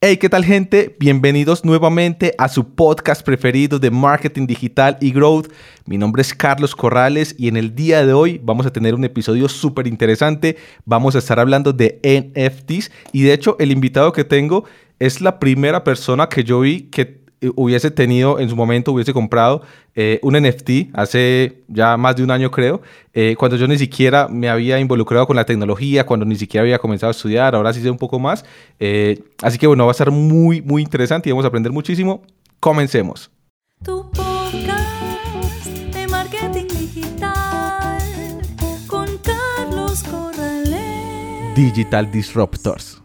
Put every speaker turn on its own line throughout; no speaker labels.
Hey, ¿qué tal gente? Bienvenidos nuevamente a su podcast preferido de marketing digital y growth. Mi nombre es Carlos Corrales y en el día de hoy vamos a tener un episodio súper interesante. Vamos a estar hablando de NFTs y de hecho el invitado que tengo es la primera persona que yo vi que hubiese tenido en su momento, hubiese comprado eh, un NFT hace ya más de un año creo, eh, cuando yo ni siquiera me había involucrado con la tecnología, cuando ni siquiera había comenzado a estudiar, ahora sí sé un poco más. así que bueno, va a ser muy, muy interesante y vamos a aprender muchísimo. Comencemos. Tu podcast de marketing digital con Carlos Corrales. Digital Disruptors.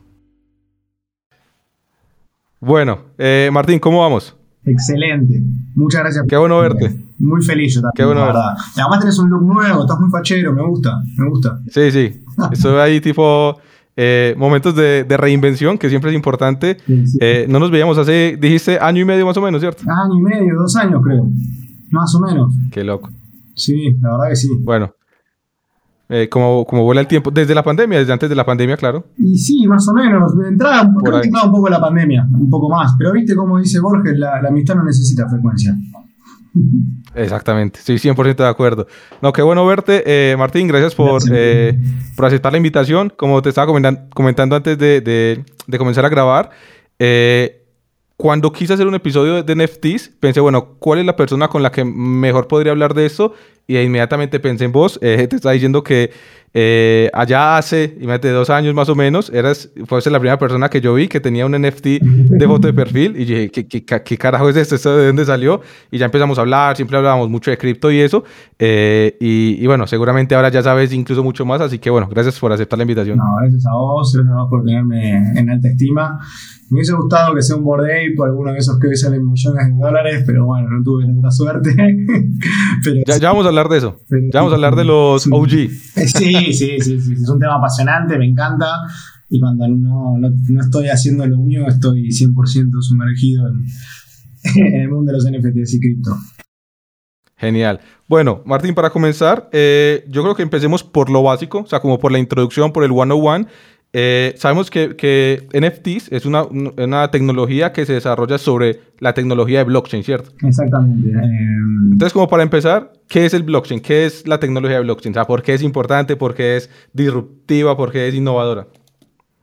Bueno, eh, Martín, ¿cómo vamos?
Excelente. Muchas gracias.
Qué bueno verte.
Muy feliz yo también. Qué bueno verdad. además tenés un look nuevo, estás muy fachero, me gusta, me gusta.
Sí, sí. Estoy ahí tipo eh, momentos de, reinvención, que siempre es importante. Eh, no nos veíamos hace, dijiste, año y medio más o menos, ¿cierto?
Año y medio, dos años creo. Más o menos.
Qué loco.
Sí, la verdad que sí.
Bueno, eh, como, como vuela el tiempo, desde la pandemia, desde antes de la pandemia, claro.
Y sí, más o menos. De entrada, creo que un poco la pandemia, un poco más. Pero viste cómo dice Borges, la, amistad no necesita frecuencia.
Exactamente, sí, 100% de acuerdo. No, qué bueno verte, eh, Martín, gracias por, eh, por aceptar la invitación. Como te estaba comentando, antes de, de, de, comenzar a grabar, cuando quise hacer un episodio de NFTs, pensé, bueno, ¿cuál es la persona con la que mejor podría hablar de esto? y inmediatamente pensé en vos. Eh, te está diciendo que eh, allá hace, imagínate, dos años más o menos, eras, fuiste la primera persona que yo vi que tenía un NFT de foto de perfil y dije, ¿qué, qué, qué carajo es esto? ¿Esto de dónde salió? Y ya empezamos a hablar, siempre hablábamos mucho de cripto y eso. Eh, y, bueno, seguramente ahora ya sabes incluso mucho más, así que bueno, gracias por aceptar la invitación.
No, gracias a vos, gracias a vos por tenerme en alta estima. Me hubiese gustado que sea un board por alguno de esos que hoy salen millones de dólares, pero bueno, no tuve tanta suerte.
ya, ya, vamos a hablar de eso. ya vamos a hablar de los OG.
Sí, sí, sí, sí, Es un tema apasionante, me encanta. Y cuando no, no, estoy haciendo lo mío, estoy 100% sumergido en, en, el mundo de los NFTs y cripto.
Genial. Bueno, Martín, para comenzar, eh, yo creo que empecemos por lo básico, o sea, como por la introducción, por el 101. Eh, sabemos que, que, NFTs es una, una, tecnología que se desarrolla sobre la tecnología de blockchain, ¿cierto?
Exactamente. Eh,
Entonces, como para empezar, ¿qué es el blockchain? ¿Qué es la tecnología de blockchain? O sea, ¿por qué es importante? ¿Por qué es disruptiva? ¿Por qué es innovadora?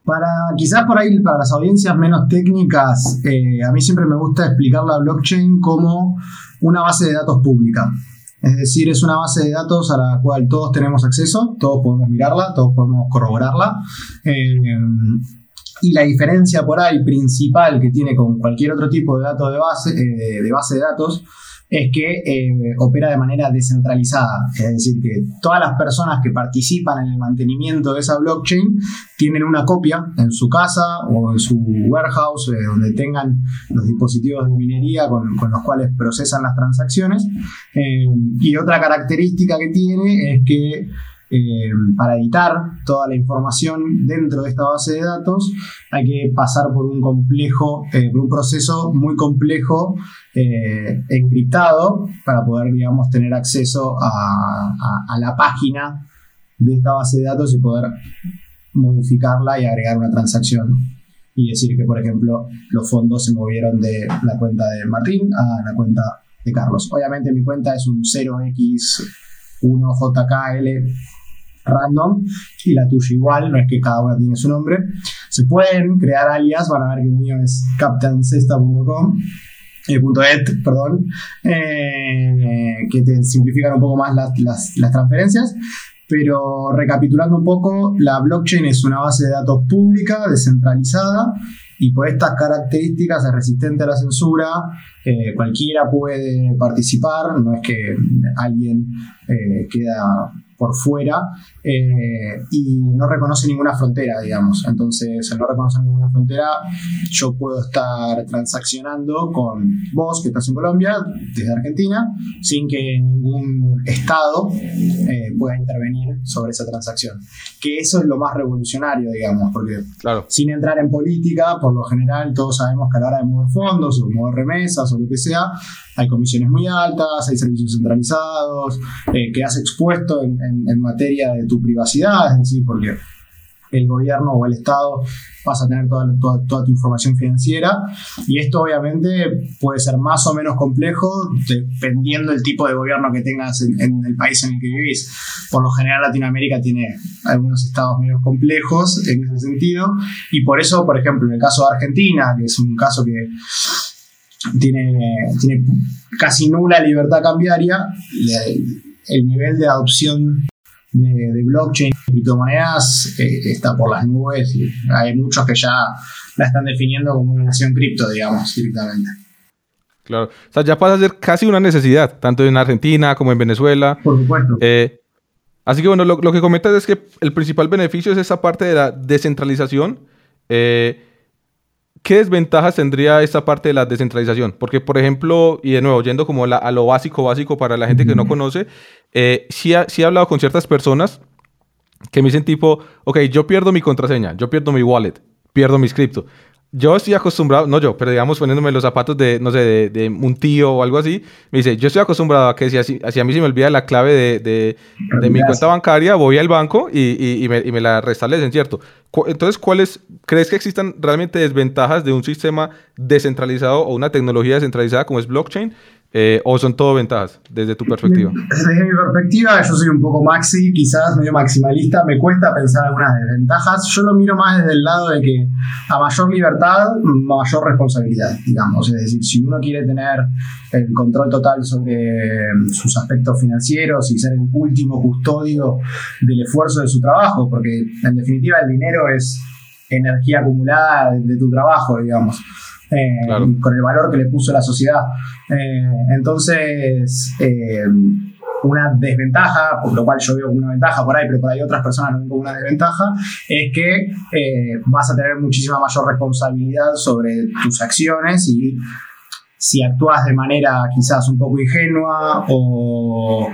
Para quizás por ahí, para las audiencias menos técnicas, eh, a mí siempre me gusta explicar la blockchain como una base de datos pública. Es decir, es una base de datos a la cual todos tenemos acceso, todos podemos mirarla, todos podemos corroborarla. Eh, y la diferencia por ahí principal que tiene con cualquier otro tipo de dato de base, eh, de base de datos es que eh, opera de manera descentralizada. Es decir, que todas las personas que participan en el mantenimiento de esa blockchain tienen una copia en su casa o en su warehouse, eh, donde tengan los dispositivos de minería con, los cuales procesan las transacciones. Eh, y otra característica que tiene es que eh, para editar toda la información dentro de esta base de datos hay que pasar por un complejo, eh, por un proceso muy complejo eh, encriptado para poder, digamos, tener acceso a, la página de esta base de datos y poder modificarla y agregar una transacción y decir que, por ejemplo, los fondos se movieron de la cuenta de Martín a la cuenta de Carlos. Obviamente mi cuenta es un 0x1jkl random y la tuya igual, no es que cada una tiene su nombre. Se pueden crear alias, van a ver que el mío es captaincesta.com. Eh, .et, perdón, eh, que te simplifican un poco más las, las, las transferencias. Pero recapitulando un poco, la blockchain es una base de datos pública, descentralizada, y por estas características es resistente a la censura, eh, cualquiera puede participar, no es que alguien eh, queda por fuera eh, y no reconoce ninguna frontera, digamos. Entonces, al no reconocer ninguna frontera, yo puedo estar transaccionando con vos, que estás en Colombia, desde Argentina, sin que ningún Estado eh, pueda intervenir sobre esa transacción. Que eso es lo más revolucionario, digamos, porque claro. sin entrar en política, por lo general todos sabemos que a la hora de mover fondos o mover remesas o lo que sea, hay comisiones muy altas, hay servicios centralizados, eh, quedas expuesto en, materia de tu privacidad, es decir, porque el gobierno o el Estado vas a tener toda, toda, tu información financiera y esto obviamente puede ser más o menos complejo dependiendo del tipo de gobierno que tengas en, el país en el que vivís. Por lo general Latinoamérica tiene algunos estados menos complejos en ese sentido y por eso, por ejemplo, en el caso de Argentina, que es un caso que tiene, tiene casi nula libertad cambiaria, el nivel de adopción de, blockchain y criptomonedas eh, está por las nubes y hay muchos que ya la están definiendo como una nación cripto, digamos, directamente.
Claro, o sea, ya pasa a ser casi una necesidad, tanto en Argentina como en Venezuela.
Por supuesto.
Eh, así que bueno, lo, que comentas es que el principal beneficio es esa parte de la descentralización. Eh, ¿Qué desventajas tendría esta parte de la descentralización? Porque, por ejemplo, y de nuevo, yendo como a lo básico, básico para la gente que no conoce, eh, sí, he hablado con ciertas personas que me dicen tipo, ok, yo pierdo mi contraseña, yo pierdo mi wallet, pierdo mis cripto yo estoy acostumbrado, no yo, pero digamos poniéndome los zapatos de, no sé, de, un tío o algo así, me dice, yo estoy acostumbrado a que si, a mí se me olvida la clave de, mi cuenta bancaria, voy al banco y, me, y, me, la restablecen, ¿cierto? Entonces, ¿cuáles crees que existan realmente desventajas de un sistema descentralizado o una tecnología descentralizada como es blockchain eh, ¿O son todo ventajas desde tu perspectiva?
Desde mi perspectiva, yo soy un poco maxi, quizás medio maximalista, me cuesta pensar algunas desventajas. Yo lo miro más desde el lado de que a mayor libertad, mayor responsabilidad, digamos. Es decir, si uno quiere tener el control total sobre sus aspectos financieros y ser el último custodio del esfuerzo de su trabajo, porque en definitiva el dinero es energía acumulada de tu trabajo, digamos. Eh, con el valor que le puso la sociedad. Eh, entonces, eh, una desventaja, por lo cual yo veo como una ventaja por ahí, pero por ahí otras personas no ven como una desventaja, es que vas a tener muchísima mayor responsabilidad sobre tus acciones y si actúas de manera quizás un poco ingenua o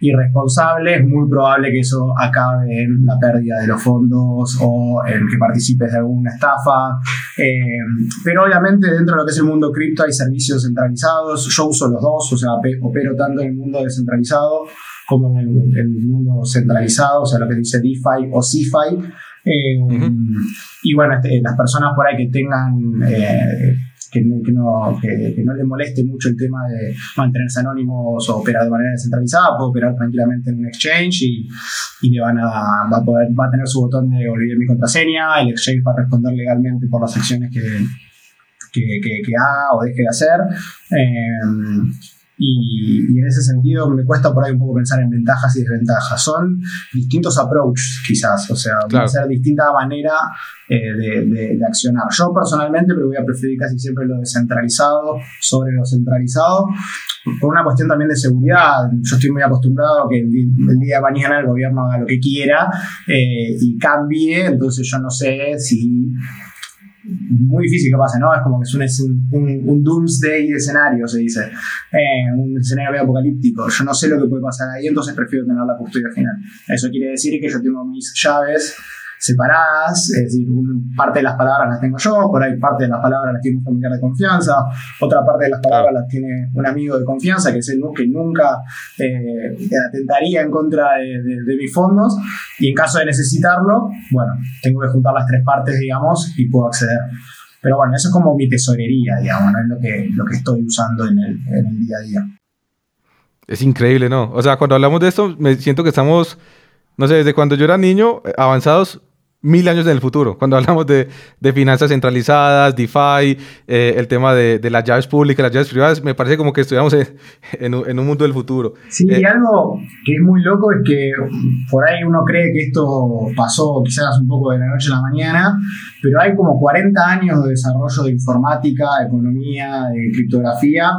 irresponsable, es muy probable que eso acabe en la pérdida de los fondos o en que participes de alguna estafa. Eh, pero obviamente dentro de lo que es el mundo cripto hay servicios centralizados. Yo uso los dos, o sea, opero tanto en el mundo descentralizado como en el, mundo centralizado, o sea, lo que dice DeFi o CeFi. Eh, y bueno, este, las personas por ahí que tengan... Eh, que no, que, no, que, no le moleste mucho el tema de mantenerse anónimos o operar de manera descentralizada, puede operar tranquilamente en un exchange y, y le van a, va a poder, va a tener su botón de olvidar mi contraseña, el exchange va a responder legalmente por las acciones que, que, que, haga o deje de hacer. Eh, y, en ese sentido me cuesta por ahí un poco pensar en ventajas y desventajas. Son distintos approaches quizás, o sea, a ser distinta manera eh, de, de, accionar. Yo personalmente me voy a preferir casi siempre lo descentralizado sobre lo centralizado, por una cuestión también de seguridad. Yo estoy muy acostumbrado a que el, día de mañana el gobierno haga lo que quiera eh, y cambie, entonces yo no sé si muy difícil que pase, ¿no? Es como que es un, un, doomsday escenario, se dice. Eh, un escenario apocalíptico. Yo no sé lo que puede pasar ahí, entonces prefiero tener la custodia final. Eso quiere decir que yo tengo mis llaves separadas, es decir, parte de las palabras las tengo yo, por ahí parte de las palabras las tiene un familiar de confianza, otra parte de las palabras las tiene un amigo de confianza, que es el que nunca eh, atentaría en contra de, mis fondos, y en caso de necesitarlo, bueno, tengo que juntar las tres partes, digamos, y puedo acceder. Pero bueno, eso es como mi tesorería, digamos, ¿no? es lo que, lo que estoy usando en el, en el día a día.
Es increíble, ¿no? O sea, cuando hablamos de esto, me siento que estamos, no sé, desde cuando yo era niño, eh, avanzados mil años en el futuro, cuando hablamos de, de finanzas centralizadas, DeFi, eh, el tema de, de, las llaves públicas, las llaves privadas, me parece como que estuviéramos en, en, un, en un, mundo del futuro.
Sí, y eh, algo que es muy loco es que por ahí uno cree que esto pasó quizás un poco de la noche a la mañana, pero hay como 40 años de desarrollo de informática, de economía, de criptografía,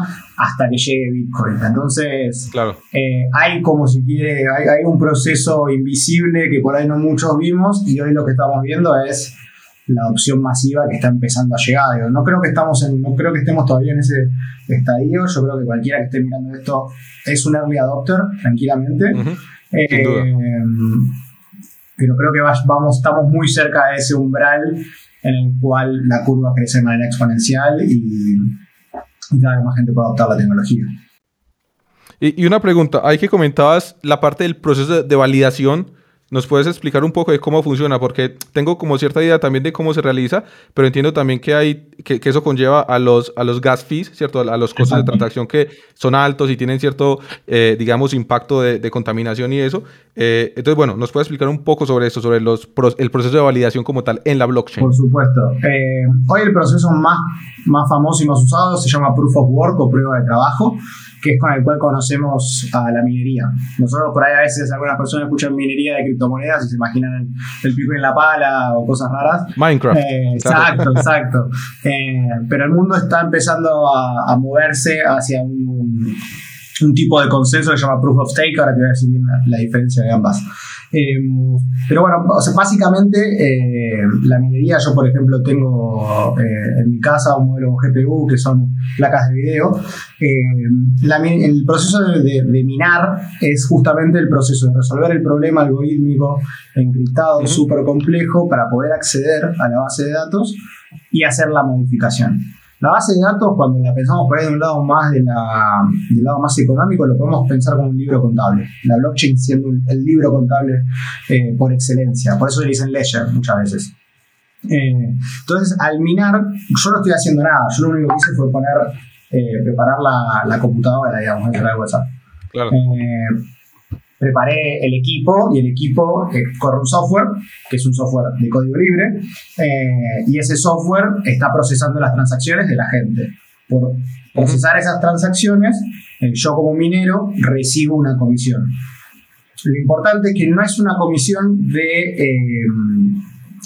hasta que llegue Bitcoin. Entonces,
claro.
Eh, hay como si quiere, hay, hay un proceso invisible que por ahí no muchos vimos y hoy lo que estamos viendo es la adopción masiva que está empezando a llegar. no creo que estamos en, no creo que estemos todavía en ese estadio. Yo creo que cualquiera que esté mirando esto es un early adopter, tranquilamente. Eh, pero creo que vamos, estamos muy cerca de ese umbral en el cual la curva crece de manera exponencial y, cada vez más gente puede adoptar la tecnología.
Y, una pregunta, hay que comentabas la parte del proceso de validación ¿Nos puedes explicar un poco de cómo funciona? Porque tengo como cierta idea también de cómo se realiza, pero entiendo también que hay que, eso conlleva a los, a los gas fees, ¿cierto? A los costos de transacción que son altos y tienen cierto, eh, digamos, impacto de, contaminación y eso. Eh, entonces, bueno, ¿nos puedes explicar un poco sobre esto, sobre los, el proceso de validación como tal en la blockchain?
Por supuesto. Eh, hoy el proceso más, más famoso y más usado se llama Proof of Work o prueba de trabajo que es con el cual conocemos a la minería. Nosotros por ahí a veces algunas personas escuchan minería de criptomonedas y se imaginan el, pico en la pala o cosas raras.
Minecraft.
Eh, exacto, exacto. Eh, pero el mundo está empezando a, a moverse hacia un, un, tipo de consenso que se llama Proof of Stake, ahora te voy a decir bien la diferencia de ambas. Em, pero bueno, básicamente eh, la minería, yo por ejemplo tengo eh, en mi casa un modelo GPU que son placas de video. Em, el proceso de, minar es justamente el proceso de resolver el problema algorítmico encriptado, súper complejo, para poder acceder a la base de datos y hacer la modificación. La base de datos, cuando la pensamos por ahí de un lado más de la, del lado más económico, lo podemos pensar como un libro contable. La blockchain siendo el libro contable eh, por excelencia. Por eso le dicen ledger muchas veces. Eh, entonces, al minar, yo no estoy haciendo nada. Yo lo único que hice fue poner, eh, preparar la, la, computadora, digamos, en la WhatsApp. Claro preparé el equipo y el equipo eh, corre un software, que es un software de código libre, eh, y ese software está procesando las transacciones de la gente. Por procesar esas transacciones, eh, yo como minero recibo una comisión. Lo importante es que no es una comisión de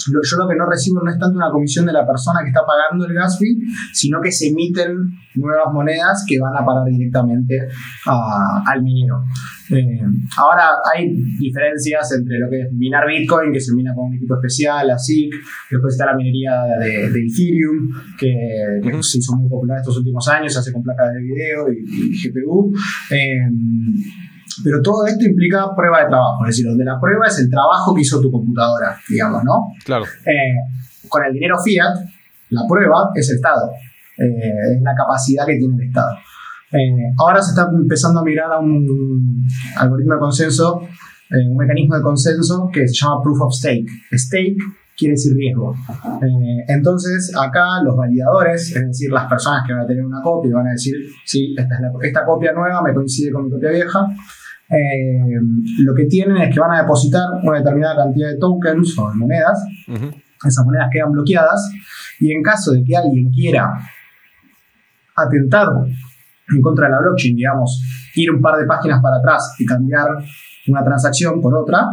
yo lo que no recibo no es tanto una comisión de la persona que está pagando el gas fee, sino que se emiten nuevas monedas que van a parar directamente al minero. Eh, ahora hay diferencias entre lo que es minar Bitcoin, que se mina con un equipo especial, la SIC, después está la minería de, Ethereum, que, se hizo muy popular estos últimos años, se hace con placas de video y, GPU. Eh, pero todo esto implica prueba de trabajo, es decir, donde la prueba es el trabajo que hizo tu computadora, digamos, ¿no?
Claro.
Eh, con el dinero fiat, la prueba es el Estado, eh, es la capacidad que tiene el Estado. Eh, ahora se está empezando a mirar a un algoritmo de consenso, un mecanismo de consenso que se llama Proof of Stake. Stake quiere decir riesgo. entonces, acá los validadores, es decir, las personas que van a tener una copia, van a decir, sí, esta, es la, esta copia nueva me coincide con mi copia vieja, eh, lo que tienen es que van a depositar una determinada cantidad de tokens o de monedas. Esas monedas quedan bloqueadas y en caso de que alguien quiera atentar en contra de la blockchain, digamos, ir un par de páginas para atrás y cambiar una transacción por otra,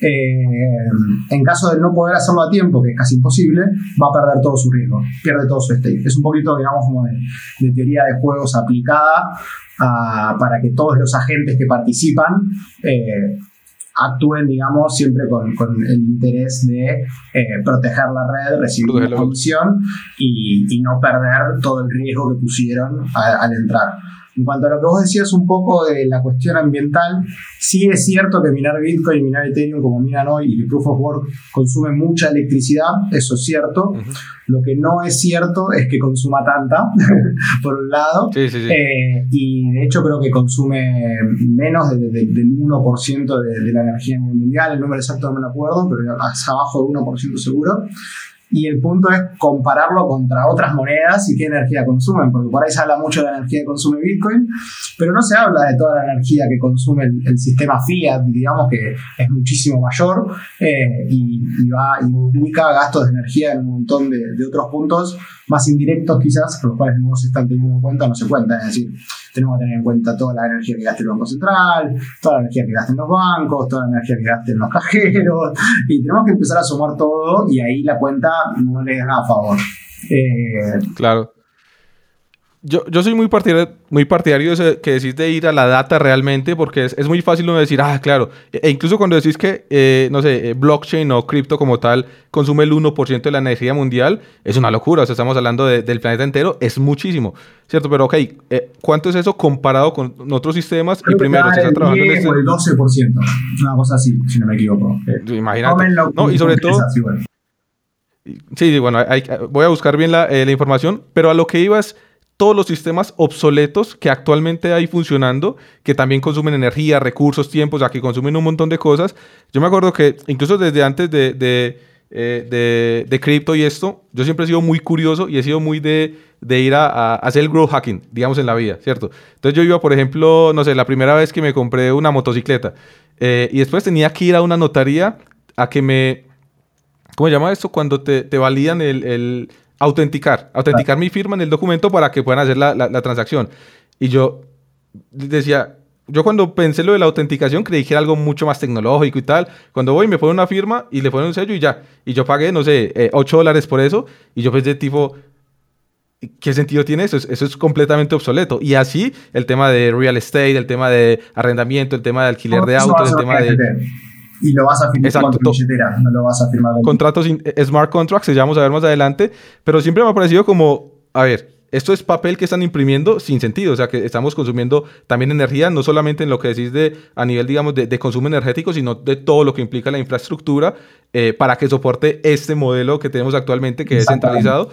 eh, en caso de no poder hacerlo a tiempo, que es casi imposible, va a perder todo su riesgo, pierde todo su stake. Es un poquito, digamos, como de, teoría de juegos aplicada para que todos los agentes que participan eh, actúen, digamos, siempre con, el interés de eh, proteger la red, recibir una comisión y, no perder todo el riesgo que pusieron al entrar. En cuanto a lo que vos decías un poco de la cuestión ambiental, sí es cierto que minar Bitcoin y minar Ethereum como minan hoy y Proof of Work consume mucha electricidad, eso es cierto. Lo que no es cierto es que consuma tanta, por un lado. Eh, y de hecho creo que consume menos del 1% de, de, la energía mundial, el número exacto no me lo acuerdo, pero es abajo del 1% seguro y el punto es compararlo contra otras monedas y qué energía consumen, porque por ahí se habla mucho de la energía que consume Bitcoin, pero no se habla de toda la energía que consume el, sistema fiat, digamos que es muchísimo mayor eh, y, va, implica gastos de energía en un montón de otros puntos más indirectos quizás, los cuales no se están teniendo en cuenta, no se cuentan, es decir, tenemos que tener en cuenta toda la energía que gasta el Banco Central, toda la energía que gasten los bancos, toda la energía que gasten los cajeros, y tenemos que empezar a sumar todo y ahí la cuenta no le da a favor.
Eh, claro. Yo, yo soy muy partidario, muy partidario de que decís de ir a la data realmente, porque es, es muy fácil uno decir, ah, claro. E, e incluso cuando decís que, eh, no sé, eh, blockchain o cripto como tal consume el 1% de la energía mundial, es una locura. O sea, estamos hablando del planeta entero, es muchísimo, ¿cierto? Pero, ok, eh, ¿cuánto es eso comparado con otros sistemas?
y primero, se está trabajando en este... el 12%, una cosa así, si no me equivoco.
Imagínate. No, y sobre todo. Sí, bueno, hay, voy a buscar bien la, la información, pero a lo que ibas todos los sistemas obsoletos que actualmente hay funcionando, que también consumen energía, recursos, tiempos, o sea, que consumen un montón de cosas. Yo me acuerdo que incluso desde antes de, de, eh, de, cripto y esto, yo siempre he sido muy curioso y he sido muy de, de ir a, hacer el growth hacking, digamos, en la vida, ¿cierto? Entonces yo iba, por ejemplo, no sé, la primera vez que me compré una motocicleta eh, y después tenía que ir a una notaría a que me... ¿Cómo se llama esto? Cuando te, te validan el autenticar, autenticar mi firma en el documento para que puedan hacer la, transacción. Y yo decía, yo cuando pensé lo de la autenticación creí que era algo mucho más tecnológico y tal. Cuando voy me pone una firma y le ponen un sello y ya. Y yo pagué, no sé, 8 eh, dólares por eso. Y yo pensé tipo, ¿qué sentido tiene eso? Eso es completamente obsoleto. Y así el tema de real estate, el tema de arrendamiento, el tema de alquiler de autos, el tema de
y lo vas a firmar con tu billetera, no lo vas a firmar con
Contratos eh, smart contracts, se llama a ver más adelante, pero siempre me ha parecido como, a ver, esto es papel que están imprimiendo sin sentido, o sea que estamos consumiendo también energía, no solamente en lo que decís de a nivel, digamos, de, consumo energético, sino de todo lo que implica la infraestructura eh, para que soporte este modelo que tenemos actualmente, que es centralizado,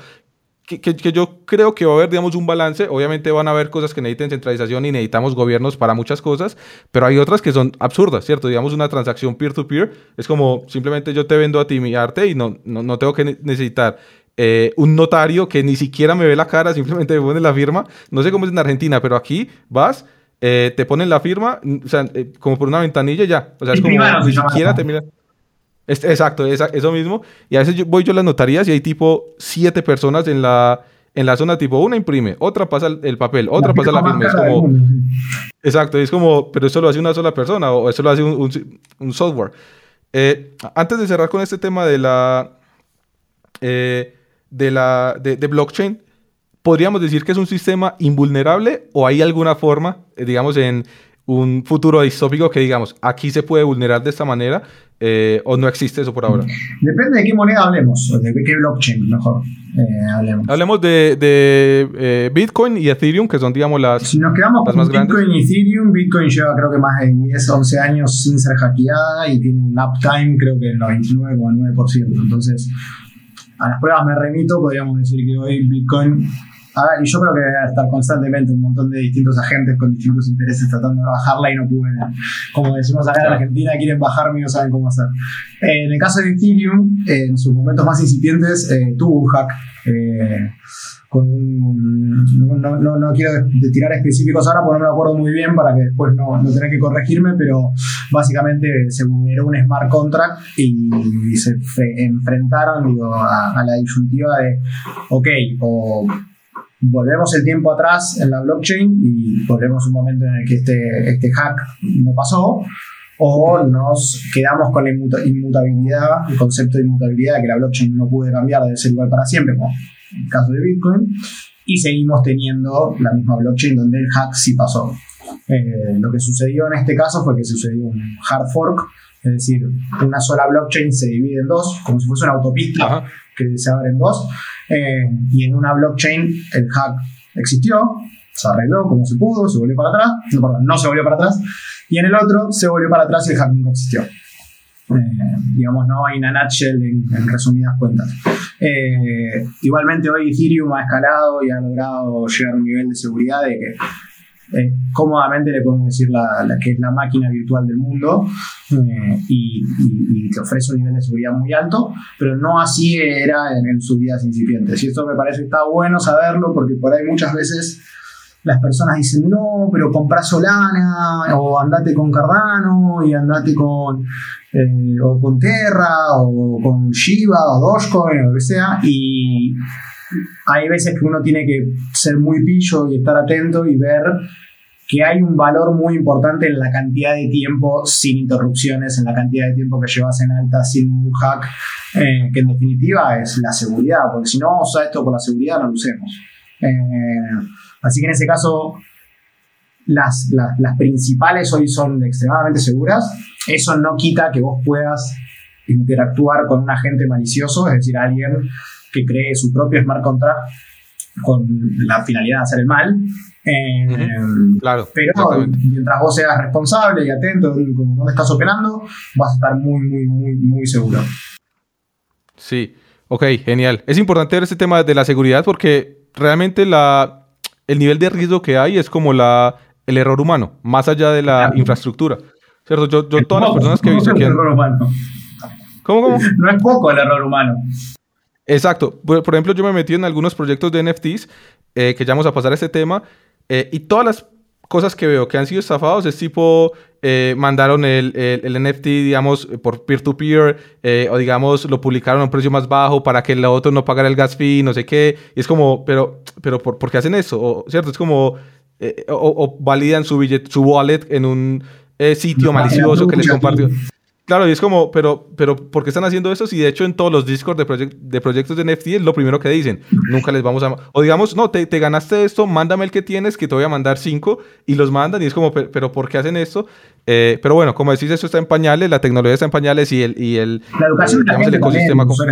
que, que, yo creo que va a haber, digamos, un balance. Obviamente van a haber cosas que necesiten centralización y necesitamos gobiernos para muchas cosas, pero hay otras que son absurdas, ¿cierto? Digamos, una transacción peer-to-peer es como simplemente yo te vendo a ti mi arte y no, no, no tengo que necesitar eh, un notario que ni siquiera me ve la cara, simplemente me pone la firma. No sé cómo es en Argentina, pero aquí vas, eh, te ponen la firma, o sea, eh, como por una ventanilla ya. O sea, es como ni siquiera te mira exacto, eso mismo. Y a veces voy yo a las notarías y hay tipo siete personas en la, en la zona, tipo una imprime, otra pasa el, papel, otra pasa la firma. Es como, exacto, es como, pero eso lo hace una sola persona o eso lo hace un, software. Eh, antes de cerrar con este tema de la, eh, de, la de, blockchain, ¿podríamos decir que es un sistema invulnerable o hay alguna forma, eh, digamos, en un futuro distópico que digamos, aquí se puede vulnerar de esta manera eh, o no existe eso por ahora?
Depende de qué moneda hablemos, de qué blockchain mejor eh, hablemos.
Hablemos de, de eh, Bitcoin y Ethereum, que son, digamos, las.
Si nos quedamos con Bitcoin y Ethereum, Bitcoin lleva creo que más de 10, 11 años sin ser hackeada y tiene un uptime, creo que del 99,9%. Entonces, a las pruebas me remito, podríamos decir que hoy Bitcoin Ah, y yo creo que debe estar constantemente un montón de distintos agentes con distintos intereses tratando de bajarla y no pueden. Como decimos acá en Argentina, quieren bajarme y no saben cómo hacer. Eh, en el caso de Ethereum, en sus momentos más incipientes, eh, tuvo un hack. Eh, con no, no, no, quiero tirar específicos ahora porque no me acuerdo muy bien para que después no, no tener que corregirme, pero básicamente se vulneró un smart contract y, se enfrentaron digo, a, a la disyuntiva de, ok, o volvemos el tiempo atrás en la blockchain y volvemos un momento en el que este, este hack no pasó, o nos quedamos con la inmutabilidad, el concepto de inmutabilidad que la blockchain no puede cambiar, debe ser igual para siempre, como en el caso de Bitcoin, y seguimos teniendo la misma blockchain donde el hack sí pasó. Eh, lo que sucedió en este caso fue que sucedió un hard fork, es decir, una sola blockchain se divide en dos, como si fuese una autopista que se abre en dos, eh, y en una blockchain el hack existió, se arregló como se pudo, se volvió para atrás, no, perdón, no se volvió para atrás, y en el otro se volvió para atrás y el hack nunca existió. Eh, digamos, no hay una nutshell en, resumidas cuentas. Eh, igualmente hoy Ethereum ha escalado y ha logrado llegar a un nivel de seguridad de que eh, cómodamente le podemos decir la, que es la máquina virtual del mundo eh, y, que ofrece un nivel de seguridad muy alto, pero no así era en, sus días incipientes. Y esto me parece que está bueno saberlo porque por ahí muchas veces las personas dicen, no, pero compra Solana, o andate con Cardano, y andate con, eh, o con Terra, o con Shiba, o Dogecoin, o lo que sea, y hay veces que uno tiene que ser muy pillo y estar atento y ver que hay un valor muy importante en la cantidad de tiempo sin interrupciones, en la cantidad de tiempo que llevas en alta sin un hack, eh, que en definitiva es la seguridad, porque si no vamos a esto por la seguridad no lo usemos. Eh, así que en ese caso, las, las principales hoy son extremadamente seguras. Eso no quita que vos puedas interactuar con un agente malicioso, es decir, alguien que cree su propio smart contract con la finalidad de hacer el mal. Eh, claro. Pero mientras vos seas responsable y atento con dónde estás operando, vas a estar muy, muy, muy, muy seguro.
Sí, ok, genial. Es importante ver este tema de la seguridad porque realmente la, el nivel de riesgo que hay es como la, el error humano, más allá de la infraestructura. ¿Cierto? Yo, yo todas las personas que he visto que...
¿Cómo, cómo? No es poco el error humano.
Exacto. Por, ejemplo, yo me metí en algunos proyectos de NFTs, eh, que ya vamos a pasar a este tema, eh, y todas las cosas que veo que han sido estafados es tipo, eh, mandaron el, el, NFT, digamos, por peer-to-peer, o digamos, lo publicaron a un precio más bajo para que el otro no pagara el gas fee, no sé qué. Y es como, pero, pero ¿por, ¿por qué hacen eso? ¿Cierto? Es como, o, validan su, billet, su wallet en un sitio malicioso que les compartió. Claro, y es como, pero, pero, ¿por qué están haciendo eso? Si de hecho en todos los Discord de, de proyectos de NFT es lo primero que dicen. Nunca les vamos a... O digamos, no, te, te, ganaste esto, mándame el que tienes, que te voy a mandar cinco, y los mandan, y es como, pero, ¿por qué hacen esto? Eh, pero bueno, como decís, eso está en pañales, la tecnología está en pañales y el... Y el
la educación la gente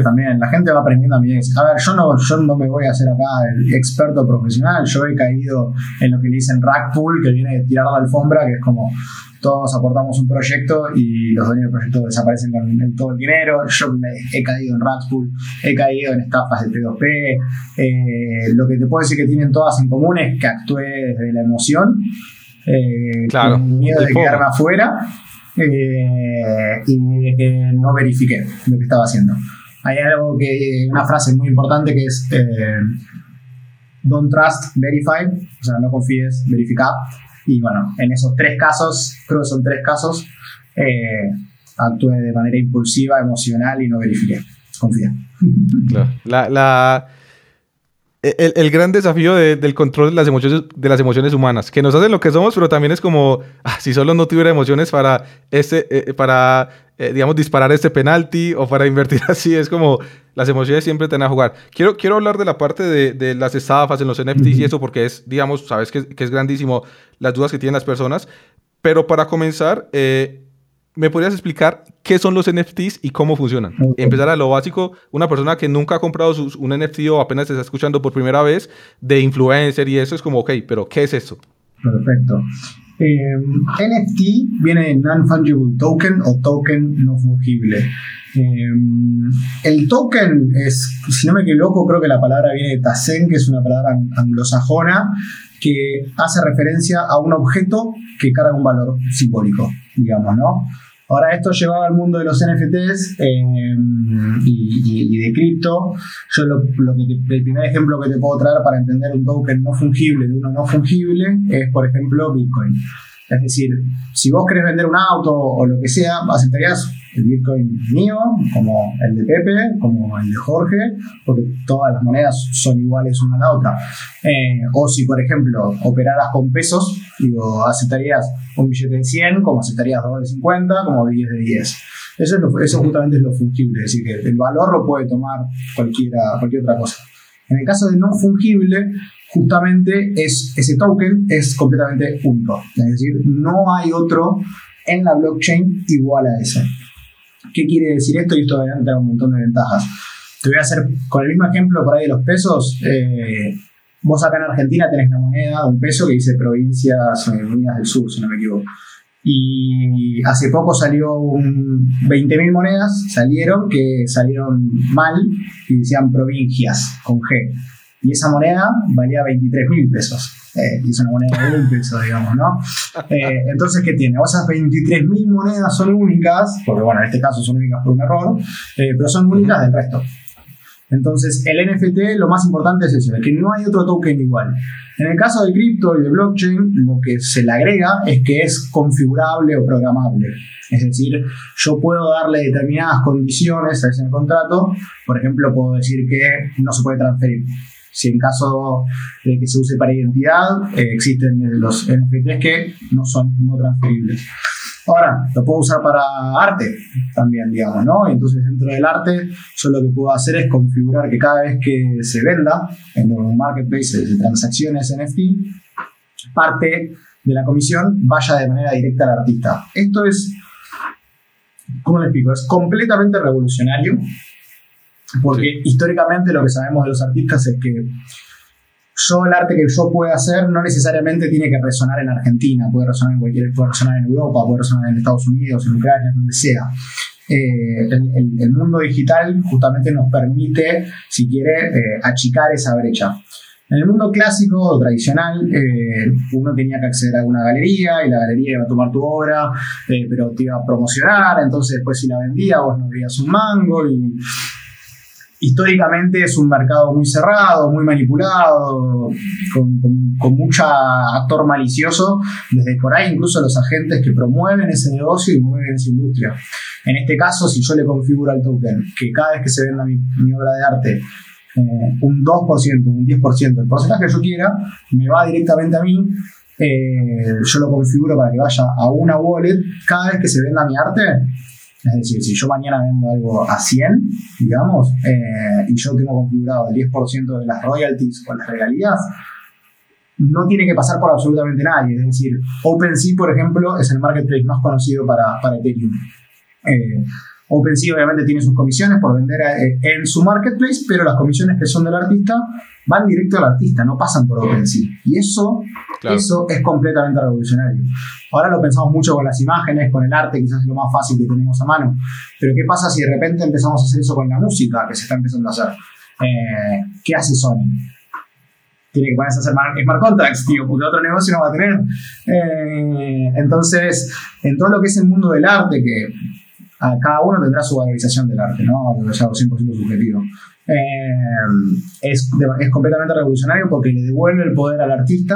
también, La gente va aprendiendo mí. A ver, yo no, yo no me voy a hacer acá el experto profesional, yo he caído en lo que le dicen rack pool, que viene de tirar la alfombra, que es como todos aportamos un proyecto y los dueños del proyecto desaparecen con todo el dinero. Yo he caído en Ratspool, he caído en estafas de P2P. Eh, lo que te puedo decir que tienen todas en común es que actué desde la emoción, eh, con miedo de quedarme afuera eh, y que no verifiqué lo que estaba haciendo. Hay algo que, una frase muy importante que es don't trust, verify, o sea, no confíes, verifica. Y bueno, en esos tres casos, creo que son tres casos, eh, actué de manera impulsiva, emocional y no verifiqué. Confía.
La, el, gran desafío del control de las, emociones, de las emociones humanas, que nos hacen lo que somos, pero también es como, ah, si solo no tuviera emociones para, este, eh, para eh, digamos, disparar este penalti o para invertir así, es como las emociones siempre te van a jugar. Quiero, quiero hablar de la parte de, de las estafas en los NFTs y eso, porque es, digamos, sabes que, que, es grandísimo las dudas que tienen las personas, pero para comenzar, eh, ¿Me podrías explicar qué son los NFTs y cómo funcionan? Empezar a lo básico, una persona que nunca ha comprado un NFT o apenas está escuchando por primera vez de influencer y eso es como, ok, pero ¿qué es eso?
Perfecto. Eh, NFT viene de Non-Fungible Token o token no fungible. Eh, el token es, si no me equivoco, creo que la palabra viene de Tazen, que es una palabra anglosajona que hace referencia a un objeto que carga un valor simbólico, digamos, ¿no? Ahora, esto llevado al mundo de los NFTs eh, y, de cripto, yo lo, que el primer ejemplo que te puedo traer para entender un token no fungible de uno no fungible es, por ejemplo, Bitcoin. Es decir, si vos querés vender un auto o lo que sea, aceptarías el Bitcoin mío, como el de Pepe, como el de Jorge, porque todas las monedas son iguales una a la otra. Eh, o si, por ejemplo, operaras con pesos, digo, aceptarías un billete de 100, como aceptarías dos de 50, como 10 de 10. Eso, es eso justamente es lo fungible, es decir, que el valor lo puede tomar cualquiera, cualquier otra cosa. En el caso de no fungible, justamente es, ese token es completamente único. Es decir, no hay otro en la blockchain igual a ese. ¿Qué quiere decir esto? Y esto va a un montón de ventajas. Te voy a hacer con el mismo ejemplo por ahí de los pesos. Eh, vos acá en Argentina tenés la moneda de un peso que dice Provincias Unidas del Sur, si no me equivoco. Y hace poco salió un 20.000 monedas, salieron que salieron mal y decían provincias con G. Y esa moneda valía 23.000 pesos. Eh, es una moneda de un peso, digamos, ¿no? Eh, entonces, ¿qué tiene? O esas 23.000 monedas son únicas, porque bueno, en este caso son únicas por un error, eh, pero son únicas del resto. Entonces, el NFT lo más importante es eso, que no hay otro token igual. En el caso de cripto y de blockchain, lo que se le agrega es que es configurable o programable. Es decir, yo puedo darle determinadas condiciones a ese contrato. Por ejemplo, puedo decir que no se puede transferir. Si en caso de que se use para identidad, eh, existen los NFTs que no son no transferibles. Ahora, lo puedo usar para arte también, digamos, ¿no? Entonces, dentro del arte, yo lo que puedo hacer es configurar que cada vez que se venda en un marketplace de transacciones NFT, parte de la comisión vaya de manera directa al artista. Esto es, ¿cómo le explico? Es completamente revolucionario, porque históricamente lo que sabemos de los artistas es que yo el arte que yo pueda hacer no necesariamente tiene que resonar en Argentina, puede resonar en cualquier, puede resonar en Europa, puede resonar en Estados Unidos, en Ucrania, donde sea. Eh, el, mundo digital justamente nos permite, si quiere, eh, achicar esa brecha. En el mundo clásico o tradicional, eh, uno tenía que acceder a una galería y la galería iba a tomar tu obra, pero te iba a promocionar, entonces después si la vendía vos no veías un mango y históricamente es un mercado muy cerrado, muy manipulado, con, con, mucho actor malicioso, desde por ahí incluso los agentes que promueven ese negocio y mueven esa industria. En este caso, si yo le configuro al token que cada vez que se venda mi, obra de arte eh, un 2%, un 10%, el porcentaje que yo quiera, me va directamente a mí. Eh, yo lo configuro para que vaya a una wallet cada vez que se venda mi arte es decir, si yo mañana vendo algo a 100, digamos, eh, y yo tengo configurado el 10% de las royalties o las regalías, no tiene que pasar por absolutamente nadie. Es decir, OpenSea, por ejemplo, es el marketplace más conocido para, para Ethereum. Eh, OpenSea obviamente tiene sus comisiones por vender eh, en su marketplace, pero las comisiones que son del artista van directo al artista, no pasan por OpenSea. Y eso, eso es completamente revolucionario. Ahora lo pensamos mucho con las imágenes, con el arte, quizás es lo más fácil que tenemos a mano. Pero ¿qué pasa si de repente empezamos a hacer eso con la música que se está empezando a hacer? Eh, ¿Qué hace Sony? tiene que ponerse a hacer smart contracts, tío, porque otro negocio no va a tener. Eh, entonces, en todo lo que es el mundo del arte, que cada uno tendrá su valorización del arte, ¿no? Es algo 100% subjetivo. Eh, es, es, completamente revolucionario porque le devuelve el poder al artista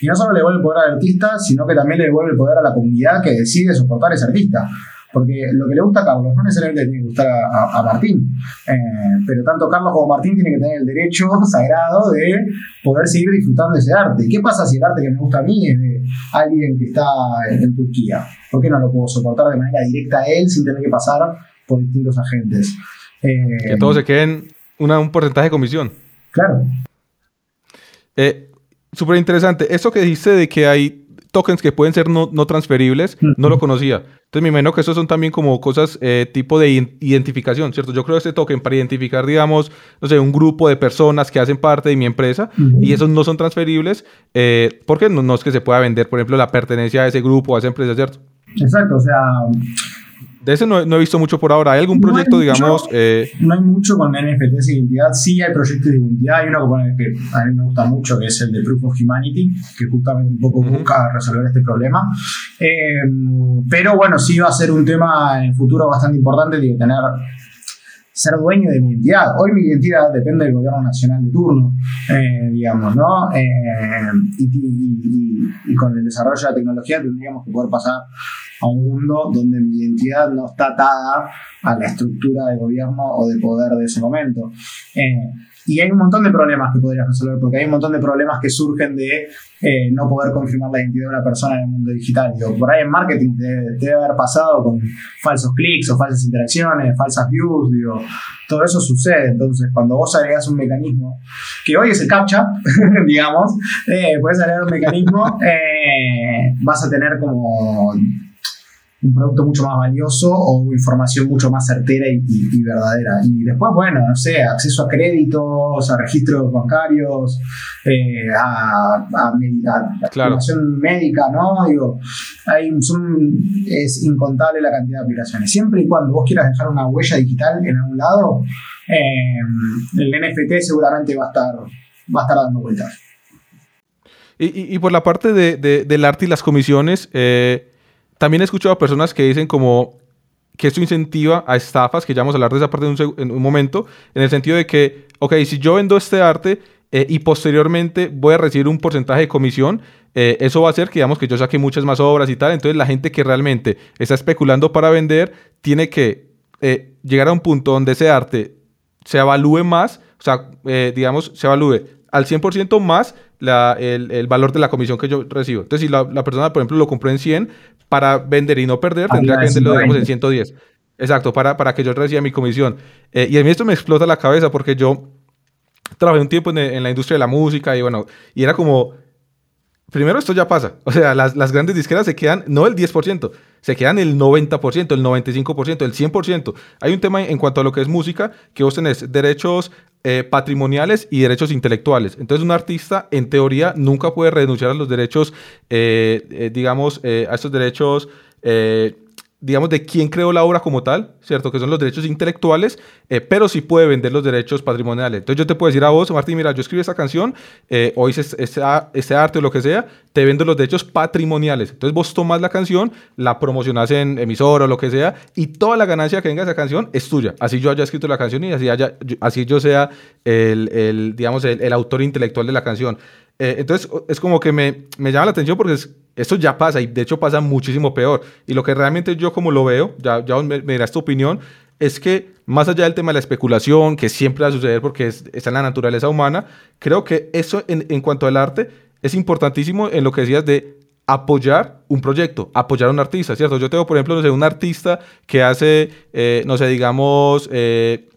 y no solo le devuelve el poder al artista, sino que también le devuelve el poder a la comunidad que decide soportar a ese artista. Porque lo que le gusta a Carlos no necesariamente tiene que gustar a, Martín, eh, pero tanto Carlos como Martín tienen que tener el derecho sagrado de poder seguir disfrutando de ese arte. ¿Qué pasa si el arte que me gusta a mí es de alguien que está en, Turquía? ¿Por qué no lo puedo soportar de manera directa a él sin tener que pasar por distintos agentes?
Eh, que todos se queden un porcentaje de comisión.
Claro.
Eh, Súper interesante. Eso que dijiste de que hay tokens que pueden ser no, transferibles, no lo conocía. Entonces me imagino que esos son también como cosas eh, tipo de identificación, ¿cierto? Yo creo este token para identificar, digamos, no sé, un grupo de personas que hacen parte de mi empresa y esos no son transferibles eh, porque no, no, es que se pueda vender, por ejemplo, la pertenencia a ese grupo, a esa empresa, ¿cierto?
Exacto, o sea,
de ese no, he visto mucho por ahora. ¿Hay algún proyecto, digamos?
Eh? No hay mucho con NFTs de identidad. Sí hay proyectos de identidad. Hay uno que a mí me gusta mucho, que es el de Proof of Humanity, que justamente un poco busca resolver este problema. Eh, pero bueno, sí va a ser un tema en el futuro bastante importante de tener ser dueño de mi identidad. Hoy mi identidad depende del gobierno nacional de turno, eh, digamos, ¿no? y, con el desarrollo de la tecnología tendríamos que poder pasar a un mundo donde mi identidad no está atada a la estructura de gobierno o de poder de ese momento. Eh, y hay un montón de problemas que podrías resolver, porque hay un montón de problemas que surgen de eh, no poder confirmar la identidad de una persona en el mundo digital. Digo, por ahí en marketing te, debe haber pasado con falsos clics o falsas interacciones, falsas views, digo, todo eso sucede. Entonces, cuando vos agregás un mecanismo, que hoy es el CAPTCHA, digamos, eh, puedes agregar un mecanismo, vas a tener como un producto mucho más valioso o información mucho más certera y, verdadera. Y después, bueno, no sé, acceso a créditos, a registros bancarios, eh, a, a, información médica, ¿no? Digo, hay, es incontable la cantidad de aplicaciones. Siempre y cuando vos quieras dejar una huella digital en algún lado, eh, el NFT seguramente va a estar, va a estar dando vueltas.
Y, por la parte de, del arte y las comisiones, eh, también he escuchado a personas que dicen como que esto incentiva a estafas, que ya vamos a hablar de esa parte en un, momento, en el sentido de que, ok, si yo vendo este arte eh, y posteriormente voy a recibir un porcentaje de comisión, eh, eso va a hacer que, digamos, que yo saque muchas más obras y tal, entonces la gente que realmente está especulando para vender tiene que eh, llegar a un punto donde ese arte se evalúe más, o sea, digamos, se evalúe al 100% más el, valor de la comisión que yo recibo. Entonces, si la, la, persona, por ejemplo, lo compró en 100, para vender y no perder, tendría que venderlo, digamos, en 110. Exacto, para, para que yo reciba mi comisión. Eh, y a mí esto me explota la cabeza porque yo trabajé un tiempo en, la industria de la música y bueno, y era como, primero esto ya pasa, o sea, las, las grandes disqueras se quedan, no el 10%, se quedan el 90%, el 95%, el 100%. Hay un tema en cuanto a lo que es música, que vos tenés derechos eh, patrimoniales y derechos intelectuales. Entonces un artista, en teoría, nunca puede renunciar a los derechos, eh, eh, digamos, a estos derechos digamos, de quién creó la obra como tal, ¿cierto? Que son los derechos intelectuales, eh, pero sí puede vender los derechos patrimoniales. Entonces yo te puedo decir a vos, Martín, mira, yo escribí esta canción, eh, o hice este, arte o lo que sea, te vendo los derechos patrimoniales. Entonces vos tomas la canción, la promocionas en emisora o lo que sea, y toda la ganancia que venga de esa canción es tuya. Así yo haya escrito la canción y así, haya, así yo sea el, el digamos, el, autor intelectual de la canción. Eh, entonces es como que me, me llama la atención porque es, esto ya pasa y de hecho pasa muchísimo peor. Y lo que realmente yo como lo veo, ya, ya me, me dirás tu opinión, es que más allá del tema de la especulación, que siempre va a suceder porque es, está en la naturaleza humana, creo que eso en, en, cuanto al arte es importantísimo en lo que decías de apoyar un proyecto, apoyar a un artista, ¿cierto? Yo tengo, por ejemplo, no sé, un artista que hace, eh, no sé, digamos, eh,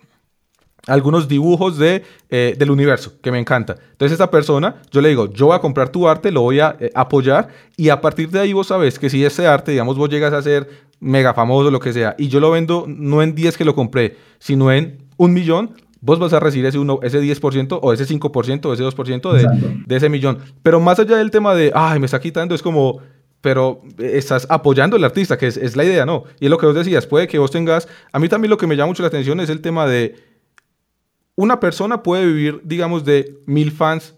algunos dibujos de, eh, del universo, que me encanta. Entonces esta persona, yo le digo, yo voy a comprar tu arte, lo voy a eh, apoyar y a partir de ahí vos sabes que si ese arte, digamos, vos llegas a ser mega famoso, lo que sea, y yo lo vendo no en 10 que lo compré, sino en un millón, vos vas a recibir ese, uno, ese 10% o ese 5% o ese 2% de, de ese millón. Pero más allá del tema de, ay, me está quitando, es como pero estás apoyando al artista, que es, es, la idea, ¿no? Y es lo que vos decías, puede que vos tengas, a mí también lo que me llama mucho la atención es el tema de, una persona puede vivir, digamos, de mil fans,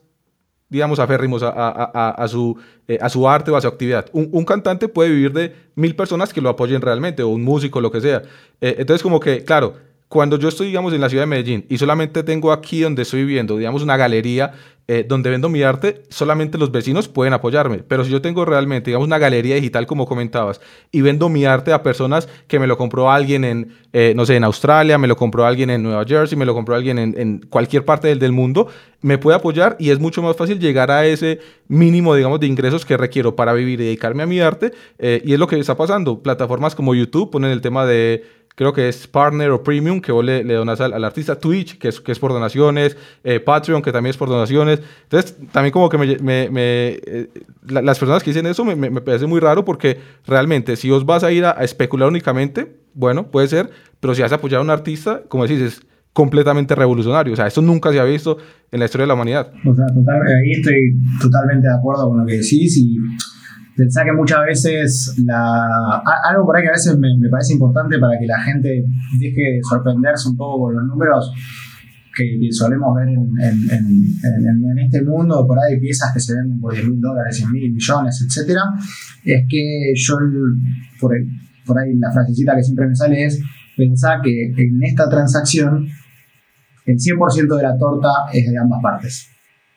digamos, aférrimos a, a, a, su, eh, a su arte o a su actividad. Un, cantante puede vivir de mil personas que lo apoyen realmente, o un músico, lo que sea. Eh, entonces, como que, claro, cuando yo estoy, digamos, en la ciudad de Medellín y solamente tengo aquí donde estoy viviendo, digamos, una galería eh, donde vendo mi arte, solamente los vecinos pueden apoyarme. Pero si yo tengo realmente, digamos, una galería digital, como comentabas, y vendo mi arte a personas que me lo compró alguien en, eh, no sé, en Australia, me lo compró alguien en Nueva Jersey, me lo compró alguien en, cualquier parte del, mundo, me puede apoyar y es mucho más fácil llegar a ese mínimo, digamos, de ingresos que requiero para vivir y dedicarme a mi arte. Eh, y es lo que está pasando. Plataformas como YouTube ponen el tema de creo que es Partner o Premium, que vos le, donas al, artista, Twitch, que es, que es por donaciones, eh, Patreon, que también es por donaciones. Entonces, también como que me, eh, las personas que dicen eso me, me, parece muy raro porque realmente si vos vas a ir a, especular únicamente, bueno, puede ser, pero si vas a apoyar a un artista, como decís, es completamente revolucionario. O sea, esto nunca se ha visto en la historia de la humanidad.
O sea, ahí estoy totalmente de acuerdo con lo que decís y Pensá que muchas veces la, algo por ahí que a veces me, parece importante para que la gente deje de sorprenderse un poco con los números que, solemos ver en, en, este mundo, por ahí piezas que se venden por 10 mil dólares, 100 mil millones, etc. Es que yo, por, ahí la frasecita que siempre me sale es, pensar que en esta transacción el 100% de la torta es de ambas partes.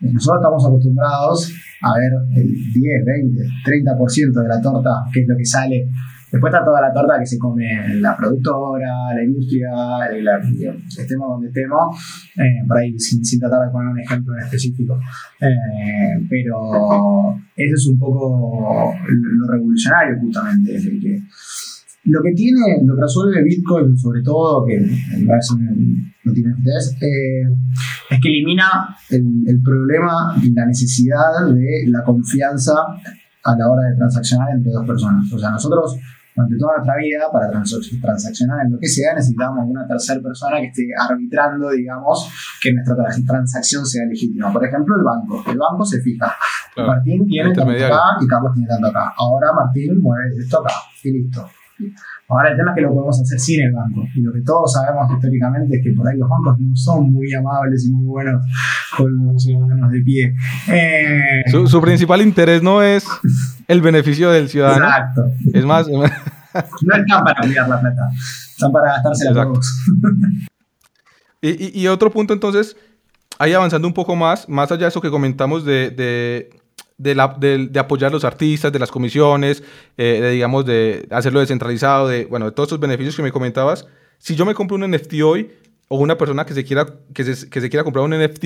Nosotros estamos acostumbrados a ver el 10, 20, 30% de la torta, que es lo que sale. Después está toda la torta que se come la productora, la industria, estemos donde estemos, eh, por ahí sin, tratar de poner un ejemplo en específico. Eh, pero eso es un poco lo revolucionario justamente, que lo que tiene, lo que resuelve Bitcoin, sobre todo, que parece no tiene interés, eh, es que elimina el, el, problema y la necesidad de la confianza a la hora de transaccionar entre dos personas. O sea, nosotros durante toda nuestra vida, para transaccionar en lo que sea, necesitamos una tercera persona que esté arbitrando, digamos, que nuestra transacción sea legítima. Por ejemplo, el banco. El banco se fija. Martín tiene tanto acá y Carlos tiene tanto acá. Ahora Martín mueve esto acá y listo. Ahora el tema es que lo podemos hacer sin el banco. Y lo que todos sabemos históricamente es que por ahí los bancos no son muy amables y muy buenos con los ciudadanos de pie.
Eh, su, principal interés no es el beneficio del ciudadano. Exacto. Es más... no
están para cuidar la plata, están para gastarse la todos.
y, y, otro punto entonces, ahí avanzando un poco más, más allá de eso que comentamos de de, la, de, de, apoyar a los artistas, de las comisiones, eh, de, digamos, de hacerlo descentralizado, de, bueno, de todos esos beneficios que me comentabas. Si yo me compro un NFT hoy, o una persona que se quiera, que se, que se quiera comprar un NFT,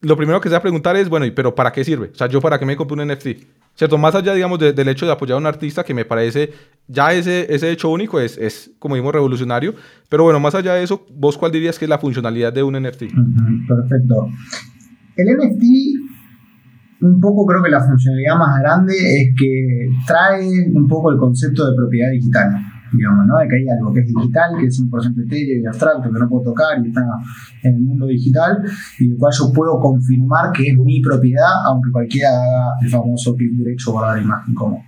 lo primero que se va a preguntar es, bueno, ¿y pero para qué sirve? O sea, ¿yo para qué me compro un NFT? ¿Cierto? Más allá, digamos, del hecho de apoyar a un artista, que me parece, ya ese, ese hecho único es, es, como dijimos, revolucionario. Pero bueno, más allá de eso, ¿vos cuál dirías que es la funcionalidad de un NFT?
perfecto. El NFT un poco creo que la funcionalidad más grande es que trae un poco el concepto de propiedad digital, digamos, ¿no? De que hay algo que es digital, que es 100% etéreo y abstracto, que no puedo tocar y está en el mundo digital, y del cual yo puedo confirmar que es mi propiedad, aunque cualquiera haga el famoso clic derecho la imagen como.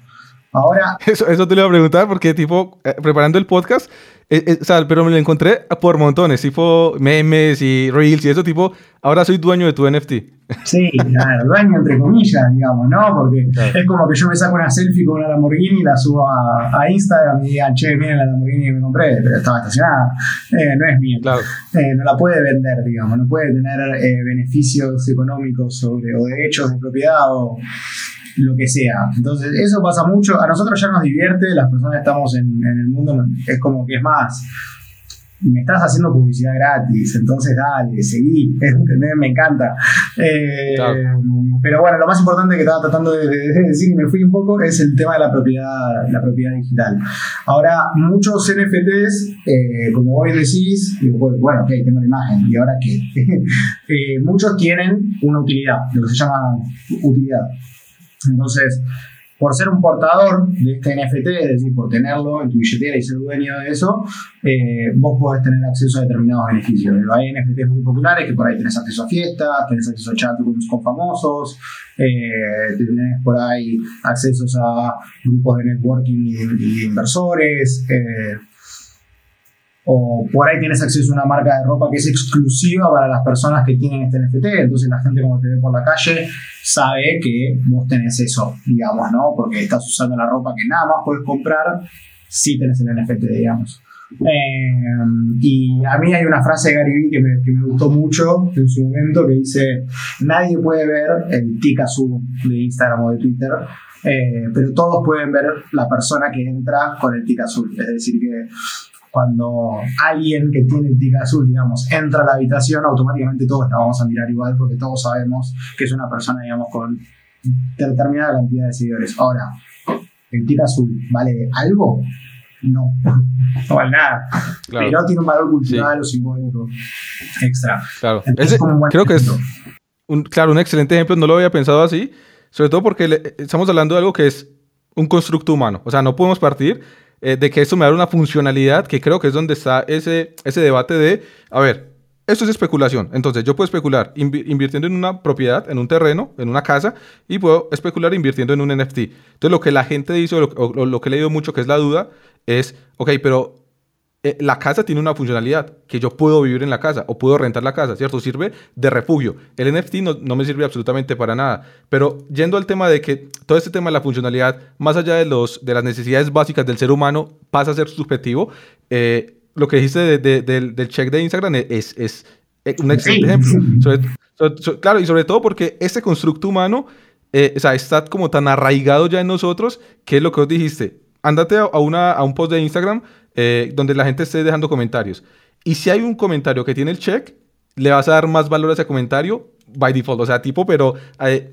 Ahora...
Eso, eso te lo iba a preguntar porque, tipo, eh, preparando el podcast, eh, eh, o sea, pero me lo encontré por montones, tipo memes y reels y eso, tipo, ahora soy dueño de tu NFT.
Sí, claro, dueño entre comillas, digamos, ¿no? Porque es como que yo me saco una selfie con una Lamborghini y la subo a, a Instagram y digan, che, miren la Lamborghini que me compré, pero estaba estacionada, eh, no es mía.
Claro.
Eh, no la puede vender, digamos, no puede tener eh, beneficios económicos sobre, o derechos de propiedad o lo que sea. Entonces, eso pasa mucho. A nosotros ya nos divierte, las personas que estamos en, en el mundo, es como que es más me estás haciendo publicidad gratis, entonces dale, seguí, ¿entendés? Me encanta. Eh, pero bueno, lo más importante que estaba tratando de, decir y me fui un poco es el tema de la propiedad, la propiedad digital. Ahora, muchos NFTs, eh, como vos decís, bueno, ok, tengo la imagen, ¿y ahora qué? Eh, muchos tienen una utilidad, lo que se llama utilidad. Entonces, por ser un portador de este NFT, es decir, por tenerlo en tu billetera y ser dueño de eso, eh, vos podés tener acceso a determinados beneficios. Hay NFTs muy populares que por ahí tenés acceso a fiestas, tenés acceso a chatrooms con famosos, eh, tenés por ahí accesos a grupos de networking y, inversores. Eh, o por ahí tienes acceso a una marca de ropa que es exclusiva para las personas que tienen este NFT, entonces la gente cuando te ve por la calle sabe que vos tenés eso, digamos, ¿no? Porque estás usando la ropa que nada más puedes comprar si tenés el NFT, digamos. Eh, y a mí hay una frase de Gary Vee que me, que me, gustó mucho en su momento que dice, nadie puede ver el tic azul de Instagram o de Twitter, eh, pero todos pueden ver la persona que entra con el tic azul. Es decir, que cuando alguien que tiene el tic azul, digamos, entra a la habitación, automáticamente todos la vamos a mirar igual porque todos sabemos que es una persona, digamos, con determinada cantidad de seguidores. Ahora, ¿el tic azul vale algo? No, no vale nada. Pero tiene un valor cultural o simbólico extra.
Claro, creo que es un, claro, un excelente ejemplo. No lo había pensado así, sobre todo porque estamos hablando de algo que es un constructo humano. O sea, no podemos partir eh, de que esto me da una funcionalidad, que creo que es donde está ese, ese debate de, a ver, esto es especulación. Entonces, yo puedo especular invirtiendo en una propiedad, en un terreno, en una casa, y puedo especular invirtiendo en un NFT. Entonces, lo que la gente dice, o lo, lo que he leído mucho, que es la duda, es, ok, pero eh, la casa tiene una funcionalidad, que yo puedo vivir en la casa o puedo rentar la casa, ¿cierto? Sirve de refugio. El NFT no, me sirve absolutamente para nada. Pero yendo al tema de que todo este tema de la funcionalidad, más allá de, los, de las necesidades básicas del ser humano, pasa a ser subjetivo, eh, lo que dijiste del, check de Instagram es, es eh, un excelente ejemplo. claro, y sobre todo porque este constructo humano o sea, está como tan arraigado ya en nosotros, que es lo que os dijiste. Ándate a, una, a un post de Instagram eh, donde la gente esté dejando comentarios. Y si hay un comentario que tiene el check, le vas a dar más valor a ese comentario by default. O sea, tipo, pero eh,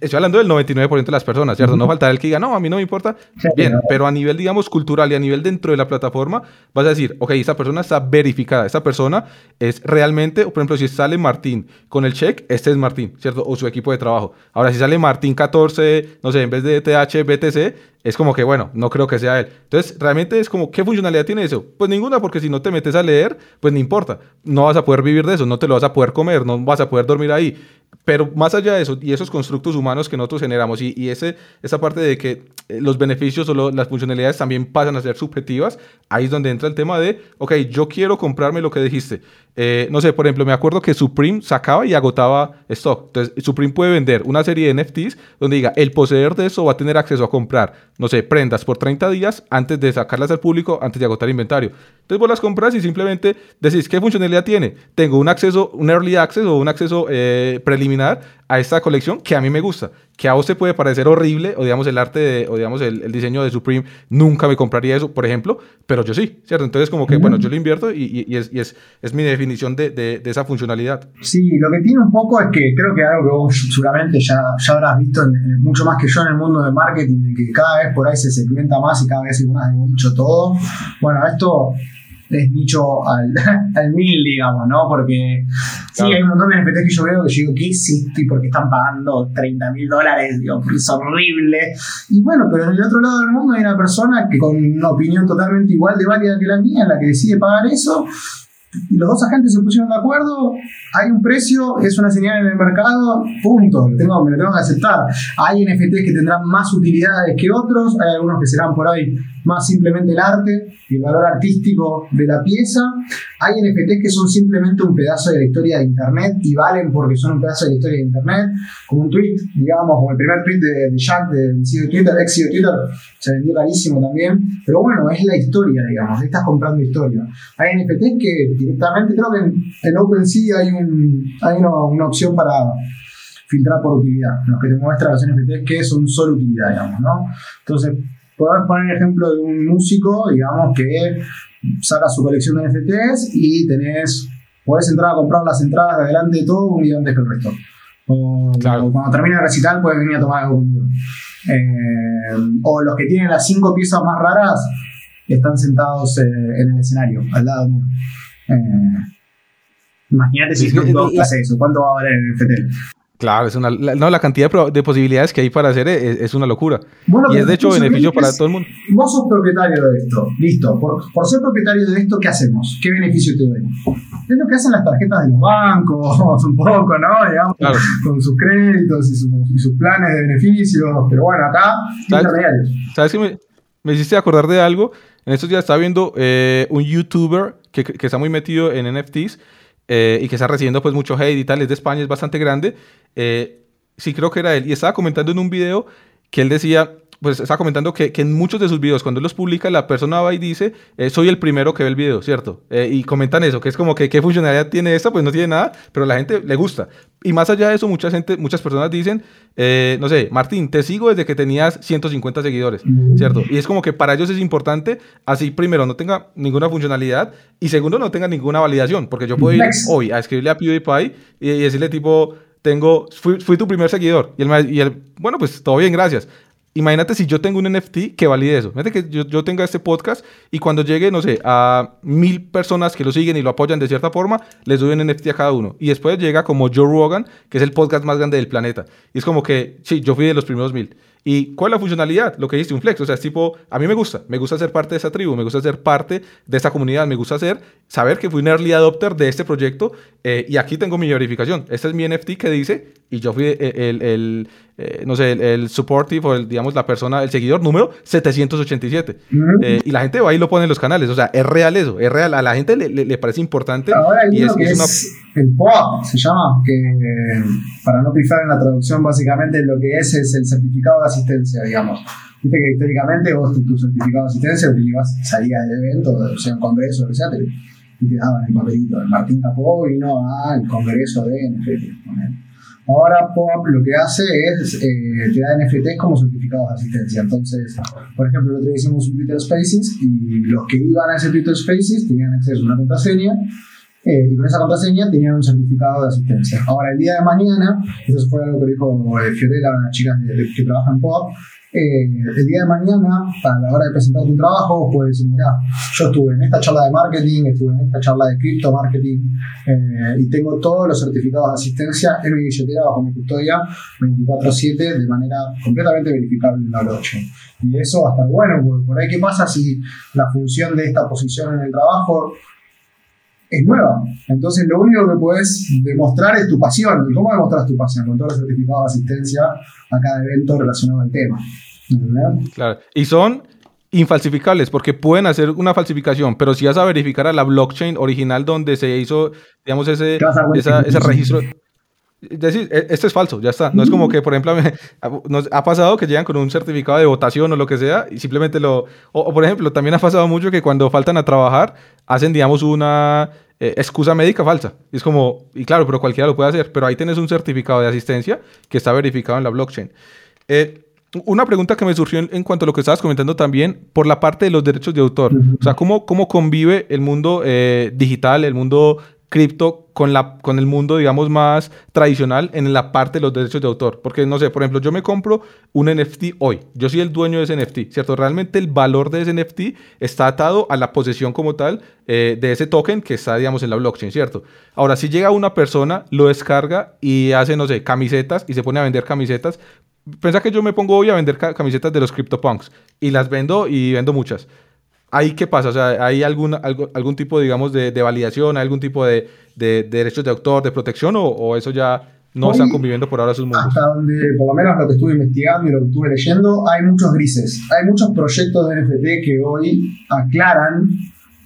estoy hablando del 99% de las personas, ¿cierto? No faltará el que diga, no, a mí no me importa. Bien, pero a nivel, digamos, cultural y a nivel dentro de la plataforma, vas a decir, ok, esta persona está verificada, esta persona es realmente, por ejemplo, si sale Martín con el check, este es Martín, ¿cierto? O su equipo de trabajo. Ahora, si sale Martín 14, no sé, en vez de TH, BTC, es como que, bueno, no creo que sea él. Entonces, realmente es como, ¿qué funcionalidad tiene eso? Pues ninguna, porque si no te metes a leer, pues no importa. No vas a poder vivir de eso, no te lo vas a poder comer, no vas a poder dormir ahí. Pero más allá de eso, y esos constructos humanos que nosotros generamos, y, y ese, esa parte de que eh, los beneficios o las funcionalidades también pasan a ser subjetivas, ahí es donde entra el tema de, ok, yo quiero comprarme lo que dijiste. Eh, no sé, por ejemplo, me acuerdo que Supreme sacaba y agotaba stock. Entonces, Supreme puede vender una serie de NFTs donde diga, el poseedor de eso va a tener acceso a comprar, no sé, prendas por 30 días antes de sacarlas al público, antes de agotar inventario. Entonces, vos las compras y simplemente decís, ¿qué funcionalidad tiene? Tengo un acceso, un early access o un acceso eh, preliminar a esta colección que a mí me gusta que a vos te puede parecer horrible, o digamos el arte, o digamos el, diseño de Supreme, nunca me compraría eso, por ejemplo, pero yo sí, ¿cierto? Entonces como que, bueno, yo lo invierto y, es, y es, es, mi definición de, de, esa funcionalidad.
Sí, lo que tiene un poco es que creo que algo que vos seguramente ya, ya habrás visto mucho más que yo en el mundo de marketing, que cada vez por ahí se segmenta más y cada vez hay más de mucho todo. Bueno, esto es nicho al, al mil, digamos, ¿no? Porque sí, hay un montón de NFTs que yo veo que yo digo, ¿qué esto? ¿Y por qué están pagando 30 mil dólares? Digo, es horrible. Y bueno, pero en el otro lado del mundo hay una persona que con una opinión totalmente igual de válida que la mía, en la que decide pagar eso, los dos agentes se pusieron de acuerdo, hay un precio, es una señal en el mercado, punto, tengo, me lo tengo que aceptar. Hay NFTs que tendrán más utilidades que otros, hay algunos que serán por ahí más simplemente el arte y el valor artístico de la pieza. Hay NFTs que son simplemente un pedazo de la historia de Internet y valen porque son un pedazo de la historia de Internet, como un tweet, digamos, como el primer tweet de, Jack del CEO de Twitter, ex CEO de Twitter, se vendió carísimo también, pero bueno, es la historia, digamos, estás comprando historia. Hay NFTs que directamente, creo que en, OpenSea hay, un, hay una, opción para filtrar por utilidad, los que te muestran los NFTs que son solo utilidad, digamos, ¿no? Entonces, podemos poner el ejemplo de un músico, digamos, que saca su colección de NFTs y tenés, podés entrar a comprar las entradas de adelante de todo un día antes que el resto. O, cuando termina el recital puedes venir a tomar algo conmigo. Eh, o los que tienen las cinco piezas más raras están sentados eh, en el escenario, al lado mío. Eh, imagínate si Snoop hace eso, ¿cuánto va a valer el NFT?
Claro, es una, la, no, la cantidad de, posibilidades que hay para hacer es, una locura. y es de hecho beneficio para todo el mundo.
Vos sos propietario de esto, listo. Por, por, ser propietario de esto, ¿qué hacemos? ¿Qué beneficio te doy? Es lo que hacen las tarjetas de los bancos, un poco, ¿no? Digamos, con sus créditos y, sus planes de beneficios. Pero bueno, acá, intermediarios.
¿Sabes qué me, me, hiciste acordar de algo? En estos días estaba viendo eh, un youtuber que, que está muy metido en NFTs eh, y que está recibiendo pues mucho hate y tal, es de España, es bastante grande. Eh, sí, creo que era él. Y estaba comentando en un video que él decía, pues está comentando que, que, en muchos de sus videos, cuando él los publica, la persona va y dice, eh, soy el primero que ve el video, ¿cierto? Eh, y comentan eso, que es como que qué funcionalidad tiene esta, pues no tiene nada, pero a la gente le gusta. Y más allá de eso, mucha gente, muchas personas dicen, eh, no sé, Martín, te sigo desde que tenías 150 seguidores, ¿cierto? Y es como que para ellos es importante, así primero, no tenga ninguna funcionalidad y segundo, no tenga ninguna validación, porque yo puedo ir hoy a escribirle a PewDiePie y, y decirle tipo, tengo, fui, fui, tu primer seguidor. Y él, y él, bueno, pues todo bien, gracias. Imagínate si yo tengo un NFT que valide eso. Imagínate que yo, yo, tenga este podcast y cuando llegue, no sé, a mil personas que lo siguen y lo apoyan de cierta forma, les doy un NFT a cada uno. Y después llega como Joe Rogan, que es el podcast más grande del planeta. Y es como que, sí, yo fui de los primeros mil. ¿Y cuál es la funcionalidad? Lo que dice un flex. O sea, es tipo, a mí me gusta, me gusta ser parte de esa tribu, me gusta ser parte de esta comunidad, me gusta ser, saber que fui un early adopter de este proyecto eh, y aquí tengo mi verificación. Este es mi NFT que dice y yo fui el, el, eh, no sé, el, supportive o el, digamos, la persona, el seguidor número 787. Eh, y la gente va y lo pone en los canales. O sea, es real eso, es real. A la gente le, le, parece importante.
Ahora hay y es, que es, el POAP, se llama, que para no pifar en la traducción, básicamente lo que es es el certificado de asistencia, digamos. Viste que históricamente vos tu, certificado de asistencia utilizabas, salías del evento, o sea, un congreso, o sea, y te daban el papelito. El Martín Capó vino al congreso de NFT. Ahora POAP lo que hace es, eh, te da NFTs como certificados de asistencia. Entonces, por ejemplo, el otro día hicimos un Twitter Spaces y los que iban a ese Twitter Spaces tenían acceso a una contraseña y con esa contraseña tenían un certificado de asistencia. Ahora, el día de mañana, eso fue algo que dijo eh, Fiorella, una chica que trabaja en POAP, eh, el día de mañana, a la hora de presentar tu trabajo, puedes decir, mira, yo estuve en esta charla de marketing, estuve en esta charla de cripto marketing eh, y tengo todos los certificados de asistencia en mi billetera bajo mi custodia 24/7 de manera completamente verificable en la blockchain. Y eso va a estar bueno, porque por ahí qué pasa si la función de esta posición en el trabajo es nueva. Entonces lo único que puedes demostrar es tu pasión. ¿Y cómo demostras tu pasión? Con todos los certificados de asistencia a cada evento relacionado al tema.
Claro. Y son infalsificables porque pueden hacer una falsificación, pero si vas a verificar a la blockchain original donde se hizo, digamos, ese, ese registro. Decir, e, esto es falso, ya está. No es como que, por ejemplo, nos ha pasado que llegan con un certificado de votación o lo que sea y simplemente lo... O, por ejemplo, también ha pasado mucho que cuando faltan a trabajar hacen, digamos, una eh, excusa médica falsa. Y es como, y claro, pero cualquiera lo puede hacer, pero ahí tienes un certificado de asistencia que está verificado en la blockchain. Eh, una pregunta que me surgió en, cuanto a lo que estabas comentando también, por la parte de los derechos de autor. O sea, ¿cómo, cómo convive el mundo eh, digital, el mundo cripto con, la, con el mundo, digamos, más tradicional en la parte de los derechos de autor. Porque, no sé, por ejemplo, yo me compro un NFT hoy. Yo soy el dueño de ese NFT, ¿cierto? Realmente el valor de ese NFT está atado a la posesión como tal eh, de ese token que está, digamos, en la blockchain, ¿cierto? Ahora, si llega una persona, lo descarga y hace, no sé, camisetas y se pone a vender camisetas. Piensa que yo me pongo hoy a vender camisetas de los CryptoPunks y las vendo y vendo muchas ¿Ahí qué pasa? O sea, ¿hay algún, algún tipo, digamos, de, validación, ¿Hay algún tipo de, derechos de autor, de protección, o, eso ya no están conviviendo por ahora sus mundos?
Hasta donde, por lo menos lo que estuve investigando y lo que estuve leyendo, hay muchos grises. Hay muchos proyectos de NFT que hoy aclaran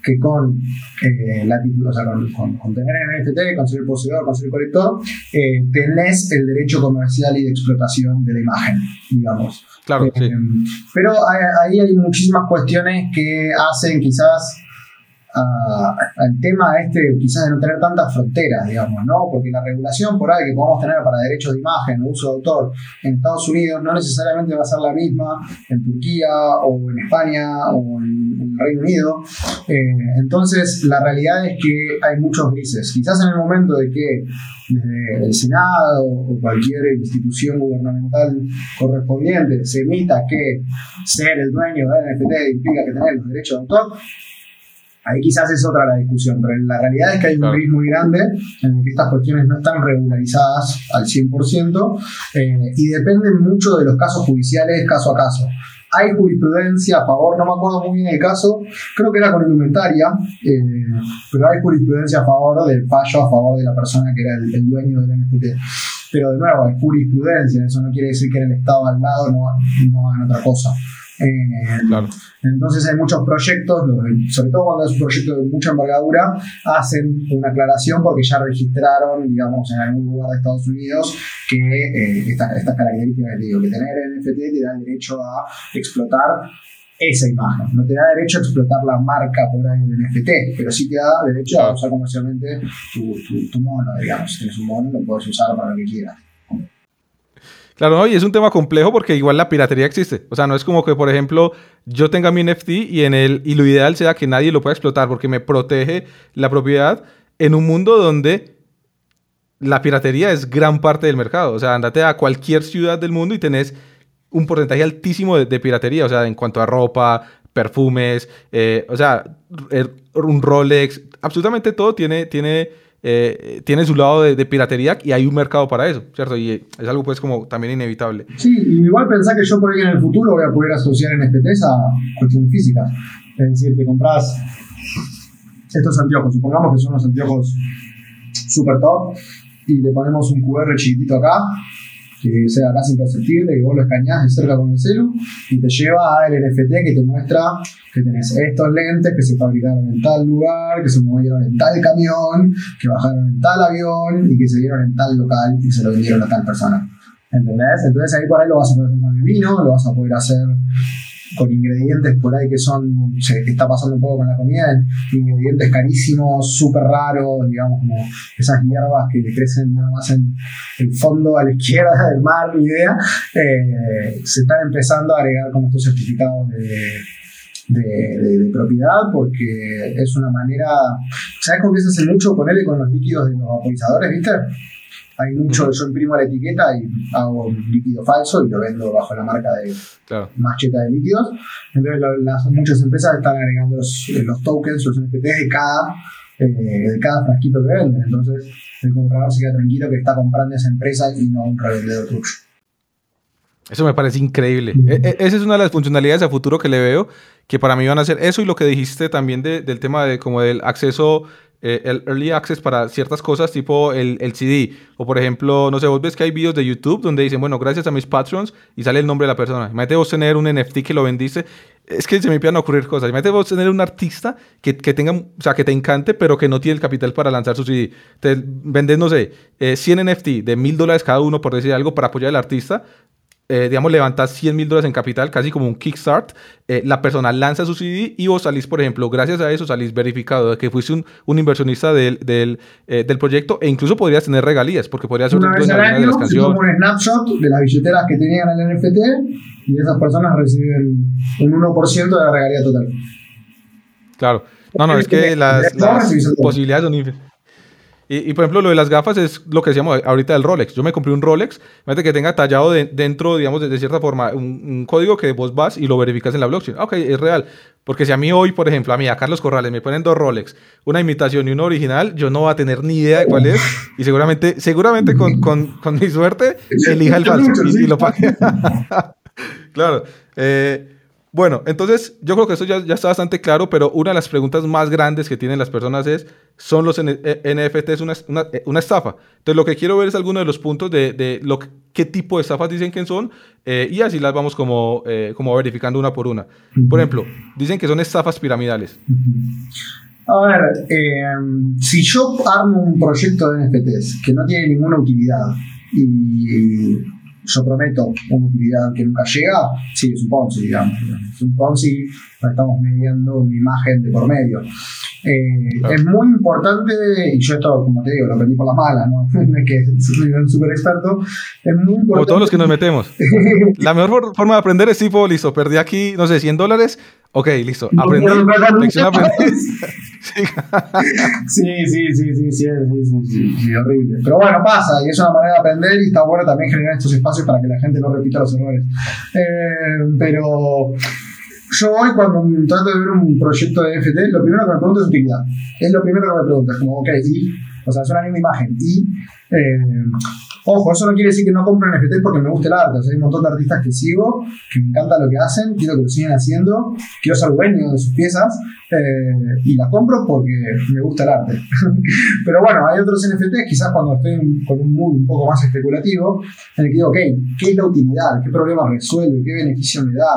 que con eh, la o sea, con, con, tener NFT, con ser el poseedor, con ser el colector, eh, tenés el derecho comercial y de explotación de la imagen, digamos.
Claro, sí. Eh,
pero ahí hay muchísimas cuestiones que hacen quizás al tema este quizás de no tener tantas fronteras, digamos, ¿no? Porque la regulación por ahí que podemos tener para derechos de imagen o uso de autor en Estados Unidos no necesariamente va a ser la misma en Turquía o en España o en, Reino Unido. Eh, entonces, la realidad es que hay muchos grises. Quizás en el momento de que desde el Senado o cualquier institución gubernamental correspondiente se emita que ser el dueño de NFT implica que tener los derechos de autor, Ahí quizás es otra la discusión, pero la realidad es que hay un país muy grande en el que estas cuestiones no están regularizadas al 100% eh, y dependen mucho de los casos judiciales caso a caso. Hay jurisprudencia a favor, no me acuerdo muy bien el caso, creo que era con indumentaria, eh, pero hay jurisprudencia a favor del fallo a favor de la persona que era el, dueño del NFT. Pero de nuevo, hay jurisprudencia, eso no quiere decir que en el Estado al lado no, no hagan otra cosa. Eh, entonces hay muchos proyectos, sobre todo cuando es un proyecto de mucha envergadura, hacen una aclaración porque ya registraron, digamos, en algún lugar de Estados Unidos que eh, estas, características que digo, que tener NFT te da el derecho a explotar esa imagen. No te da derecho a explotar la marca por ahí del NFT, pero sí te da derecho a usar comercialmente tu, tu, tu mono, digamos. Si tienes un mono, lo puedes usar para lo que quieras.
Claro, ¿no? y es un tema complejo porque igual la piratería existe. O sea, no es como que, por ejemplo, yo tenga mi NFT y, en el, y lo ideal sea que nadie lo pueda explotar porque me protege la propiedad en un mundo donde la piratería es gran parte del mercado. O sea, andate a cualquier ciudad del mundo y tenés un porcentaje altísimo de, piratería. O sea, en cuanto a ropa, perfumes, eh, o sea, er, un Rolex, absolutamente todo tiene, tiene eh, tiene su lado de, piratería y hay un mercado para eso, ¿cierto? Y es algo pues como también inevitable.
Sí, igual pensar que yo por ahí en el futuro voy a poder asociar NFTs a cuestiones físicas. Es decir, te compras estos anteojos, supongamos que son los anteojos super top y le ponemos un QR chiquitito acá que sea casi imperceptible, que vos lo escaneás de cerca con el celu y te lleva al NFT que te muestra que tenés estos lentes que se fabricaron en tal lugar, que se movieron en tal camión, que bajaron en tal avión y que se dieron en tal local y se lo vendieron a tal persona. ¿Entendés? Entonces ahí por ahí lo vas a poder hacer con vino, lo vas a poder hacer con ingredientes por ahí que son, se está pasando un poco con la comida, ingredientes carísimos, súper raros, digamos, como esas hierbas que crecen nada más en el fondo a la izquierda del mar, ni idea, eh, se están empezando a agregar con estos certificados de, de, propiedad porque es una manera, ¿sabes cómo se hace mucho? Ponerle con los líquidos de los vaporizadores, ¿viste? Hay mucho, yo imprimo la etiqueta y hago líquido falso y lo vendo bajo la marca de macheta de líquidos. Entonces las, muchas empresas están agregando los, los tokens, los NFTs de cada, eh, de cada frasquito que venden. Entonces el comprador se queda tranquilo que está comprando esa empresa y no un revendedor tuyo.
Eso me parece increíble. E, e, esa es una de las funcionalidades a futuro que le veo, que para mí van a ser eso y lo que dijiste también del tema de como del acceso eh, el early access para ciertas cosas, tipo el, el, CD. O por ejemplo, no sé, vos ves que hay videos de YouTube donde dicen, bueno, gracias a mis patrons y sale el nombre de la persona. Imagínate vos tener un NFT que lo vendiste. Es que se me empiezan a ocurrir cosas. Imagínate vos tener un artista que, que, tenga, o sea, que te encante, pero que no tiene el capital para lanzar su CD. Te vendes, no sé, 100 eh, NFT de mil dólares cada uno, por decir algo, para apoyar al artista eh, digamos, levantas 100 mil dólares en capital, casi como un kickstart, eh, la persona lanza su CD y vos salís, por ejemplo, gracias a eso salís verificado de que fuiste un, un inversionista del, del, eh, del, proyecto e incluso podrías tener regalías, porque podrías ser
una vez al año, de las canciones. un snapshot de las billeteras que tenían el NFT y esas personas reciben un 1% de la regalía total.
Claro. No, no, es que las, las posibilidades son infinitas. Y, por ejemplo, lo de las gafas es lo que decíamos ahorita del Rolex. Yo me compré un Rolex, fíjate que tenga tallado dentro, digamos, de, cierta forma, un, código que vos vas y lo verificas en la blockchain. Ah, ok, es real. Porque si a mí hoy, por ejemplo, a mí, a Carlos Corrales, me ponen dos Rolex, una imitación y una original, yo no voy a tener ni idea de cuál es. Y seguramente, seguramente con, con, con mi suerte, elija el falso y, lo pague. claro. Eh, Bueno, entonces yo creo que eso ya, está bastante claro, pero una de las preguntas más grandes que tienen las personas es, ¿son los NFTs una, una, una estafa? Entonces lo que quiero ver es alguno de los puntos de, lo, qué tipo de estafas dicen que son eh, y así las vamos como, eh, verificando una por una. Por ejemplo, dicen que son estafas piramidales.
A ver, eh, si yo armo un proyecto de NFTs que no tiene ninguna utilidad y yo prometo una utilidad que nunca llega, sí, es un Ponzi, digamos. Es un Ponzi, estamos midiendo una imagen de por medio. Eh, es muy importante, y yo esto, como te digo, lo aprendí por las malas, ¿no? que soy un súper experto. Es muy importante.
Como todos los que nos metemos. La mejor forma de aprender es tipo, listo, perdí aquí, no sé, 100 dólares. Ok, listo. Aprendí. Lección aprendí.
sí, sí, sí, sí, sí, sí, sí, horrible. Pero bueno, pasa y es una manera de aprender y está bueno también generar estos espacios para que la gente no repita los errores. Eh, pero yo hoy cuando trato de ver un proyecto de NFT, lo primero que me pregunto es utilidad. Es lo primero que me pregunto, es como, ok, y, o sea, es una linda imagen. Y, eh, ojo, eso no quiere decir que no compre NFT porque me guste el arte. O sea, hay un montón de artistas que sigo, que me encanta lo que hacen, quiero que lo sigan haciendo, quiero ser dueño de sus piezas eh, y las compro porque me gusta el arte. Pero bueno, hay otros NFTs, quizás cuando estoy con un mood un poco más especulativo, en el que digo, ok, ¿qué es la utilidad? ¿Qué problema resuelve? ¿Qué beneficio me da?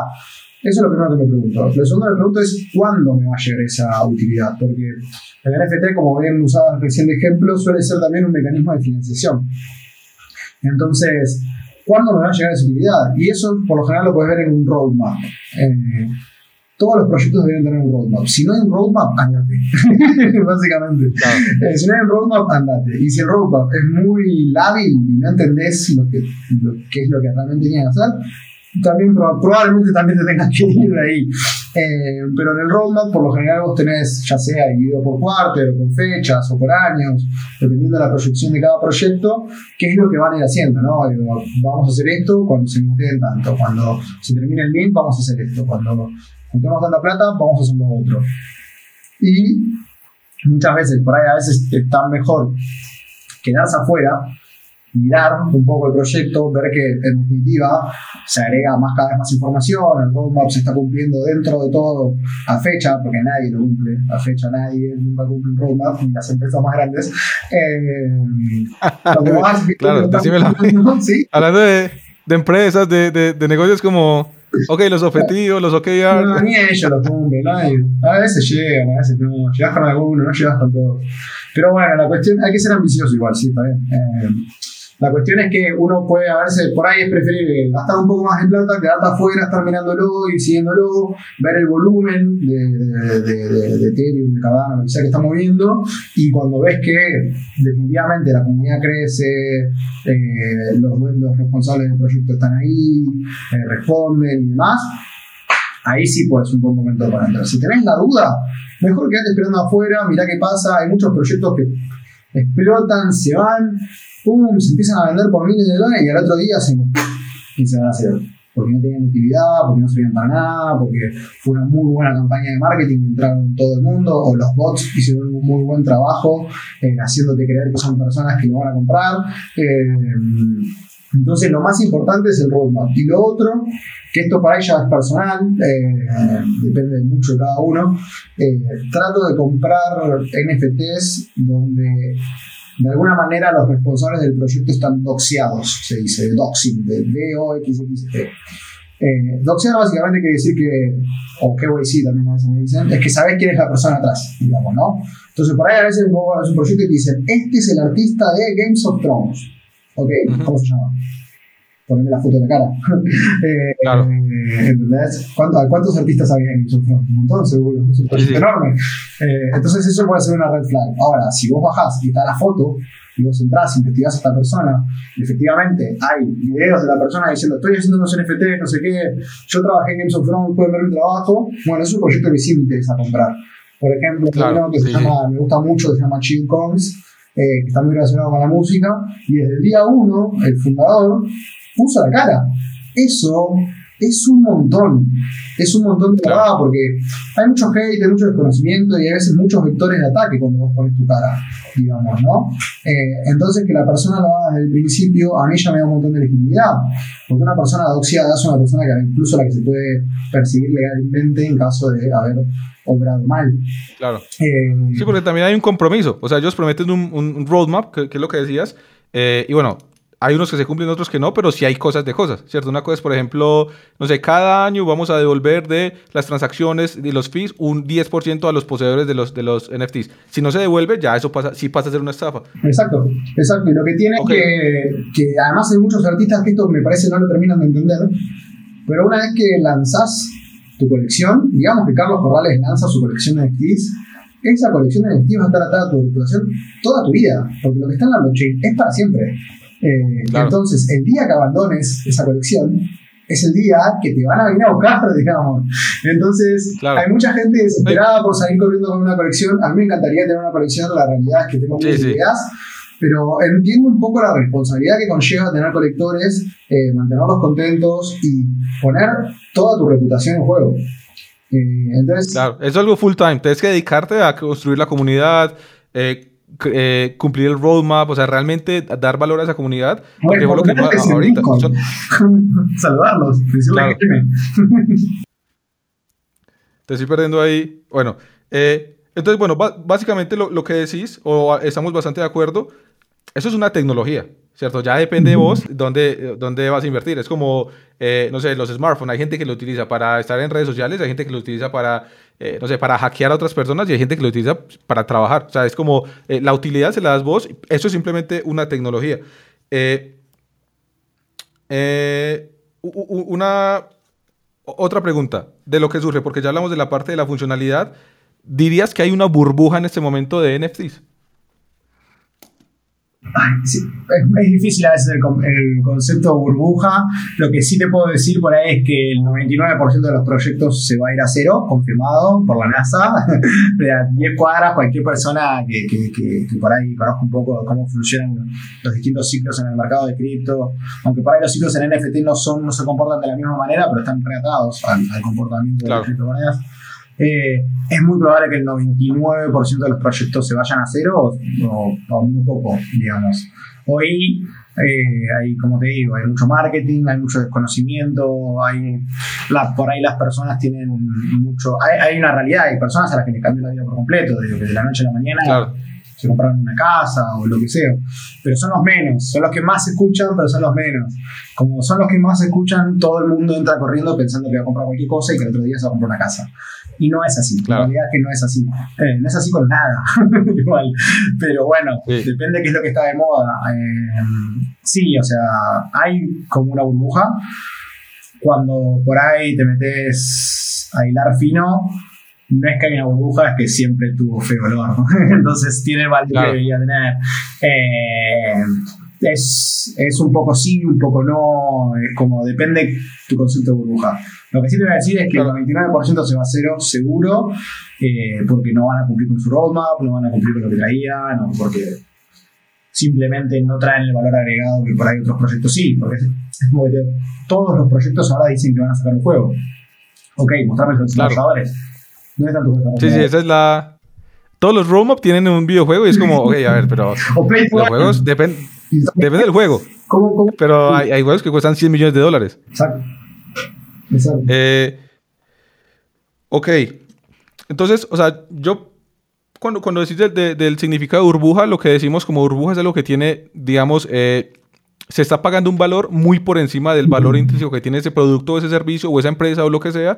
Eso es lo primero que me pregunto. Lo segundo que me pregunto es cuándo me va a llegar esa utilidad, porque el NFT, como bien usaba recién de ejemplo, suele ser también un mecanismo de financiación. Entonces, ¿cuándo me va a llegar esa utilidad? Y eso por lo general lo puedes ver en un roadmap. Eh, todos los proyectos deben tener un roadmap. Si no hay un roadmap, andate. Básicamente. Eh, si no hay un roadmap, andate. Y si el roadmap es muy lábil y no entendés lo que, lo, qué es lo que realmente tiene que hacer, también probablemente también te tengas que ir de ahí. Eh, pero en el roadmap, por lo general, vos tenés ya sea dividido por cuarto, o con fechas, o por años, dependiendo de la proyección de cada proyecto, qué es lo que van a ir haciendo, ¿no? Vamos a hacer esto cuando se en tanto, cuando se termine el mint, vamos a hacer esto, cuando juntemos tanta plata, vamos a hacer lo otro. Y muchas veces, por ahí a veces está mejor quedarse afuera mirar un poco el proyecto, ver que en definitiva se agrega más cada vez más información, el roadmap se está cumpliendo dentro de todo a fecha, porque nadie lo cumple, a fecha nadie nunca cumple un roadmap, ni las empresas más grandes. Eh,
claro, ¿Sí? Hablando de, de empresas, de, de, de, negocios como, ok, los objetivos, los OKR.
No, ni ellos lo cumplen, nadie. A veces llegan, a veces no. Llegas con alguno, no llegas con todo. Pero bueno, la cuestión, hay que ser ambicioso igual, sí, está bien. Eh, la cuestión es que uno puede, veces, por ahí es preferible gastar un poco más en plata, quedarte afuera, estar mirándolo y siguiéndolo, ver el volumen de, de, de, Ethereum, de Cardano, lo que sea que está moviendo, y cuando ves que definitivamente la comunidad crece, eh, los, los, responsables del proyecto están ahí, eh, responden y demás, ahí sí puede ser un buen momento para entrar. Si tenés la duda, mejor quedate esperando afuera, mirá qué pasa, hay muchos proyectos que explotan, se van, pum, se empiezan a vender por miles de dólares y al otro día se, van a hacer. Porque no tenían utilidad, porque no servían para nada, porque fue una muy buena campaña de marketing entraron todo el mundo, o los bots hicieron un muy buen trabajo eh, haciéndote creer que son personas que lo van a comprar. Eh, entonces lo más importante es el roadmap. Y lo otro, que esto para ella es personal, eh, depende mucho de cada uno, trato de comprar NFTs donde de alguna manera los responsables del proyecto están doxeados, se dice, doxing, de D-O-X-X-T. Eh, doxear básicamente quiere decir que, o KYC también a veces me dicen, es que sabes quién es la persona atrás, digamos, ¿no? Entonces por ahí a veces es un proyecto y te dicen, este es el artista de Games of Thrones. ¿Ok? ¿Cómo se llama? Ponerme la foto de la cara. eh, claro. Eh, ¿Entendés? ¿Cuántos, artistas había en Games Un montón, seguro. Es un proyecto enorme. Eh, entonces, eso puede ser una red flag. Ahora, si vos bajás y está la foto, y vos entrás, investigás a esta persona, y efectivamente hay videos de la persona diciendo, estoy haciendo unos NFT, no sé qué, yo trabajé en Games of Thrones, pueden ver mi trabajo. Bueno, es un proyecto que sí me interesa comprar. Por ejemplo, claro, uno que se llama, me gusta mucho, que se llama Chill Combs, eh, que está muy relacionado con la música, y desde el día uno, el fundador puso la cara. Eso es un montón. Es un montón de trabajo porque hay mucho hate, hay mucho desconocimiento y a veces muchos vectores de ataque cuando vos pones tu cara. digamos, ¿no? Eh, entonces, que la persona lo haga desde el principio, a mí ya me da un montón de legitimidad, porque una persona doxiada es una persona que incluso la que se puede perseguir legalmente en caso de haber obrado mal.
Claro. Eh, sí, porque también hay un compromiso, o sea, ellos prometen un, un roadmap, que, que, es lo que decías, y bueno, hay unos que se cumplen, otros que no, pero sí hay cosas de cosas, ¿cierto? Una cosa es, por ejemplo, no sé, cada año vamos a devolver de las transacciones y los fees un 10% a los poseedores de los, de los NFTs. Si no se devuelve, ya eso pasa, sí pasa a ser una estafa.
Exacto, exacto. Y lo que tiene es que, que, además hay muchos artistas que esto me parece no lo terminan de entender, pero una vez que lanzás tu colección, digamos que Carlos Corrales lanza su colección de NFTs, esa colección de NFTs va a estar atada a tu reputación toda tu vida, porque lo que está en la blockchain es para siempre. Eh, entonces, el día que abandones esa colección, es el día que te van a venir a buscar, digamos. Entonces, hay mucha gente desesperada por salir corriendo con una colección. A mí me encantaría tener una colección, la realidad es que tengo muchas ideas, pero entiendo un poco la responsabilidad que conlleva tener colectores, eh, mantenerlos contentos y poner toda tu reputación en juego.
Eh, entonces, claro, es algo full time. Tienes que dedicarte a construir la comunidad. Eh, eh, cumplir el roadmap, o sea, realmente dar valor a esa comunidad. Porque lo que ahorita.
Saludarlos,
Te estoy perdiendo ahí. Bueno, eh, entonces, bueno, básicamente lo, lo, que decís, o estamos bastante de acuerdo, eso es una tecnología. ¿Cierto? Ya depende de vos dónde, dónde vas a invertir. Es como, eh, no sé, los smartphones. Hay gente que lo utiliza para estar en redes sociales, hay gente que lo utiliza para, eh, no sé, para hackear a otras personas y hay gente que lo utiliza para trabajar. O sea, es como, eh, la utilidad se la das vos. Eso es simplemente una tecnología. una otra pregunta de lo que surge, porque ya hablamos de la parte de la funcionalidad. ¿Dirías que hay una burbuja en este momento de NFTs?
Es, difícil a veces el, concepto burbuja. Lo que sí te puedo decir por ahí es que el 99% de los proyectos se va a ir a cero, confirmado por la NASA. de a 10 cuadras, cualquier persona que, que, por ahí conozca un poco cómo funcionan los distintos ciclos en el mercado de cripto, aunque por ahí los ciclos en NFT no, son, no se comportan de la misma manera, pero están reatados al, comportamiento de las criptomonedas. Eh, es muy probable que el 99% de los proyectos se vayan a cero o, muy poco, digamos. Hoy eh, hay, como te digo, hay mucho marketing, hay mucho desconocimiento, hay por ahí las personas tienen mucho... Hay, una realidad, hay personas a las que les cambió la vida por completo, de, de la noche a la mañana se compraron una casa o lo que sea. Pero son los menos, son los que más escuchan, pero son los menos. Como son los que más escuchan, todo el mundo entra corriendo pensando que va a comprar cualquier cosa y que el otro día se va a comprar una casa. Y no es así, la realidad es que no es así. Eh, no es así con nada, igual. Pero bueno, depende de qué es lo que está de moda. Eh, sí, o sea, hay como una burbuja. Cuando por ahí te metes a hilar fino, no es que haya una burbuja, es que siempre tuvo feo olor. Entonces tiene el valor que debería tener. Eh, es, es, un poco sí, un poco no, es como depende tu concepto de burbuja. Lo que sí te voy a decir es que el 99% se va a cero seguro, eh, porque no van a cumplir con su roadmap, no van a cumplir con lo que traían, o porque simplemente no traen el valor agregado que por ahí otros proyectos sí, porque es, como que todos los proyectos ahora dicen que van a sacar un juego. Ok, mostrarme los desarrolladores. No es tanto
Sí, sí, esa es la. Todos los roadmap tienen un videojuego y es como, ok, a ver, pero los juegos dependen Depende del juego. Pero hay, hay, juegos que cuestan 100 millones de dólares. Exacto. Exacto. Eh, ok. Entonces, o sea, yo cuando, cuando decís del significado de burbuja, lo que decimos como burbuja es algo que tiene, digamos, eh, se está pagando un valor muy por encima del valor intrínseco que tiene ese producto o ese servicio o esa empresa o lo que sea.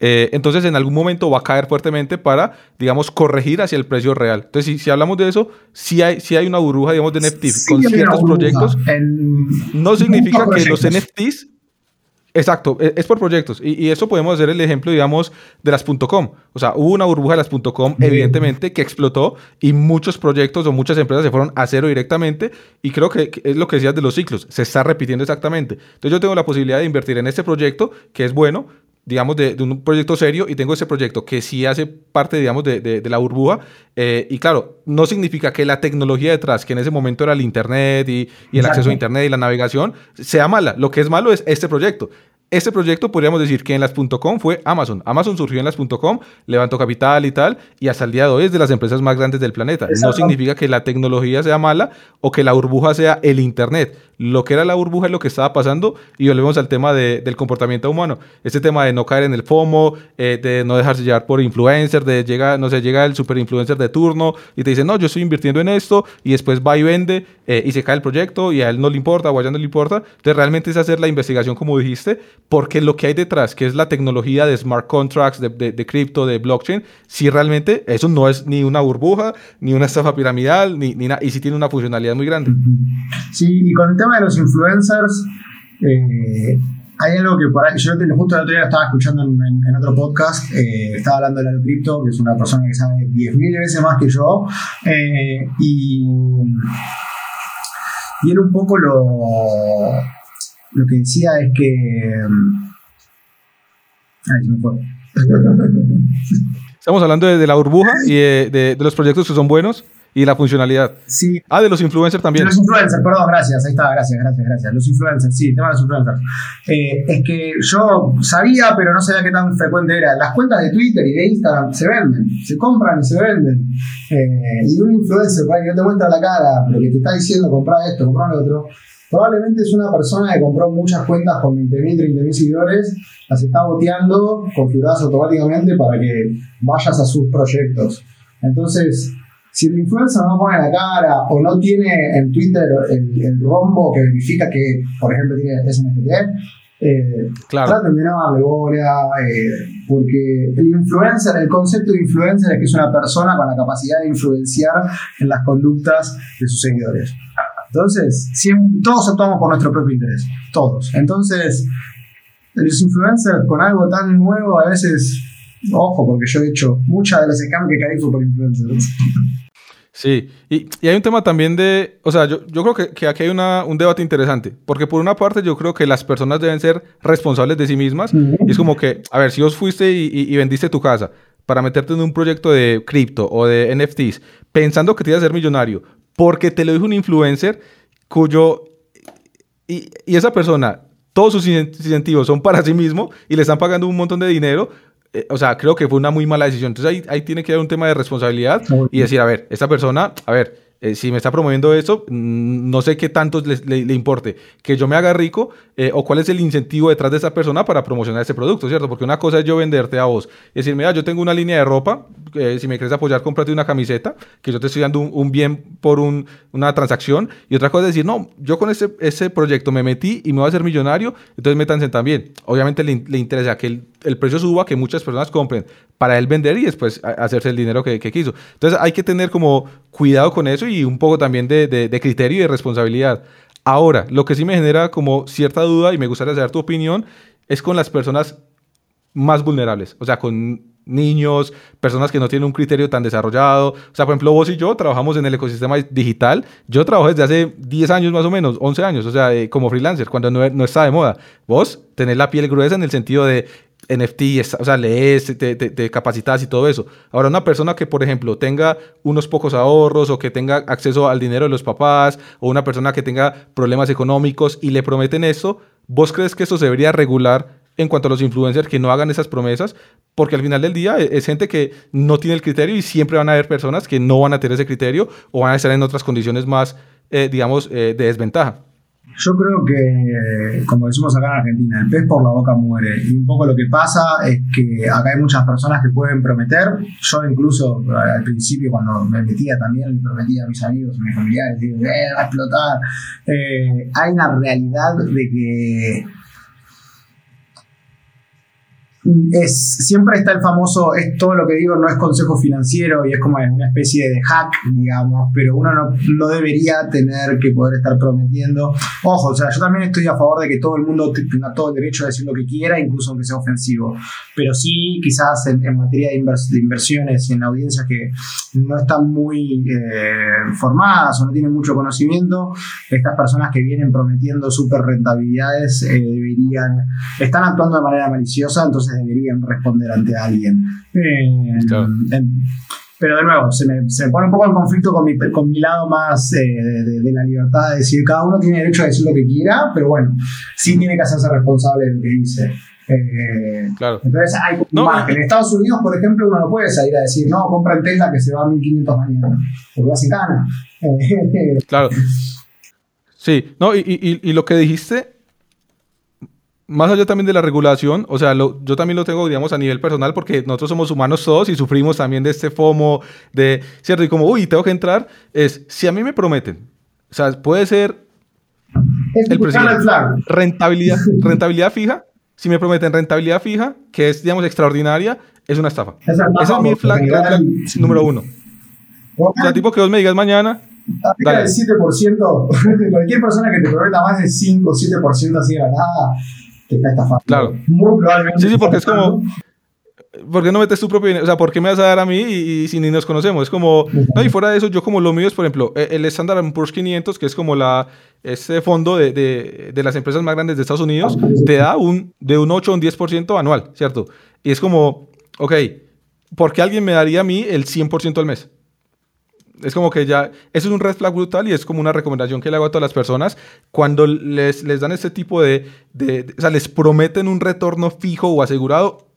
Eh, entonces en algún momento va a caer fuertemente para, digamos, corregir hacia el precio real. Entonces si, hablamos de eso, si hay, si hay una burbuja, digamos, de NFTs con ciertos proyectos. No significa que los NFTs Exacto, e, es por proyectos. Y, eso podemos hacer el ejemplo, digamos, de las .com. O sea, hubo una burbuja de las .com, evidentemente, que explotó y muchos proyectos o muchas empresas se fueron a cero directamente. Y creo que es lo que decías de los ciclos. Se está repitiendo exactamente. Entonces yo tengo la posibilidad de invertir en este proyecto, que es bueno, digamos, de, un proyecto serio y tengo ese proyecto que sí hace parte, digamos, de, de, la burbuja. Eh, y claro, no significa que la tecnología detrás, que en ese momento era el Internet y, y el acceso a Internet y la navegación, sea mala. Lo que es malo es este proyecto. Este proyecto podríamos decir que en las .com fue Amazon. Amazon surgió en las .com, levantó capital y tal, y hasta el día de hoy es de las empresas más grandes del planeta. No significa que la tecnología sea mala o que la burbuja sea el Internet. Lo que era la burbuja es lo que estaba pasando y volvemos al tema del comportamiento humano. Este tema de no caer en el FOMO, eh, de no dejarse llevar por influencers, de llega, no sé, llega el super influencer de turno y te dice, no, yo estoy invirtiendo en esto y después va y vende eh, y se cae el proyecto y a él no le importa o a ella no le importa. Entonces realmente es hacer la investigación como dijiste porque lo que hay detrás, que es la tecnología de smart contracts, de, de, cripto, de blockchain, si realmente eso no es ni una burbuja, ni una estafa piramidal, ni, ni y si tiene una funcionalidad muy grande.
Sí, y con el tema de los influencers, eh, hay algo que por ahí, yo justo el otro día estaba escuchando en, otro podcast, eh, estaba hablando de la cripto, que es una persona que sabe 10.000 veces más que yo, eh, y, y él un poco lo lo que decía es que. Mm, ay, se me fue.
Estamos hablando de, la burbuja y de, los proyectos que son buenos y la funcionalidad.
Sí.
Ah, de los influencers también.
De los influencers, perdón, gracias. Ahí está, gracias, gracias, gracias. Los influencers, sí, tema de los influencers. Eh, es que yo sabía, pero no sabía qué tan frecuente era. Las cuentas de Twitter y de Instagram se venden, se compran y se venden. Eh, y un influencer, para que no te muestra la cara, pero que te está diciendo comprar esto, comprar lo otro Probablemente es una persona que compró muchas cuentas con 20.000, 30.000 seguidores, las está boteando, configuradas automáticamente para que vayas a sus proyectos. Entonces, si el influencer no pone la cara o no tiene en Twitter el, rombo que verifica que, por ejemplo, tiene SNFT, eh, traten de no darle bola, eh, porque el influencer, el concepto de influencer es que es una persona con la capacidad de influenciar en las conductas de sus seguidores. Entonces, todos actuamos por nuestro propio interés, todos. Entonces, los influencers con algo tan nuevo a veces, ojo, porque yo he hecho muchas de las scams que caí por influencers.
Sí, y, hay un tema también de, o sea, yo, yo creo que, que aquí hay una, un debate interesante, porque por una parte yo creo que las personas deben ser responsables de sí mismas, y es como que, a ver, si vos fuiste y, y, vendiste tu casa para meterte en un proyecto de cripto o de NFTs, pensando que te ibas a ser millonario, porque te lo dijo un influencer cuyo... Y, esa persona, todos sus incentivos son para sí mismo y le están pagando un montón de dinero. Eh, o sea, creo que fue una muy mala decisión. Entonces ahí, ahí tiene que haber un tema de responsabilidad y decir, a ver, esta persona, a ver, eh, si me está promoviendo eso, mm, no sé qué tanto le, importe que yo me haga rico eh, o cuál es el incentivo detrás de esa persona para promocionar ese producto, ¿cierto? Porque una cosa es yo venderte a vos y decir, mira, yo tengo una línea de ropa, si me quieres apoyar, cómprate una camiseta, que yo te estoy dando un, bien por una transacción. Y otra cosa es decir, no, yo con ese, proyecto me metí y me voy a hacer millonario, entonces métanse también. Obviamente le, interesa que el, el, precio suba, que muchas personas compren para él vender y después hacerse el dinero que quiso. Entonces hay que tener como cuidado con eso y un poco también de, criterio y de responsabilidad. Ahora, lo que sí me genera como cierta duda y me gustaría saber tu opinión es con las personas más vulnerables, o sea, con niños, personas que no tienen un criterio tan desarrollado. O sea, por ejemplo, vos y yo trabajamos en el ecosistema digital. Yo trabajo desde hace 10 años más o menos, 11 años, o sea, eh, como freelancer, cuando no, no está de moda. Vos tenés la piel gruesa en el sentido de NFT, o sea, lees, te, te, capacitas y todo eso. Ahora, una persona que, por ejemplo, tenga unos pocos ahorros o que tenga acceso al dinero de los papás o una persona que tenga problemas económicos y le prometen eso, ¿vos crees que eso se debería regular en cuanto a los influencers que no hagan esas promesas? Porque al final del día e, es gente que no tiene el criterio y siempre van a haber personas que no van a tener ese criterio o van a estar en otras condiciones más, eh, digamos, eh, de desventaja.
Yo creo que, como decimos acá en Argentina, el pez por la boca muere. Y un poco lo que pasa es que acá hay muchas personas que pueden prometer. Yo incluso al principio cuando me metía también, le prometía a mis amigos, a mis familiares, digo, eh, va a explotar. Eh, hay una realidad de que es, siempre está el famoso, es todo lo que digo, no es consejo financiero y es como una especie de hack, digamos, pero uno no, no, debería tener que poder estar prometiendo. Ojo, o sea, yo también estoy a favor de que todo el mundo tenga todo el derecho a decir lo que quiera, incluso aunque sea ofensivo. Pero sí, quizás en, materia de, de, inversiones y en audiencias que no están muy eh, formadas o no tienen mucho conocimiento, estas personas que vienen prometiendo súper rentabilidades eh, deberían, están actuando de manera maliciosa, entonces deberían responder ante alguien. Eh, pero de nuevo, se me, se me, pone un poco en conflicto con mi, con mi lado más eh, de, de, la libertad de decir, cada uno tiene derecho a decir lo que quiera, pero bueno, sí tiene que hacerse responsable de lo que dice. Eh, claro. Entonces hay no, En Estados Unidos, por ejemplo, uno no puede salir a decir, no, compra en Tesla que se va a 1500 mañana, porque va a
claro. Sí, no, y, y, y lo que dijiste más allá también de la regulación, o sea, yo también lo tengo, digamos, a nivel personal, porque nosotros somos humanos todos y sufrimos también de este FOMO, de, ¿cierto? Y como, uy, tengo que entrar, es, si a mí me prometen, o sea, puede ser el presidente, rentabilidad, rentabilidad fija, si me prometen rentabilidad fija, que es, digamos, extraordinaria, es una estafa. Esa es mi flag, número uno. O sea, tipo que vos me digas mañana,
Aplica del 7%, cualquier persona que te prometa más del 5 o 7% así de nada, que está estafando.
Claro.
Muy probablemente.
Sí, sí, porque es como. ¿Por qué no metes tu propio dinero? O sea, ¿por qué me vas a dar a mí y, si ni nos conocemos? Es como. No, y fuera de eso, yo como lo mío es, por ejemplo, e, el Standard Poor's 500, que es como la este fondo de, de, de, las empresas más grandes de Estados Unidos, te da un, de un 8 o un 10% anual, ¿cierto? Y es como, ok, ¿por qué alguien me daría a mí el 100% al mes? Es como que ya, eso es un red flag brutal y es como una recomendación que le hago a todas las personas cuando les, les dan este tipo de, de, de, o sea, les prometen un retorno fijo o asegurado,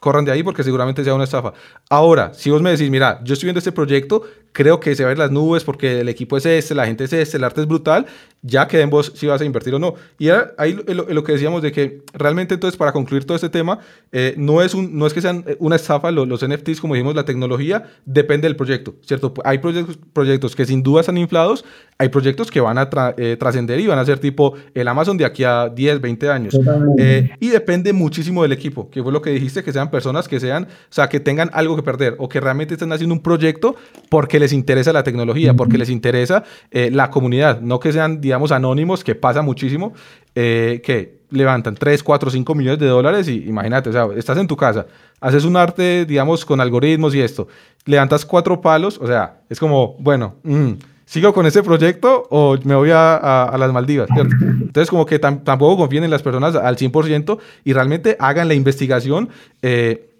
corran de ahí porque seguramente sea una estafa. Ahora, si vos me decís, mira, yo estoy viendo este proyecto, creo que se va a ver las nubes porque el equipo es este, la gente es este, el arte es brutal, ya queden vos si vas a invertir o no. Y ahí lo, lo, que decíamos de que realmente entonces para concluir todo este tema, eh, no, es un, no es que sean una estafa los, los, NFTs, como dijimos, la tecnología depende del proyecto, ¿cierto? Hay proyectos, proyectos que sin duda están inflados, hay proyectos que van a tra eh, trascender y van a ser tipo el Amazon de aquí a 10, 20 años. Eh, y depende muchísimo del equipo, que fue lo que dijiste, que sean personas que sean, o sea, que tengan algo que perder o que realmente estén haciendo un proyecto porque les interesa la tecnología, porque les interesa eh, la comunidad, no que sean, digamos, anónimos, que pasa muchísimo, eh, que levantan 3, 4, 5 millones de dólares y imagínate, o sea, estás en tu casa, haces un arte, digamos, con algoritmos y esto, levantas cuatro palos, o sea, es como, bueno, mmm, ¿sigo con ese proyecto o me voy a, a, a las Maldivas? ¿cierto? Entonces, como que tam tampoco confíen en las personas al 100% y realmente hagan la investigación. Eh,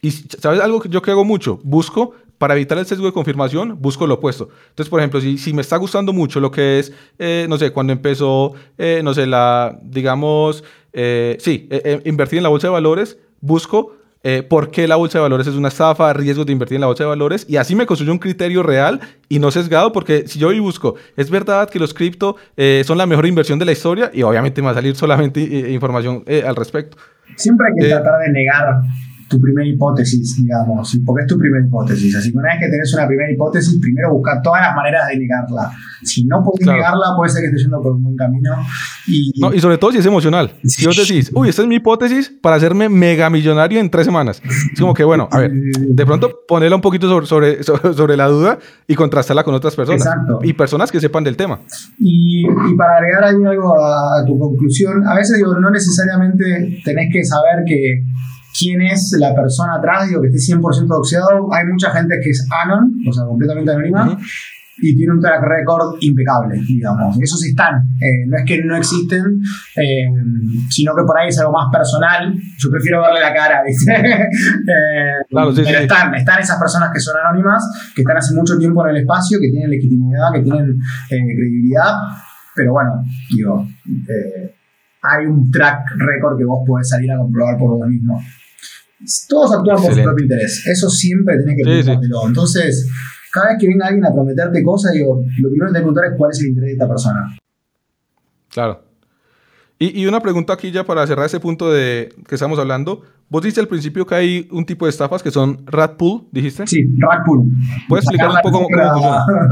y, ¿sabes algo que yo que hago mucho? Busco para evitar el sesgo de confirmación, busco lo opuesto. Entonces, por ejemplo, si, si me está gustando mucho lo que es, eh, no sé, cuando empezó, eh, no sé, la, digamos, eh, sí, eh, eh, invertir en la bolsa de valores, busco por qué la bolsa de valores es una estafa, riesgos de invertir en la bolsa de valores, y así me construyo un criterio real y no sesgado, porque si yo hoy busco, es verdad que los cripto son la mejor inversión de la historia, y obviamente me va a salir solamente información al respecto.
Siempre hay que tratar de negar tu primera hipótesis, digamos, porque es tu primera hipótesis. Así que una vez que tenés una primera hipótesis, primero buscar todas las maneras de negarla. Si no podés claro. negarla, puede ser que estés yendo por un buen camino. Y,
no, y sobre todo si es emocional. Si vos decís, uy, esta es mi hipótesis para hacerme mega millonario en tres semanas. Es como que, bueno, a ver, de pronto ponerla un poquito sobre, sobre, sobre la duda y contrastarla con otras personas.
Exacto.
Y personas que sepan del tema.
Y, y para agregar ahí algo a, a tu conclusión, a veces digo, no necesariamente tenés que saber que quién es la persona atrás, digo, que esté 100% doxeado. Hay mucha gente que es anon, o sea, completamente anónima, uh -huh. y tiene un track record impecable, digamos. Esos están. Eh, no es que no existen, eh, sino que por ahí es algo más personal. Yo prefiero verle la cara, ¿viste? eh,
claro, sí,
pero
sí.
están, están esas personas que son anónimas, que están hace mucho tiempo en el espacio, que tienen legitimidad, que tienen credibilidad. Pero bueno, digo, hay un track record que vos podés salir a comprobar por vos mismo todos actúan por su propio interés. Eso siempre tenés que preguntártelo. Sí, sí. Entonces, cada vez que venga alguien a prometerte cosas, digo, lo primero que que preguntar es cuál es el interés de esta persona.
Claro. Y, y, una pregunta aquí ya para cerrar ese punto de que estamos hablando. Vos dijiste al principio que hay un tipo de estafas que son rat pool, dijiste.
Sí, rat pool.
¿Puedes explicar un poco cómo, cómo funciona?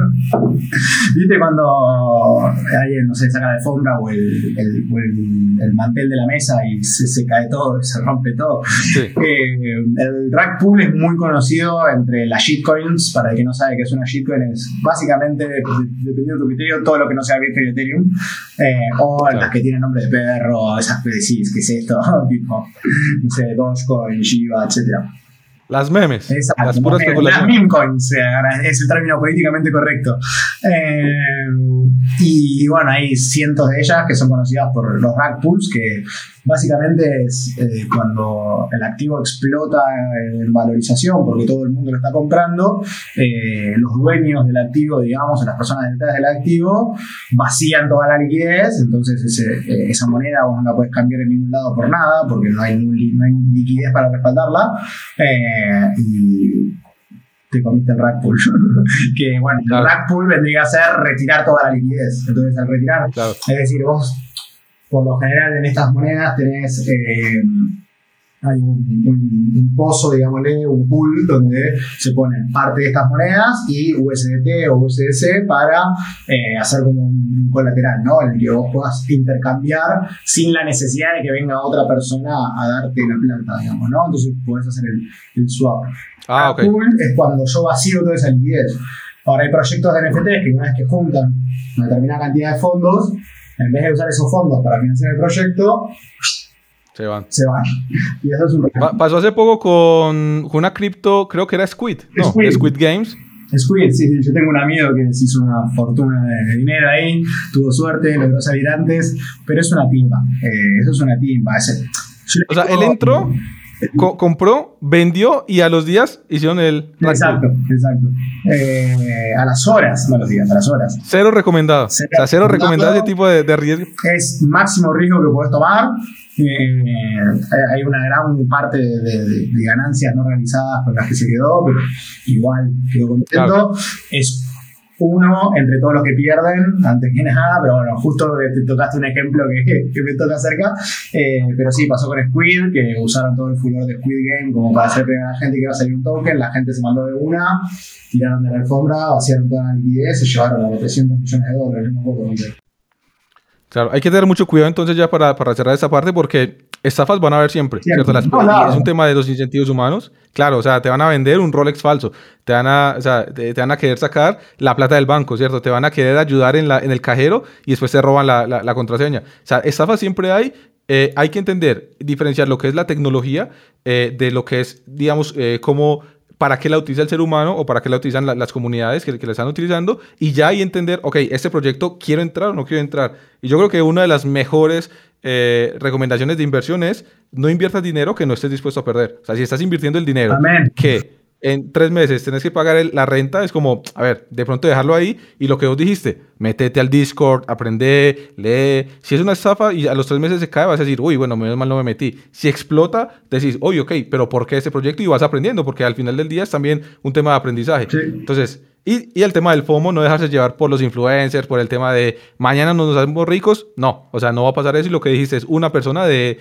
¿Viste cuando alguien, no sé, saca la alfombra o el, el, o el, el, mantel de la mesa y se, se, cae todo, se rompe todo? Sí. Eh, el rat pool es muy conocido entre las shitcoins. Para el que no sabe qué es una shitcoin, es básicamente, dependiendo de tu criterio, todo lo que no sea Bitcoin y Ethereum. Eh, o claro. las que tienen nombre de perro, esas que decís, ¿qué es esto? tipo, no sé, Dogecoin, Shiba, etc.
Las memes.
Exacto.
Las puras
Las
especulaciones.
meme coins eh, es el término políticamente correcto. Eh, y bueno, hay cientos de ellas que son conocidas por los pools, que básicamente es eh, cuando el activo explota en valorización porque todo el mundo lo está comprando, eh, los dueños del activo, digamos, las personas detrás del activo, vacían toda la liquidez, entonces ese, eh, esa moneda vos no la puedes cambiar en ningún lado por nada, porque no hay, no hay liquidez para respaldarla. Eh, y te comiste el rack pool. que bueno,
Claro.
el rack pool vendría a ser retirar toda la liquidez. Entonces, al retirar,
Claro.
es decir, vos, por lo general, en estas monedas tenés. eh, hay un, un- un pozo, digámosle, un pool donde se ponen parte de estas monedas y USDT o USDC para eh, hacer como un colateral, ¿no? En el que vos puedas intercambiar sin la necesidad de que venga otra persona a darte la plata, digamos, ¿no? Entonces podés hacer el, el swap.
Ah, ok.
Pool es cuando yo vacío toda esa liquidez. Ahora hay proyectos de NFTs que una vez que juntan una determinada cantidad de fondos, en vez de usar esos fondos para financiar el proyecto,
Se van.
se van. Y eso es un
Pa- pasó hace poco con una cripto, creo que era Squid. No,
Squid.
Squid Games.
Squid, sí, sí, yo tengo un amigo que se hizo una fortuna de dinero ahí, tuvo suerte, logró salir antes, pero es una timba. eh, eso es una timba. le
O sea, él entró, co- compró, vendió y a los días hicieron el.
Exacto, exacto. Eh, a las horas, no los días, a las horas.
Cero recomendado.
Cero
o sea, cero recomendado
recomendado.
ese tipo de, de riesgo.
es máximo riesgo que puedes tomar. Eh, hay una gran parte de, de- de ganancias no realizadas con las que se quedó, pero igual quedó contento.
Claro.
Es uno entre todos los que pierden, antes que nada, pero bueno, justo te tocaste un ejemplo que, que me toca cerca. Eh, pero sí, pasó con Squid, que usaron todo el furor de Squid Game como para hacer pegar a la gente que iba a salir un token, la gente se mandó de una, tiraron de la alfombra, vaciaron toda la liquidez, se llevaron a los 300 millones de dólares, no me acuerdo.
Claro, hay que tener mucho cuidado entonces ya para, para cerrar esta parte porque estafas van a haber siempre. ¿cierto? Las-
No,
es un tema de los incentivos humanos. Claro, o sea, te van a vender un Rolex falso, te van a, o sea, te, te van a querer sacar la plata del banco, ¿cierto? Te van a querer ayudar en, la, en el cajero y después te roban la, la- la contraseña. O sea, estafas siempre hay. eh, hay que entender, diferenciar lo que es la tecnología eh, de lo que es, digamos, eh, cómo para qué la utiliza el ser humano o para qué la utilizan la- las comunidades que, que la están utilizando y ya ahí entender, ok, este proyecto quiero entrar o no quiero entrar. Y yo creo que una de las mejores eh, recomendaciones de inversión es no inviertas dinero que no estés dispuesto a perder. O sea, si estás invirtiendo el dinero
Amén.
que en tres meses tenés que pagar el- la renta, es como, a ver, de pronto dejarlo ahí y lo que vos dijiste, métete al Discord, aprende, lee. Si es una estafa y a los tres meses se cae, vas a decir, uy, bueno, menos mal no me metí. Si explota, decís, oye, ok, pero ¿por qué este proyecto? Y vas aprendiendo, porque al final del día es también un tema de aprendizaje.
Sí.
Entonces, y, y el tema del FOMO, no dejarse llevar por los influencers, por el tema de mañana nos hacemos ricos. No, o sea, no va a pasar eso y lo que dijiste es una persona de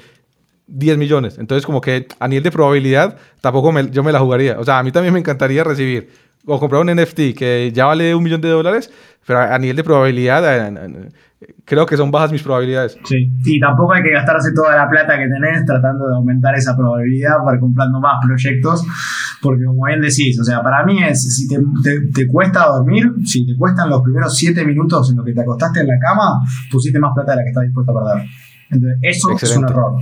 10 millones. Entonces, como que a nivel de probabilidad, tampoco me- yo me la jugaría. O sea, a mí también me encantaría recibir o comprar un NFT que ya vale un millón de dólares, pero a, a nivel de probabilidad, eh, eh, creo que son bajas mis probabilidades.
Sí. Y tampoco hay que gastarse toda la plata que tenés tratando de aumentar esa probabilidad para comprando más proyectos, porque como bien decís, o sea, para mí es, si te, te- te cuesta dormir, si te cuestan los primeros 7 minutos en los que te acostaste en la cama, pusiste más plata de la que estás dispuesto a perder. Entonces, eso es un
Excelente.
error.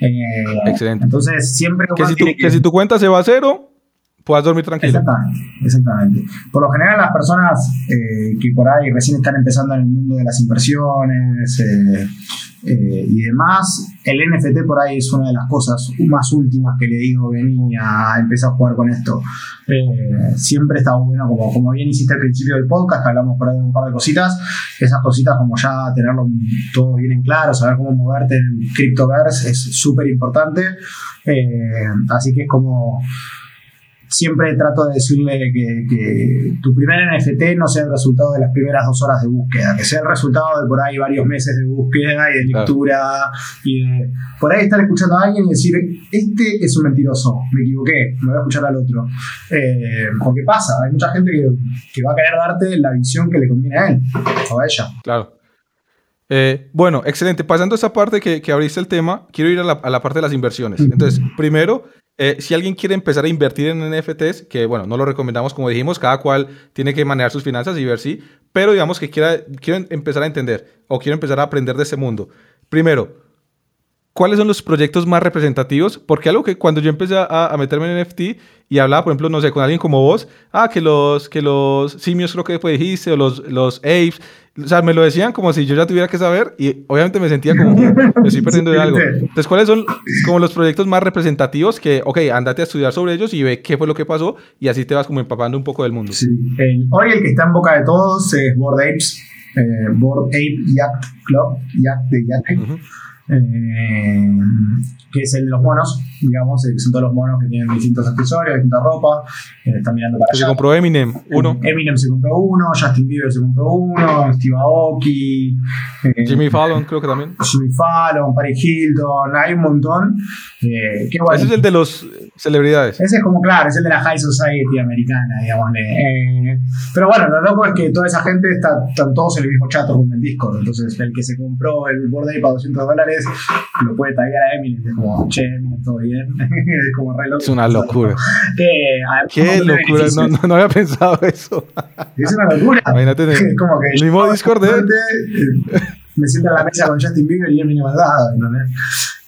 Eh,
Excelente.
Entonces, siempre
Que si, tu, que si tu cuenta se va a cero, puedas dormir tranquilo.
Exactamente, exactamente. Por lo general las personas eh, que por ahí recién están empezando en el mundo de las inversiones eh, eh, y demás, el NFT por ahí es una de las cosas más últimas que le digo, vení a empezar a jugar con esto. Eh, siempre está bueno, como, como bien hiciste al principio del podcast, hablamos por ahí de un par de cositas, esas cositas como ya tenerlo todo bien en claro, saber cómo moverte en Cryptoverse es súper importante. Así que es como siempre trato de decirle que, que tu primer NFT no sea el resultado de las primeras dos horas de búsqueda, que sea el resultado de por ahí varios meses de búsqueda y de
Claro.
lectura y de por ahí estar escuchando a alguien y decir, este es un mentiroso, me equivoqué, me voy a escuchar al otro. Eh, porque pasa, hay mucha gente que, que va a querer darte la visión que le conviene a él o a ella.
Claro. Eh, bueno, excelente. Pasando a esa parte que, que abriste el tema, quiero ir a la, a la parte de las inversiones. Entonces, primero, eh, si alguien quiere empezar a invertir en NFTs, que bueno, no lo recomendamos como dijimos, cada cual tiene que manejar sus finanzas y ver si, pero digamos que quiera, quiero empezar a entender o quiero empezar a aprender de ese mundo. Primero, ¿cuáles son los proyectos más representativos? Porque algo que cuando yo empecé a, a, meterme en NFT y hablaba, por ejemplo, no sé, con alguien como vos, ah, que los, que los simios creo que después dijiste, o los, los apes, o sea, me lo decían como si yo ya tuviera que saber y obviamente me sentía como, me estoy perdiendo de algo. Entonces, ¿cuáles son como los proyectos más representativos que, ok, andate a estudiar sobre ellos y ve qué fue lo que pasó y así te vas como empapando un poco del mundo?
Sí. hoy el que está en boca de todos es Board Apes, eh, Board Ape Yacht Club, Yacht de Yacht. Eh, que es el de los monos, digamos, que son todos los monos que tienen distintos accesorios, distinta ropa, eh, están mirando para
allá. Se compró Eminem, uno.
Eminem se compró uno, Justin Bieber se compró uno, Steve Aoki,
eh, Jimmy Fallon creo que también.
Jimmy Fallon, Paris Hilton, hay un montón.
Eh, Ese es el de los celebridades.
Ese es como, claro, es el de la High Society americana, digamos. pero bueno, lo loco es que toda esa gente está, están todos en el mismo chat con el Discord, entonces el que se compró el Board Ape a 200 dólares lo puede taggear a Eminem como, che, todo bien. es como re loco.
Es una locura. Qué locura, no, no, no, había pensado eso.
es una locura.
Imagínate,
como que
el mismo Discord de...
Eh, me siento en la mesa con Justin Bieber y Eminem al lado,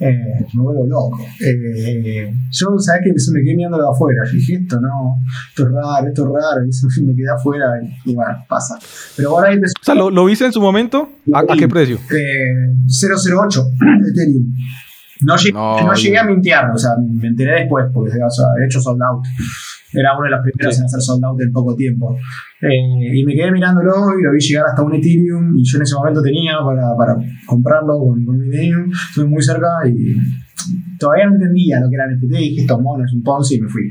Eh, me vuelvo loco. Eh, yo, ¿sabes que Me quedé mirando de afuera. Dije, esto no, esto es raro, esto es raro. Y me quedé afuera y, bueno, pasa. Pero ahora empezó.
O sea, ¿lo, ¿lo viste en su momento? ¿A, ¿a qué precio?
Eh, 008 Ethereum. No, llegué, no, llegué a mintear, o sea, me enteré después, porque o sea, he hecho sold out. Era uno de los primeros en hacer sold out en poco tiempo. Eh, y me quedé mirándolo y lo vi llegar hasta un Ethereum y yo en ese momento tenía para, para comprarlo con, con Ethereum. Estuve muy cerca y todavía no entendía lo que era NFT y dije, esto mono, es un Ponzi y me fui.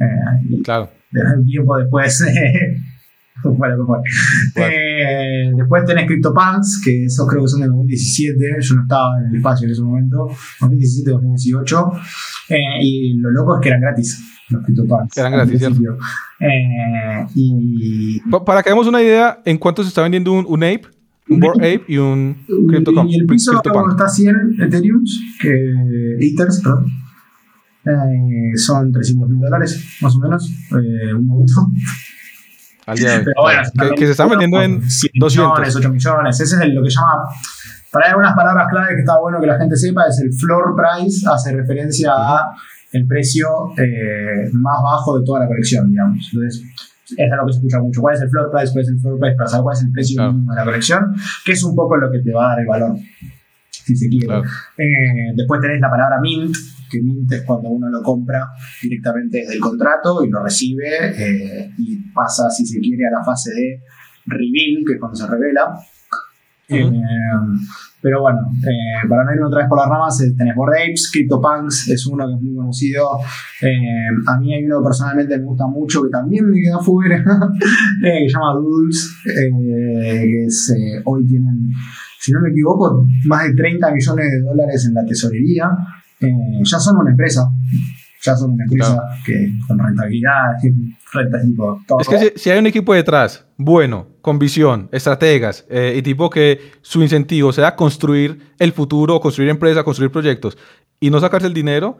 Eh, claro.
Un tiempo después bueno, fue. Eh, después tenés CryptoPunks, que esos creo que son de 2017. Yo no estaba en el espacio en ese momento. 2017, 2018. Eh, y lo loco es que eran gratis los CryptoPunks.
Eran gratis, ¿cierto?
Eh, y...
Para que hagamos una idea, ¿en cuánto se está vendiendo un, un Ape? Un Bored Ape y un CryptoPunk.
Y el piso está 100 Ethereum, que, Ethers, perdón. Son 300 mil dólares, más o menos, un minuto.
Al día de hoy. que, se están vendiendo en 200.
millones, 8 millones. Ese es lo que llama. Para algunas palabras clave que está bueno que la gente sepa, es el floor price, hace referencia a el precio eh, más bajo de toda la colección, digamos. Entonces, es lo que se escucha mucho. ¿Cuál es el floor price? ¿Cuál es el floor price? Para saber cuál es el precio de la colección, que es un poco lo que te va a dar el valor, si se quiere. Eh, después tenés la palabra mint, que mint es cuando uno lo compra directamente desde el contrato y lo recibe eh, y pasa, si se quiere, a la fase de reveal, que es cuando se revela. Eh, pero bueno, eh, para no irme otra vez por las ramas, tenés Bored Apes, CryptoPunks es uno que es muy conocido. a mí hay uno que personalmente me gusta mucho, que también me queda fuera, que se llama Doodles, que es, hoy tienen, si no me equivoco, más de 30 millones de dólares en la tesorería. Eh, ya son una empresa. Ya son una empresa que con rentabilidad, renta tipo todo.
Es que si, hay un equipo detrás, bueno, con visión, estrategas, eh, y tipo que su incentivo sea construir el futuro, construir empresa, construir proyectos, y no sacarse el dinero,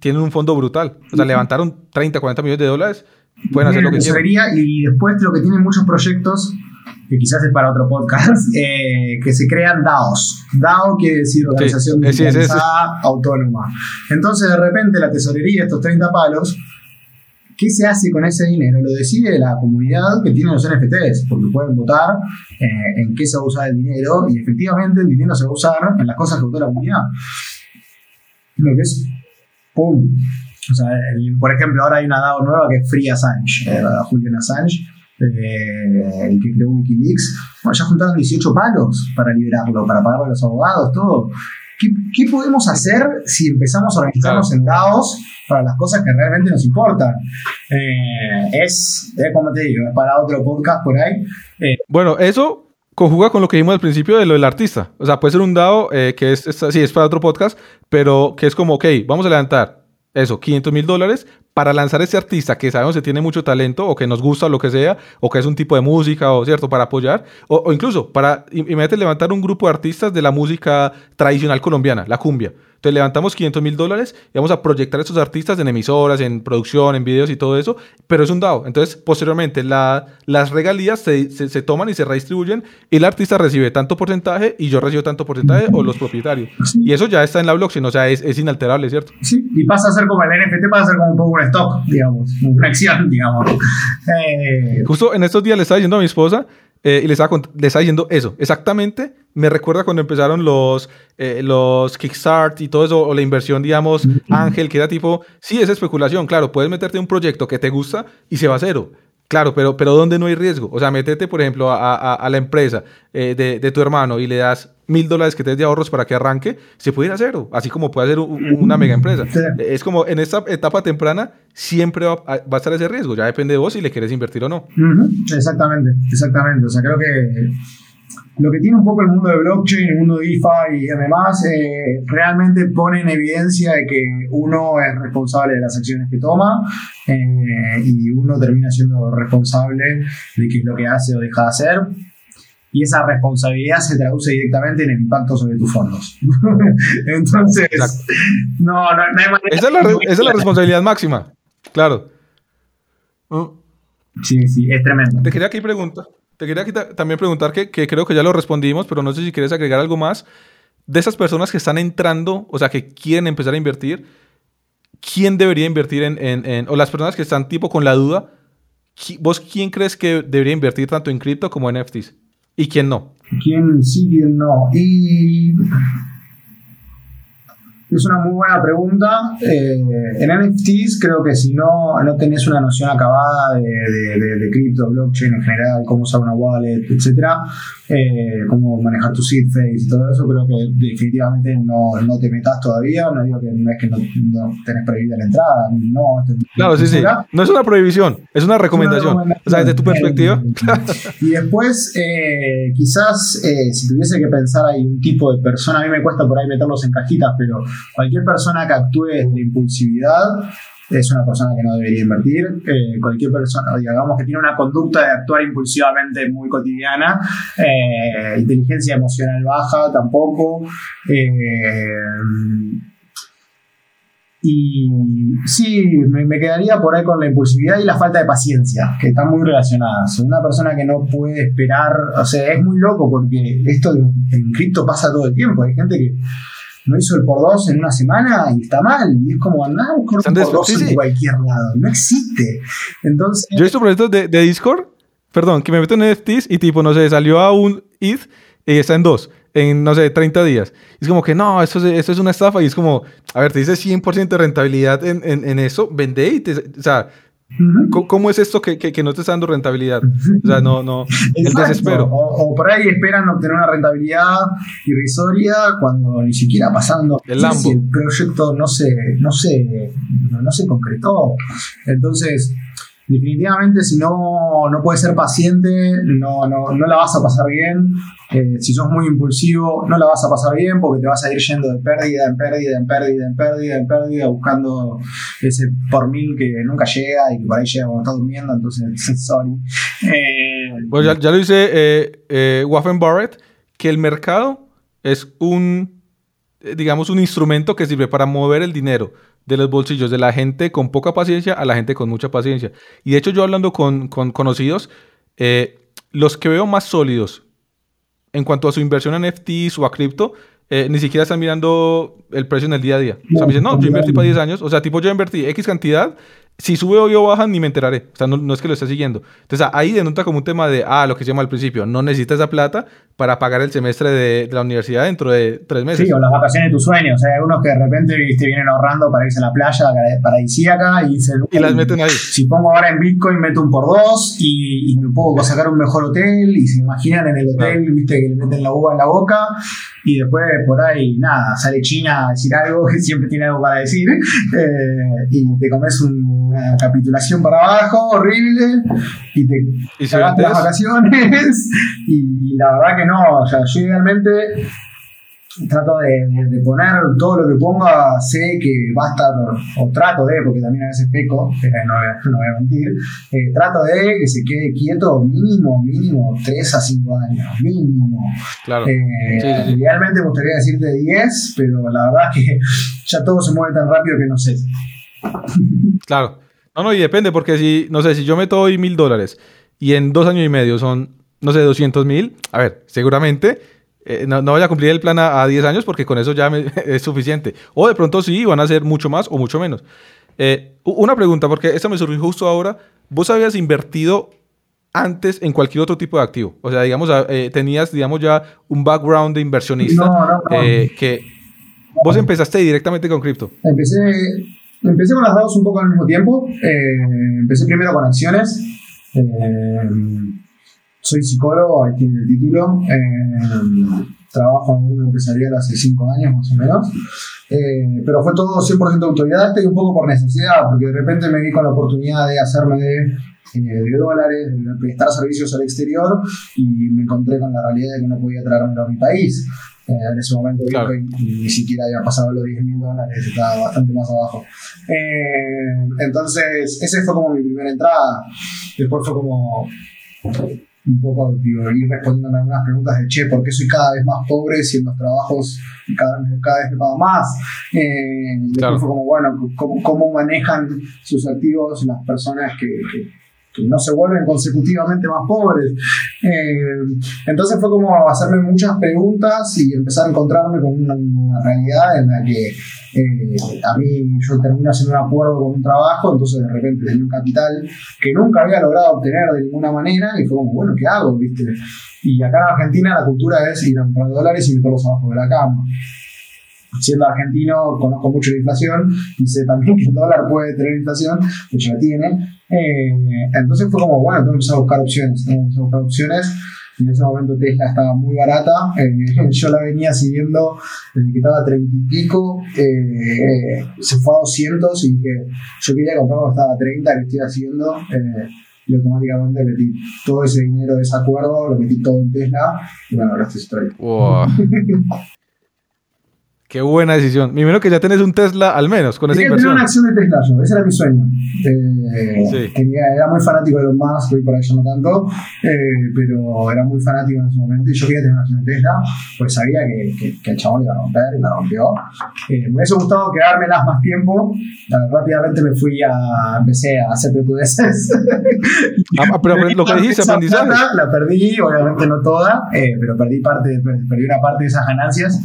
tienen un fondo brutal. O sea, levantaron 30, 40 millones de dólares, pueden hacer lo que quieran.
Y después lo que tienen muchos proyectos que quizás es para otro podcast, eh, que se crean DAOs. DAO quiere decir Organización sí, Autónoma. Entonces, de repente, la tesorería, estos 30 palos, ¿qué se hace con ese dinero? Lo decide la comunidad que tiene los NFTs, porque pueden votar eh, en qué se va a usar el dinero y efectivamente el dinero se va a usar en las cosas que votó la comunidad. Lo que es, ¡pum! O sea, por ejemplo, ahora hay una DAO nueva que es Free Assange, eh, Julian Assange, eh, el que creó Wikileaks, bueno, ya juntaron 18 palos para liberarlo, para pagarle a los abogados, todo. ¿Qué, ¿Qué, podemos hacer si empezamos a organizarnos en DAOs para las cosas que realmente nos importan? Eh, es, eh, como te digo, es para otro podcast por ahí.
Eh, bueno, eso conjuga con lo que dijimos al principio de lo del artista. O sea, puede ser un DAO que es, es, sí, es para otro podcast, pero que es como, ok, vamos a levantar eso, 500 mil dólares para lanzar ese artista que sabemos que tiene mucho talento o que nos gusta o lo que sea, o que es un tipo de música, o cierto, para apoyar, o, incluso para, imagínate levantar un grupo de artistas de la música tradicional colombiana, la cumbia. Entonces levantamos 500 mil dólares y vamos a proyectar a estos artistas en emisoras, en producción, en videos y todo eso, pero es un DAO. Entonces, posteriormente, la, las regalías se, se, toman y se redistribuyen y el artista recibe tanto porcentaje y yo recibo tanto porcentaje o los propietarios. Y eso ya está en la blockchain, o sea, es, es, inalterable, ¿cierto?
Sí, y pasa a ser como el NFT, pasa a ser como un poco un stock, digamos, una acción, digamos.
Eh, Justo en estos días le estaba diciendo a mi esposa eh, y le estaba, le estaba diciendo eso, exactamente me recuerda cuando empezaron los, eh, los Kickstart y todo eso, o la inversión, digamos, Ángel, que era tipo, sí, es especulación, claro, puedes meterte en un proyecto que te gusta y se va a cero. Claro, pero, pero ¿dónde no hay riesgo? O sea, métete, por ejemplo, a, a, la empresa eh, de, de, tu hermano y le das mil dólares que te des de ahorros para que arranque, se puede ir a cero, así como puede ser una mega empresa. Es como en esta etapa temprana siempre va, va, a estar ese riesgo, ya depende de vos si le quieres invertir o no.
Exactamente, exactamente. O sea, creo que lo que tiene un poco el mundo de blockchain, el mundo de DeFi y demás, eh, realmente pone en evidencia de que uno es responsable de las acciones que toma eh, y uno termina siendo responsable de qué es lo que hace o deja de hacer. Y esa responsabilidad se traduce directamente en el impacto sobre tus fondos. Entonces, no, no, hay manera.
Esa es, la, esa es la responsabilidad máxima. Claro.
Sí, sí, es tremendo.
Te quería aquí preguntar. Te quería también preguntar que, creo que ya lo respondimos, pero no sé si quieres agregar algo más. De esas personas que están entrando, o sea, que quieren empezar a invertir, ¿quién debería invertir en, en, o las personas que están tipo con la duda, ¿vos quién crees que debería invertir tanto en cripto como en NFTs? ¿Y quién no?
¿Quién sí, quién no? Y es una muy buena pregunta. Eh, en NFTs creo que si no, no tenés una noción acabada de, de, de, cripto, blockchain en general, cómo usar una wallet, etcétera, eh, cómo manejar tu seed y todo eso, creo que definitivamente no, no te metas todavía. No digo que no es que no, tenés prohibida la entrada, no.
Claro, sí, sí. No es una prohibición, es una recomendación. o sea, desde tu perspectiva.
y después, eh, quizás si tuviese que pensar, hay un tipo de persona, a mí me cuesta por ahí meterlos en cajitas, pero Cualquier persona que actúe de impulsividad es una persona que no debería invertir. Eh, cualquier persona, digamos, que tiene una conducta de actuar impulsivamente muy cotidiana, eh, inteligencia emocional baja tampoco. Eh, y sí, me, quedaría por ahí con la impulsividad y la falta de paciencia, que están muy relacionadas. Una persona que no puede esperar, o sea, es muy loco porque esto en cripto pasa todo el tiempo. Hay gente que no hizo el por dos en una semana y está mal. Y es como andar a buscar un por dos en cualquier lado. No existe. Entonces.
Yo he visto proyectos de, de Discord, perdón, que me meto en NFTs y tipo, no sé, salió a un ETH y está en dos en, no sé, 30 días. es como que no, esto es, esto es una estafa. Y es como, a ver, te dice 100% de rentabilidad en, en, en, eso, vende y te, o sea, ¿Cómo, es esto que, que, no te está dando rentabilidad? O sea, no, no, el desespero.
O, por ahí esperan obtener una rentabilidad irrisoria cuando ni siquiera pasando
el, el
proyecto no se, no, se, no se concretó. Entonces, definitivamente si no, no puedes ser paciente, no, no, no la vas a pasar bien. Eh, si sos muy impulsivo, no la vas a pasar bien porque te vas a ir yendo de pérdida en pérdida, en pérdida, en pérdida, en pérdida, buscando ese por mil que nunca llega y que por ahí llega cuando estás durmiendo, entonces, sorry.
Eh, pues ya, lo dice eh, eh, Waffen Barrett, que el mercado es un, digamos, un instrumento que sirve para mover el dinero de los bolsillos de la gente con poca paciencia a la gente con mucha paciencia. Y de hecho yo hablando con, con conocidos, eh, los que veo más sólidos en cuanto a su inversión en NFTs o a cripto, eh, ni siquiera están mirando el precio en el día a día. o sea, me dicen, no, yo invertí para 10 años, o sea, tipo yo invertí X cantidad si sube o yo baja, ni me enteraré. O sea, no, es que lo esté siguiendo. Entonces, ahí denota como un tema de, ah, lo que se llama al principio, no necesitas esa plata para pagar el semestre de, la universidad dentro de tres meses.
Sí, o las vacaciones de tus sueños. O sea, hay algunos que de repente te vienen ahorrando para irse a la playa paradisíaca y dicen,
y las meten ahí.
Si pongo ahora en Bitcoin, meto un por dos y, me puedo sacar un mejor hotel. Y se imaginan en el hotel, viste, que le meten la uva en la boca y después por ahí, nada, sale China a decir algo que siempre tiene algo para decir eh, y te comes un una capitulación para abajo, horrible, y te ¿Y las vacaciones, y, la verdad que no, o sea, yo idealmente trato de, poner todo lo que ponga, sé que va a estar, o trato de, porque también a veces peco, eh, no, no, voy a mentir, eh, trato de que se quede quieto mínimo, mínimo 3 a 5 años, mínimo.
Claro.
Eh, idealmente me gustaría decirte 10, pero la verdad es que ya todo se mueve tan rápido que no sé.
Claro. No, no, y depende, porque si, no sé, si yo meto hoy mil dólares y en dos años y medio son, no sé, 200 mil, a ver, seguramente eh, no, no, voy a cumplir el plan a, 10 años porque con eso ya es suficiente. O de pronto sí, van a ser mucho más o mucho menos. Eh, una pregunta, porque esta me surgió justo ahora. ¿Vos habías invertido antes en cualquier otro tipo de activo? O sea, digamos, eh, tenías, digamos, ya un background de inversionista
no,
que vos empezaste directamente con cripto.
Empecé, empecé con las dos un poco al mismo tiempo. empecé primero con acciones soy psicólogo, ahí tiene el título. Eh, trabajo en un empresarial hace cinco años más o menos. Eh, pero fue todo 100% autodidacta y un poco por necesidad, porque de repente me vi con la oportunidad de hacerme de, eh, de dólares, de prestar servicios al exterior y me encontré con la realidad de que no podía traérmelo a mi país. En ese momento ni siquiera había pasado los 10 mil dólares, estaba bastante más abajo. entonces, ese fue como mi primera entrada. Después fue como un poco digo, ir respondiendo a algunas preguntas de, che, ¿por qué soy cada vez más pobre si en los trabajos cada, cada vez me pago más? Eh, después fue como, bueno, ¿cómo, ¿cómo, manejan sus activos las personas que, que no se vuelven consecutivamente más pobres. Eh, entonces fue como hacerme muchas preguntas y empezar a encontrarme con una, realidad en la que eh, a mí yo termino haciendo un acuerdo con un trabajo, entonces de repente tenía un capital que nunca había logrado obtener de ninguna manera y fue como, bueno, ¿qué hago? ¿Viste? Y acá en Argentina la cultura es ir a comprar dólares y meterlos abajo de la cama siendo argentino, conozco mucho la inflación y sé también que el dólar puede tener inflación, de hecho la tiene. Eh, entonces fue como, bueno, tengo que buscar opciones, tengo que buscar opciones. En ese momento Tesla estaba muy barata, eh, yo la venía siguiendo desde que estaba a 30 y pico, eh, se fue a 200 y dije, yo quería comprar cuando estaba a 30, que estoy haciendo, y automáticamente metí todo ese dinero de ese acuerdo, lo metí todo en Tesla, y bueno, ahora esta historia.
Qué buena decisión. Primero que ya tenés un Tesla al menos con esa inversión.
Tenía una acción de Tesla yo, ese era mi sueño. Eh, era muy fanático de los más, hoy por ahí no tanto, eh, pero era muy fanático en ese momento y yo quería tener una acción de Tesla, pues sabía que, que, el chabón iba a romper y la rompió. Eh, me hubiese gustado quedármelas más tiempo. Rápidamente me fui a, empecé a hacer PQDs.
ah, pero lo que dijiste, aprendizaje.
La perdí, obviamente no toda, pero perdí, parte, perdí una parte de esas ganancias.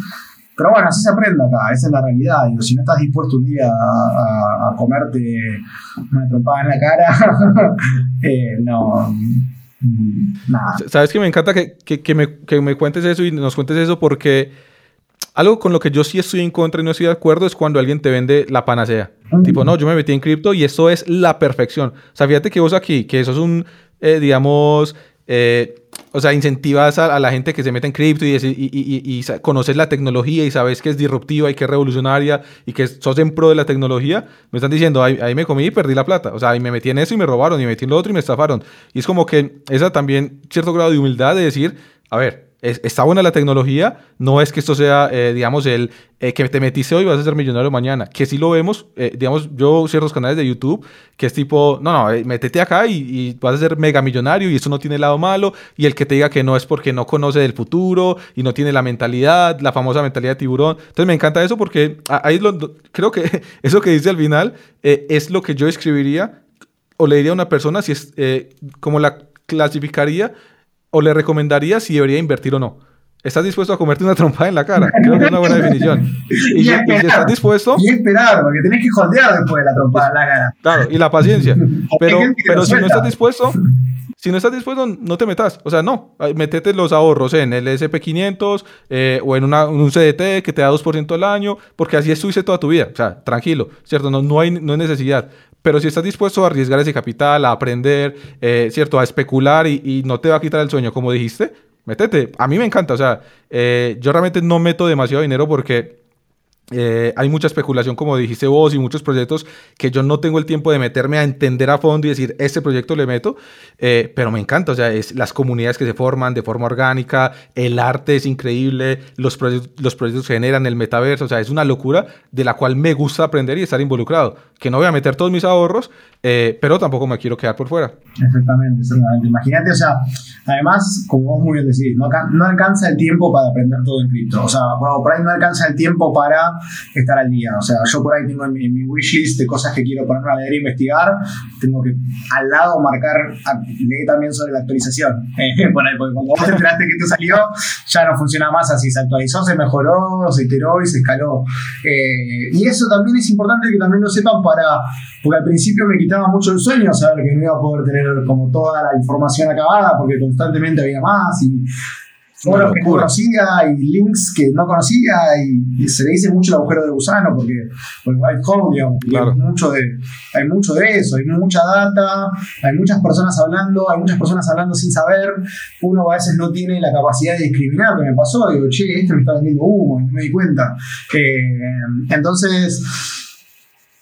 Pero bueno, así se aprende acá, esa es la realidad. Digo, si no estás dispuesto un día a, comerte una trompada en la cara, eh, no. Nada.
Sabes que me encanta que, que, me, que me cuentes eso y nos cuentes eso porque algo con lo que yo sí estoy en contra y no estoy de acuerdo es cuando alguien te vende la panacea. Tipo, no, yo me metí en cripto y esto es la perfección. O sea, fíjate que vos aquí, que eso es un, eh, digamos, eh, o sea, incentivas a, la gente que se mete en cripto y, y, conoces la tecnología y sabes que es disruptiva y que es revolucionaria y que sos en pro de la tecnología, me están diciendo, ahí, ahí, me comí y perdí la plata. O sea, ahí me metí en eso y me robaron, y me metí en lo otro y me estafaron. Y es como que esa también, cierto grado de humildad de decir, a ver, está buena la tecnología, no es que esto sea, eh, digamos, el eh, que te metiste hoy y vas a ser millonario mañana, que sí lo vemos, eh, digamos, yo ciertos canales de YouTube, que es tipo, no, no, métete acá y, vas a ser mega millonario y eso no tiene lado malo, y el que te diga que no es porque no conoce del futuro y no tiene la mentalidad, la famosa mentalidad de tiburón. Entonces me encanta eso porque ahí lo, creo que eso que dice al final es lo que yo escribiría o le diría a una persona si es como la clasificaría o le recomendaría si debería invertir o no. ¿Estás dispuesto a comerte una trompada en la cara? Creo que es una buena definición.
Y, si estás dispuesto. Y esperar, porque tenés que jodear después de la trompada en la cara.
Claro, y la paciencia. Pero, pero si no estás dispuesto, si no estás dispuesto, no te metas. O sea, no. Metete los ahorros en el SP500 eh, o en, una, un CDT que te da 2% al año, porque así estuviste toda tu vida. O sea, tranquilo, ¿cierto? No, no, hay, no hay necesidad. Pero si estás dispuesto a arriesgar ese capital, a aprender, eh, ¿cierto? A especular y, no te va a quitar el sueño, como dijiste, métete. A mí me encanta. O sea, eh, yo realmente no meto demasiado dinero porque Eh, hay mucha especulación, como dijiste vos, y muchos proyectos que yo no tengo el tiempo de meterme a entender a fondo y decir, este proyecto le meto, eh, pero me encanta, o sea, es las comunidades que se forman de forma orgánica, el arte es increíble, los, los proyectos generan, el metaverso, o sea, es una locura de la cual me gusta aprender y estar involucrado, que no voy a meter todos mis ahorros, eh, pero tampoco me quiero quedar por fuera.
Exactamente, exactamente. Imagínate, o sea, además, como vos muy bien decís, no, no alcanza el tiempo para aprender todo en cripto, o sea, por ahí no alcanza el tiempo para estar al día. O sea, yo por ahí tengo en mi, en mi wishlist de cosas que quiero ponerme a leer e investigar, tengo que al lado marcar, leer también sobre la actualización. Eh, ahí, porque cuando vos te enteraste que esto salió, ya no funciona más así, se actualizó, se mejoró, se iteró y se escaló. Eh, y eso también es importante que también lo sepan para, porque al principio me quitaba mucho el sueño saber que no iba a poder tener como toda la información acabada, porque constantemente había más y foros que no conocía y links que no conocía y, se le dice mucho el agujero de gusano porque por el white hole, digamos, hay, mucho de, hay mucho de eso, hay mucha data, hay muchas personas hablando, hay muchas personas hablando sin saber, uno a veces no tiene la capacidad de discriminar, que me pasó, digo, che, este me está vendiendo humo y no me di cuenta. Eh, entonces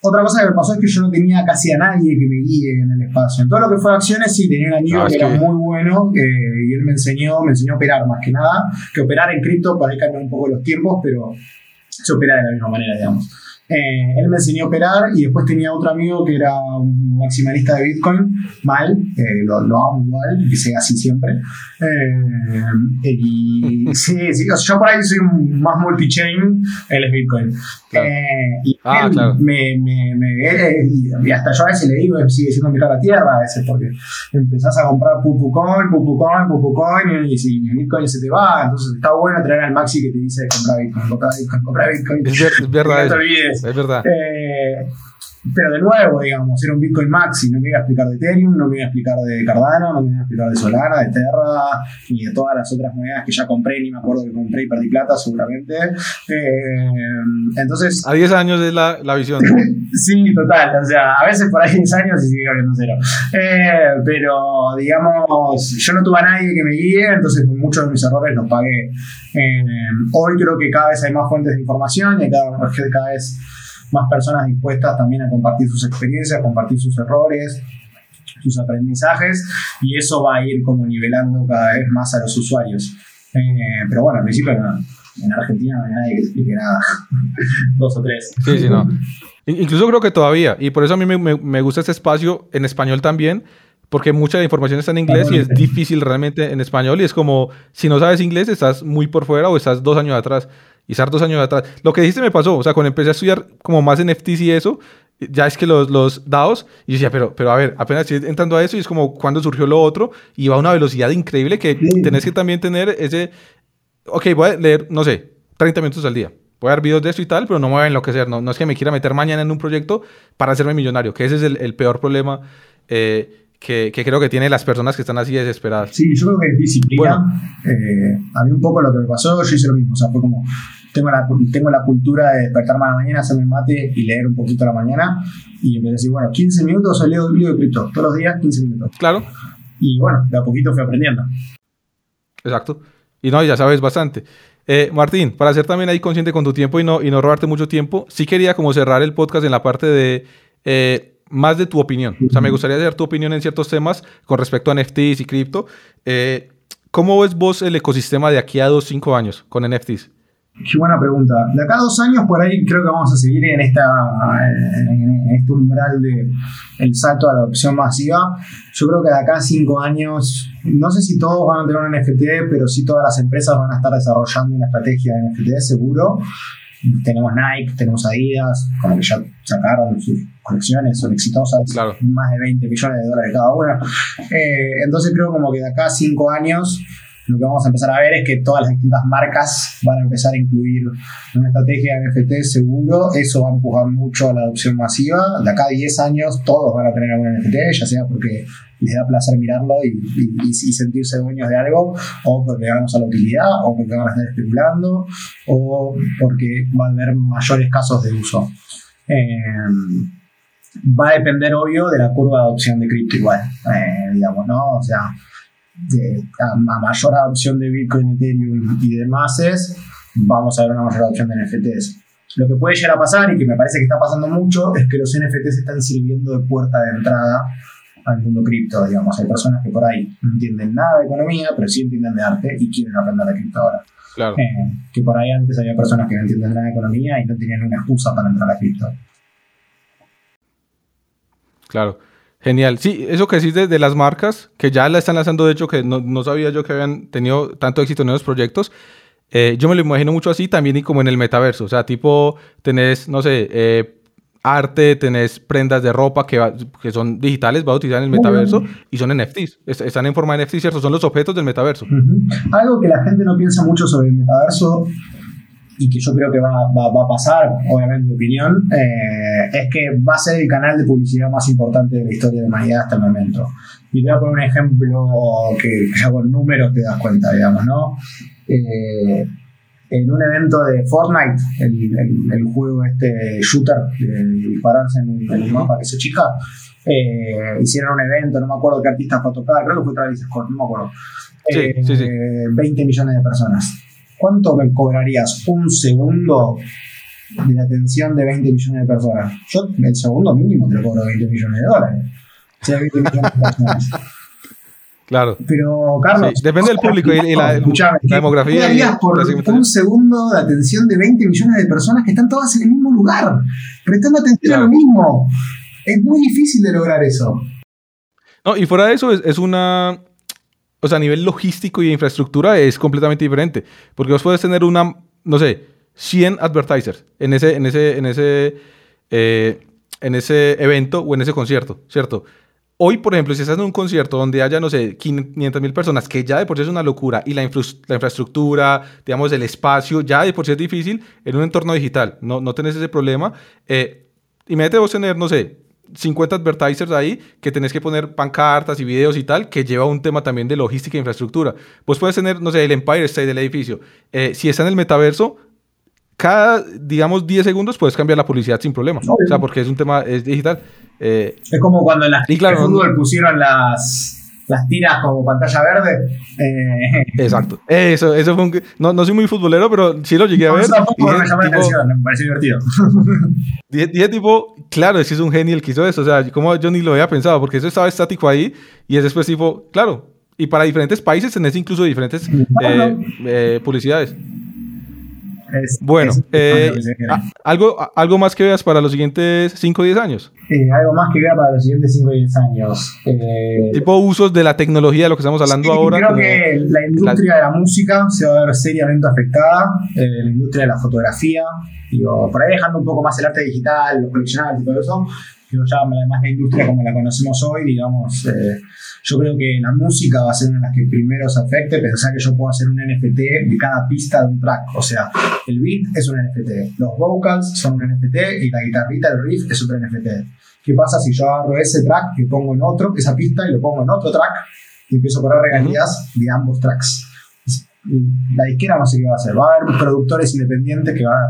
otra cosa que me pasó es que yo no tenía casi a nadie que me guíe en el espacio. En todo lo que fue acciones, sí, tenía un amigo que era muy bueno y él me enseñó, me enseñó a operar más que nada. Que operar en cripto, por ahí cambian un poco los tiempos, pero se opera de la misma manera, digamos. Eh, él me enseñó a operar y después tenía otro amigo que era un maximalista de Bitcoin, mal, eh, lo, lo, amo igual, que sea así siempre. Eh, y sí, sí, yo por ahí soy más multi-chain, él es Bitcoin. y ah, claro. me, me, me y hasta yo a veces le digo, sigue siendo mi la tierra a veces, porque empezás a comprar pupucoin, pupucoin, pupucoin, y si Bitcoin se te va, entonces está bueno traer al maxi que te dice comprar Bitcoin, comprar Bitcoin, comprar Bitcoin.
Es, verdad. no te olvides. Es verdad.
Eh, pero de nuevo, digamos, era un Bitcoin Maxi, no me iba a explicar de Ethereum, no me iba a explicar de Cardano, no me iba a explicar de Solana, de Terra, ni de todas las otras monedas que ya compré, ni me acuerdo que compré y perdí plata seguramente. Eh, entonces...
A 10 años es la, la visión.
sí, total, o sea, a veces por ahí 10 años y sigue habiendo cero. Eh, pero, digamos, yo no tuve a nadie que me guíe, entonces muchos de mis errores los pagué. hoy creo que cada vez hay más fuentes de información y cada, cada vez más personas dispuestas también a compartir sus experiencias, a compartir sus errores, sus aprendizajes, y eso va a ir como nivelando cada vez más a los usuarios. Eh, pero bueno, al principio en Argentina no hay nadie que explique nada. Dos o tres.
Sí, sí, no. Incluso creo que todavía, y por eso a mí me, me, gusta este espacio en español también, porque mucha de la información está en inglés y es difícil realmente en español y es como, si no sabes inglés, estás muy por fuera o estás dos años atrás y estar dos años atrás. Lo que dijiste me pasó, o sea, cuando empecé a estudiar como más NFTs y eso, ya es que los, los DAOs, y decía, pero, pero a ver, apenas estoy entrando a eso y es como cuando surgió lo otro y va a una velocidad increíble que tenés que también tener ese, ok, voy a leer, no sé, 30 minutos al día. Voy a ver videos de eso y tal, pero no me voy a enloquecer. No, no es que me quiera meter mañana en un proyecto para hacerme millonario, que ese es el, el peor problema. Eh, que, creo que tiene las personas que están así desesperadas.
Sí, yo creo que disciplina. Eh, a mí un poco lo que me pasó, yo hice lo mismo. O sea, fue como, tengo la, tengo la cultura de despertarme a la mañana, hacerme mate y leer un poquito a la mañana. Y empecé a decir, bueno, 15 minutos leo un libro de cripto. Todos los días, 15 minutos.
Claro.
Y bueno, de a poquito fui aprendiendo.
Exacto. Y no, ya sabes bastante. Eh, Martín, para ser también ahí consciente con tu tiempo y no, y no robarte mucho tiempo, sí quería como cerrar el podcast en la parte de... Eh, más de tu opinión. O sea, me gustaría saber tu opinión en ciertos temas con respecto a NFTs y cripto. Eh, ¿Cómo ves vos el ecosistema de aquí a dos, cinco años con NFTs?
Qué buena pregunta. De acá a dos años, por ahí creo que vamos a seguir en, esta, en este umbral de el salto a la adopción masiva. Yo creo que de acá a cinco años, no sé si todos van a tener un NFT, pero sí todas las empresas van a estar desarrollando una estrategia de NFT, seguro. Tenemos Nike, tenemos Adidas, como que ya sacaron sus colecciones, son exitosas, más de 20 millones de dólares cada una. Eh, entonces creo como que de acá a 5 años lo que vamos a empezar a ver es que todas las distintas marcas van a empezar a incluir una estrategia de NFT seguro. Eso va a empujar mucho a la adopción masiva. De acá a 10 años todos van a tener algún NFT, ya sea porque les da placer mirarlo y, sentirse dueños de algo, o porque vamos a la utilidad, o porque van a estar especulando, o porque van a haber mayores casos de uso. Eh, va a depender, obvio, de la curva de adopción de cripto igual, eh, digamos, ¿no? O sea, a, mayor adopción de Bitcoin, Ethereum y demás es, vamos a ver una mayor adopción de NFTs. Lo que puede llegar a pasar, y que me parece que está pasando mucho, es que los NFTs están sirviendo de puerta de entrada al mundo cripto, digamos. Hay personas que por ahí no entienden nada de economía, pero sí entienden de arte y quieren aprender de cripto ahora.
Claro.
Eh, que por ahí antes había personas que no entienden nada de economía y no tenían una excusa para entrar a cripto.
Claro. Genial. Sí, eso que decís de, las marcas, que ya la están lanzando, de hecho, que no, no sabía yo que habían tenido tanto éxito en esos proyectos. Eh, yo me lo imagino mucho así también y como en el metaverso. O sea, tipo, tenés, no sé, eh, arte, tenés prendas de ropa que, que son digitales, va a utilizar en el metaverso y son NFTs. están en forma de NFTs, ¿cierto? Son los objetos del metaverso.
Algo que la gente no piensa mucho sobre el metaverso y que yo creo que va, va, a pasar, obviamente mi opinión, eh, es que va a ser el canal de publicidad más importante de la historia de la humanidad hasta el momento. Y te voy a poner un ejemplo que ya con números te das cuenta, digamos, ¿no? Eh, en un evento de Fortnite, el, el, juego este shooter, de dispararse en, el mapa que se chica, eh, hicieron un evento, no me acuerdo qué artista fue a tocar, creo que fue Travis Scott, no me acuerdo.
Sí, sí, sí.
20 millones de personas. ¿Cuánto me cobrarías un segundo de la atención de 20 millones de personas? Yo, el segundo mínimo, te lo cobro 20 millones de dólares. O sea, 20 millones de personas.
Claro.
Pero, Carlos.
depende del público y, la, demografía.
¿Qué harías por un segundo de atención de 20 millones de personas que están todas en el mismo lugar, prestando atención a lo mismo? Es muy difícil de lograr eso.
No, y fuera de eso, es, es una o sea, a nivel logístico y de infraestructura es completamente diferente. Porque vos puedes tener una, no sé, 100 advertisers en ese, en ese, en ese, eh, en ese evento o en ese concierto, ¿cierto? Hoy, por ejemplo, si estás en un concierto donde haya, no sé, 500 mil personas, que ya de por sí es una locura, y la, infraestructura, digamos, el espacio, ya de por sí es difícil en un entorno digital, no, no tenés ese problema. Eh, imagínate vos tener, no sé, 50 advertisers ahí que tenés que poner pancartas y videos y tal, que lleva un tema también de logística e infraestructura. Pues puedes tener, no sé, el Empire State del edificio. Eh, si está en el metaverso, cada, digamos, 10 segundos puedes cambiar la publicidad sin problema. o sea, porque es un tema, es digital.
Eh, es como cuando en la fútbol pusieron las las tiras como pantalla verde. Eh,
Exacto. Eso, eso fue un... no, no soy muy futbolero, pero sí lo llegué a ver.
me me atención, me pareció divertido.
Dije, tipo, claro, es es un genio el que hizo eso. O sea, como yo ni lo había pensado, porque eso estaba estático ahí y es después tipo, claro. Y para diferentes países tenés incluso diferentes eh, eh, publicidades bueno, eh, ¿algo, ¿algo más que veas para los siguientes 5 o 10 años?
algo más que vea para los siguientes 5 o 10 años. Eh,
tipo usos de la tecnología, de lo que estamos hablando ahora.
Creo que la industria de la música se va a ver seriamente afectada, eh, la industria de la fotografía, digo, por ahí dejando un poco más el arte digital, los coleccionables y todo eso, digo, ya además la industria como la conocemos hoy, digamos, eh, yo creo que la música va a ser una de las que primero se afecte. Pensar que yo puedo hacer un NFT de cada pista de un track. O sea, el beat es un NFT, los vocals son un NFT y la guitarrita, el riff es otro NFT. ¿Qué pasa si yo agarro ese track y pongo en otro, esa pista, y lo pongo en otro track y empiezo a cobrar regalías de ambos tracks? La disquera no sé qué va a hacer. Va a haber productores independientes que van a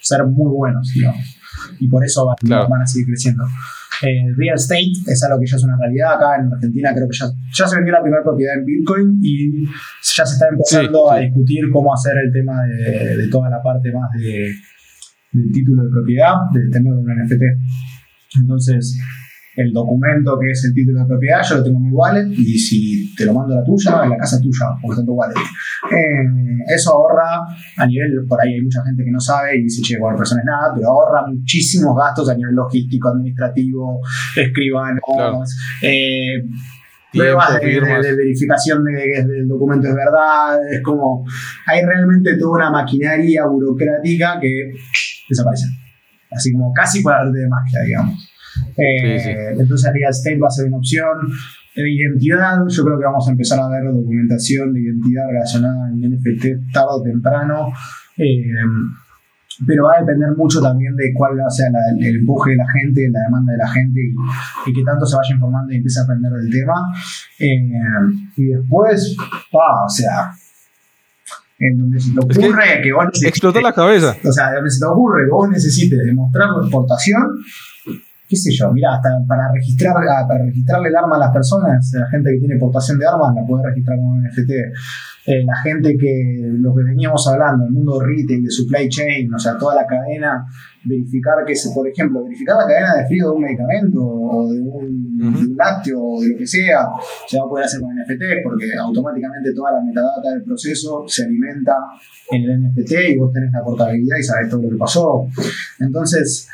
ser muy buenos, digamos. Y por eso van a seguir creciendo. El real estate es algo que ya es una realidad. Acá en Argentina creo que ya, ya se vendió la primera propiedad en Bitcoin y ya se está empezando a discutir cómo hacer el tema de, de toda la parte más de, del título de propiedad, de tener un NFT. Entonces, el documento que es el título de propiedad, yo lo tengo en mi wallet y si te lo mando a la tuya, en la casa tuya, porque está tu wallet. Eh, eso ahorra a nivel, por ahí hay mucha gente que no sabe y dice, che, bueno, persona es nada, pero ahorra muchísimos gastos a nivel logístico, administrativo, escribanos, eh, pruebas de, verificación de que el documento es verdad, es como, hay realmente toda una maquinaria burocrática que desaparece. Así como casi por arte de magia, digamos. Eh, entonces real estate va a ser una opción. De identidad, yo creo que vamos a empezar a ver documentación de identidad relacionada en NFT tarde o temprano. Eh, pero va a depender mucho también de cuál sea el empuje de la gente, la demanda de la gente y, que tanto se vaya informando y empiece a aprender del tema. Eh, y después, o sea, en donde se te ocurre que, vos
Explota la cabeza.
O sea, donde se te ocurre que vos necesites demostrar tu exportación, qué sé yo, mira, hasta para registrar, ah, para registrarle el arma a las personas, la gente que tiene portación de armas la puede registrar con un NFT. Eh, la gente que, lo que veníamos hablando, el mundo de retail, de supply chain, o sea, toda la cadena, verificar que, se, por ejemplo, verificar la cadena de frío de un medicamento o de un, lácteo o de lo que sea, se va a poder hacer con NFT porque automáticamente toda la metadata del proceso se alimenta en el NFT y vos tenés la portabilidad y sabés todo lo que pasó. Entonces,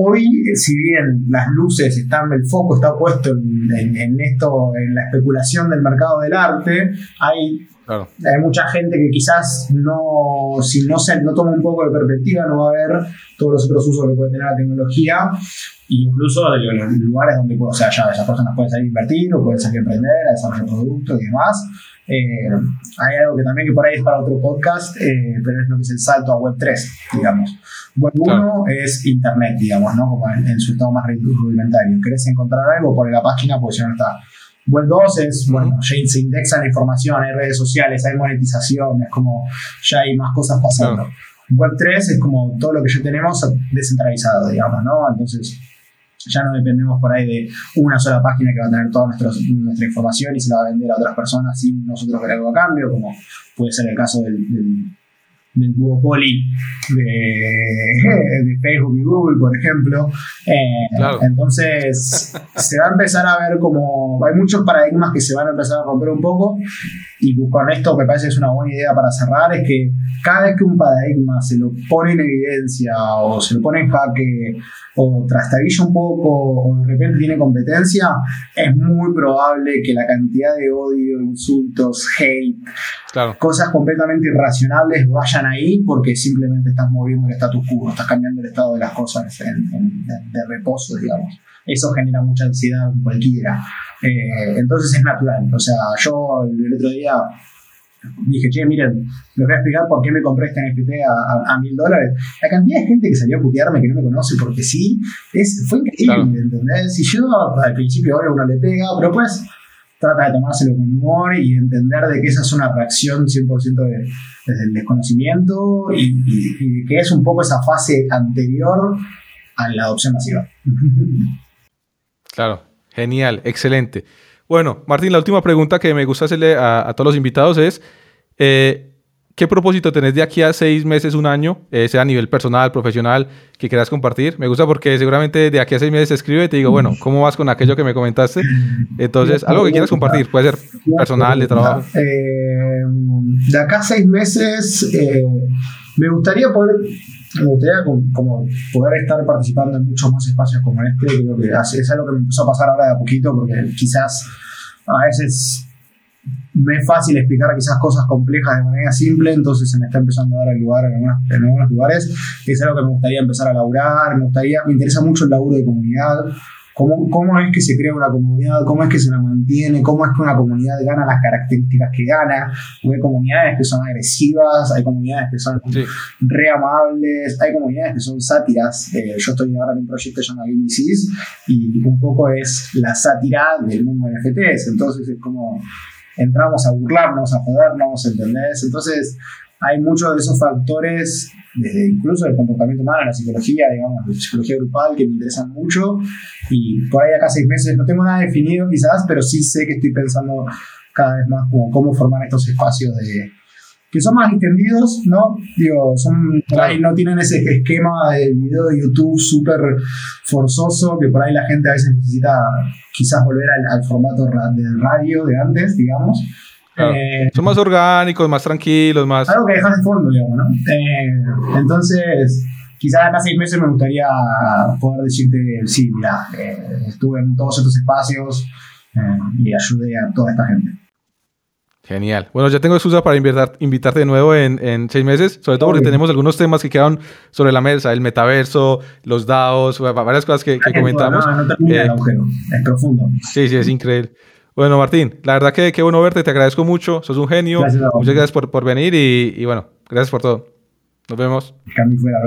Hoy, si bien las luces están, el foco está puesto en, esto, en la especulación del mercado del arte, hay, hay mucha gente que quizás no, si no, se, no toma un poco de perspectiva, no va a ver todos los otros usos que puede tener la tecnología, incluso de los lugares donde o sea, ya esas personas pueden salir a invertir o pueden salir a emprender, a desarrollar productos y demás. Eh, hay algo que también que por ahí es para otro podcast, eh, pero es lo que es el salto a Web3, digamos. Web 1 es Internet, digamos, ¿no? Como en, su estado más rudimentario. ¿Querés encontrar algo? por la página, pues ya no está. Web 2 es, bueno, ya se indexa la información, hay redes sociales, hay monetización, es como ya hay más cosas pasando. Web 3 es como todo lo que ya tenemos descentralizado, digamos, ¿no? Entonces, ya no dependemos por ahí de una sola página que va a tener toda nuestra información y se la va a vender a otras personas sin nosotros querer algo a cambio, como puede ser el caso del duopoly de, de, Facebook y Google, por ejemplo. Eh, entonces, se va a empezar a ver como. Hay muchos paradigmas que se van a empezar a romper un poco. Y con esto me parece que es una buena idea para cerrar: es que cada vez que un paradigma se lo pone en evidencia o se lo pone en jaque o trastabilla un poco o de repente tiene competencia, es muy probable que la cantidad de odio, insultos, hate, cosas completamente irracionables vayan ahí porque simplemente estás moviendo el status quo, estás cambiando el estado de las cosas de, reposo, digamos. Eso genera mucha ansiedad en cualquiera. Eh, entonces es natural. O sea, yo el otro día dije, che, miren, les voy a explicar por qué me compré este NFT a mil dólares. La cantidad de gente que salió a putearme que no me conoce porque sí, es, fue increíble, ¿entendés? Si yo al principio obvio uno le pega, pero pues trata de tomárselo con humor y entender de que esa es una reacción 100% de, desde el desconocimiento y, que es un poco esa fase anterior a la adopción masiva.
Claro, genial, excelente. Bueno, Martín, la última pregunta que me gusta hacerle a, todos los invitados es, eh, ¿qué propósito tenés de aquí a seis meses, un año, eh, sea a nivel personal, profesional, que quieras compartir? Me gusta porque seguramente de aquí a seis meses escribe y te digo, bueno, ¿cómo vas con aquello que me comentaste? Entonces, algo que quieras compartir, puede ser personal, de trabajo.
Eh, de acá a seis meses, me gustaría poder me gustaría como, poder estar participando en muchos más espacios como este, que es algo que me empezó a pasar ahora de a poquito, porque quizás a veces me es fácil explicar quizás cosas complejas de manera simple, entonces se me está empezando a dar el lugar en, en algunos lugares, que es algo que me gustaría empezar a laburar, me gustaría, me interesa mucho el laburo de comunidad, ¿Cómo, ¿Cómo, es que se crea una comunidad? ¿Cómo es que se la mantiene? ¿Cómo es que una comunidad gana las características que gana? hay comunidades que son agresivas, hay comunidades que son re amables, hay comunidades que son sátiras. Eh, yo estoy ahora en un proyecto llamado GameDCs y un poco es la sátira del mundo de NFTs. Entonces es como entramos a burlarnos, a jodernos, ¿entendés? Entonces hay muchos de esos factores, desde incluso el comportamiento humano, la psicología, digamos, la psicología grupal, que me interesan mucho. Y por ahí acá seis meses no tengo nada definido quizás, pero sí sé que estoy pensando cada vez más como cómo formar estos espacios de que son más extendidos, ¿no? Digo, son, por ahí no tienen ese esquema de video de YouTube súper forzoso, que por ahí la gente a veces necesita quizás volver al, al formato de radio de antes, digamos.
Eh, Son más orgánicos, más tranquilos, más...
Algo que dejas de fondo, digamos, ¿no? Eh, entonces, quizás acá seis meses me gustaría poder decirte, sí, mira, eh, estuve en todos estos espacios y ayudé a toda esta gente.
Genial. Bueno, ya tengo excusa para invitarte de nuevo en, en, seis meses, sobre todo porque tenemos algunos temas que quedaron sobre la mesa, el metaverso, los DAOs, varias cosas que, comentamos.
No, no termina el agujero, es profundo.
Sí, sí, es increíble. Bueno, Martín, la verdad que qué bueno verte, te agradezco mucho, sos un genio. Muchas gracias por, por venir y, y, bueno, gracias por todo. Nos vemos.
Que fuera,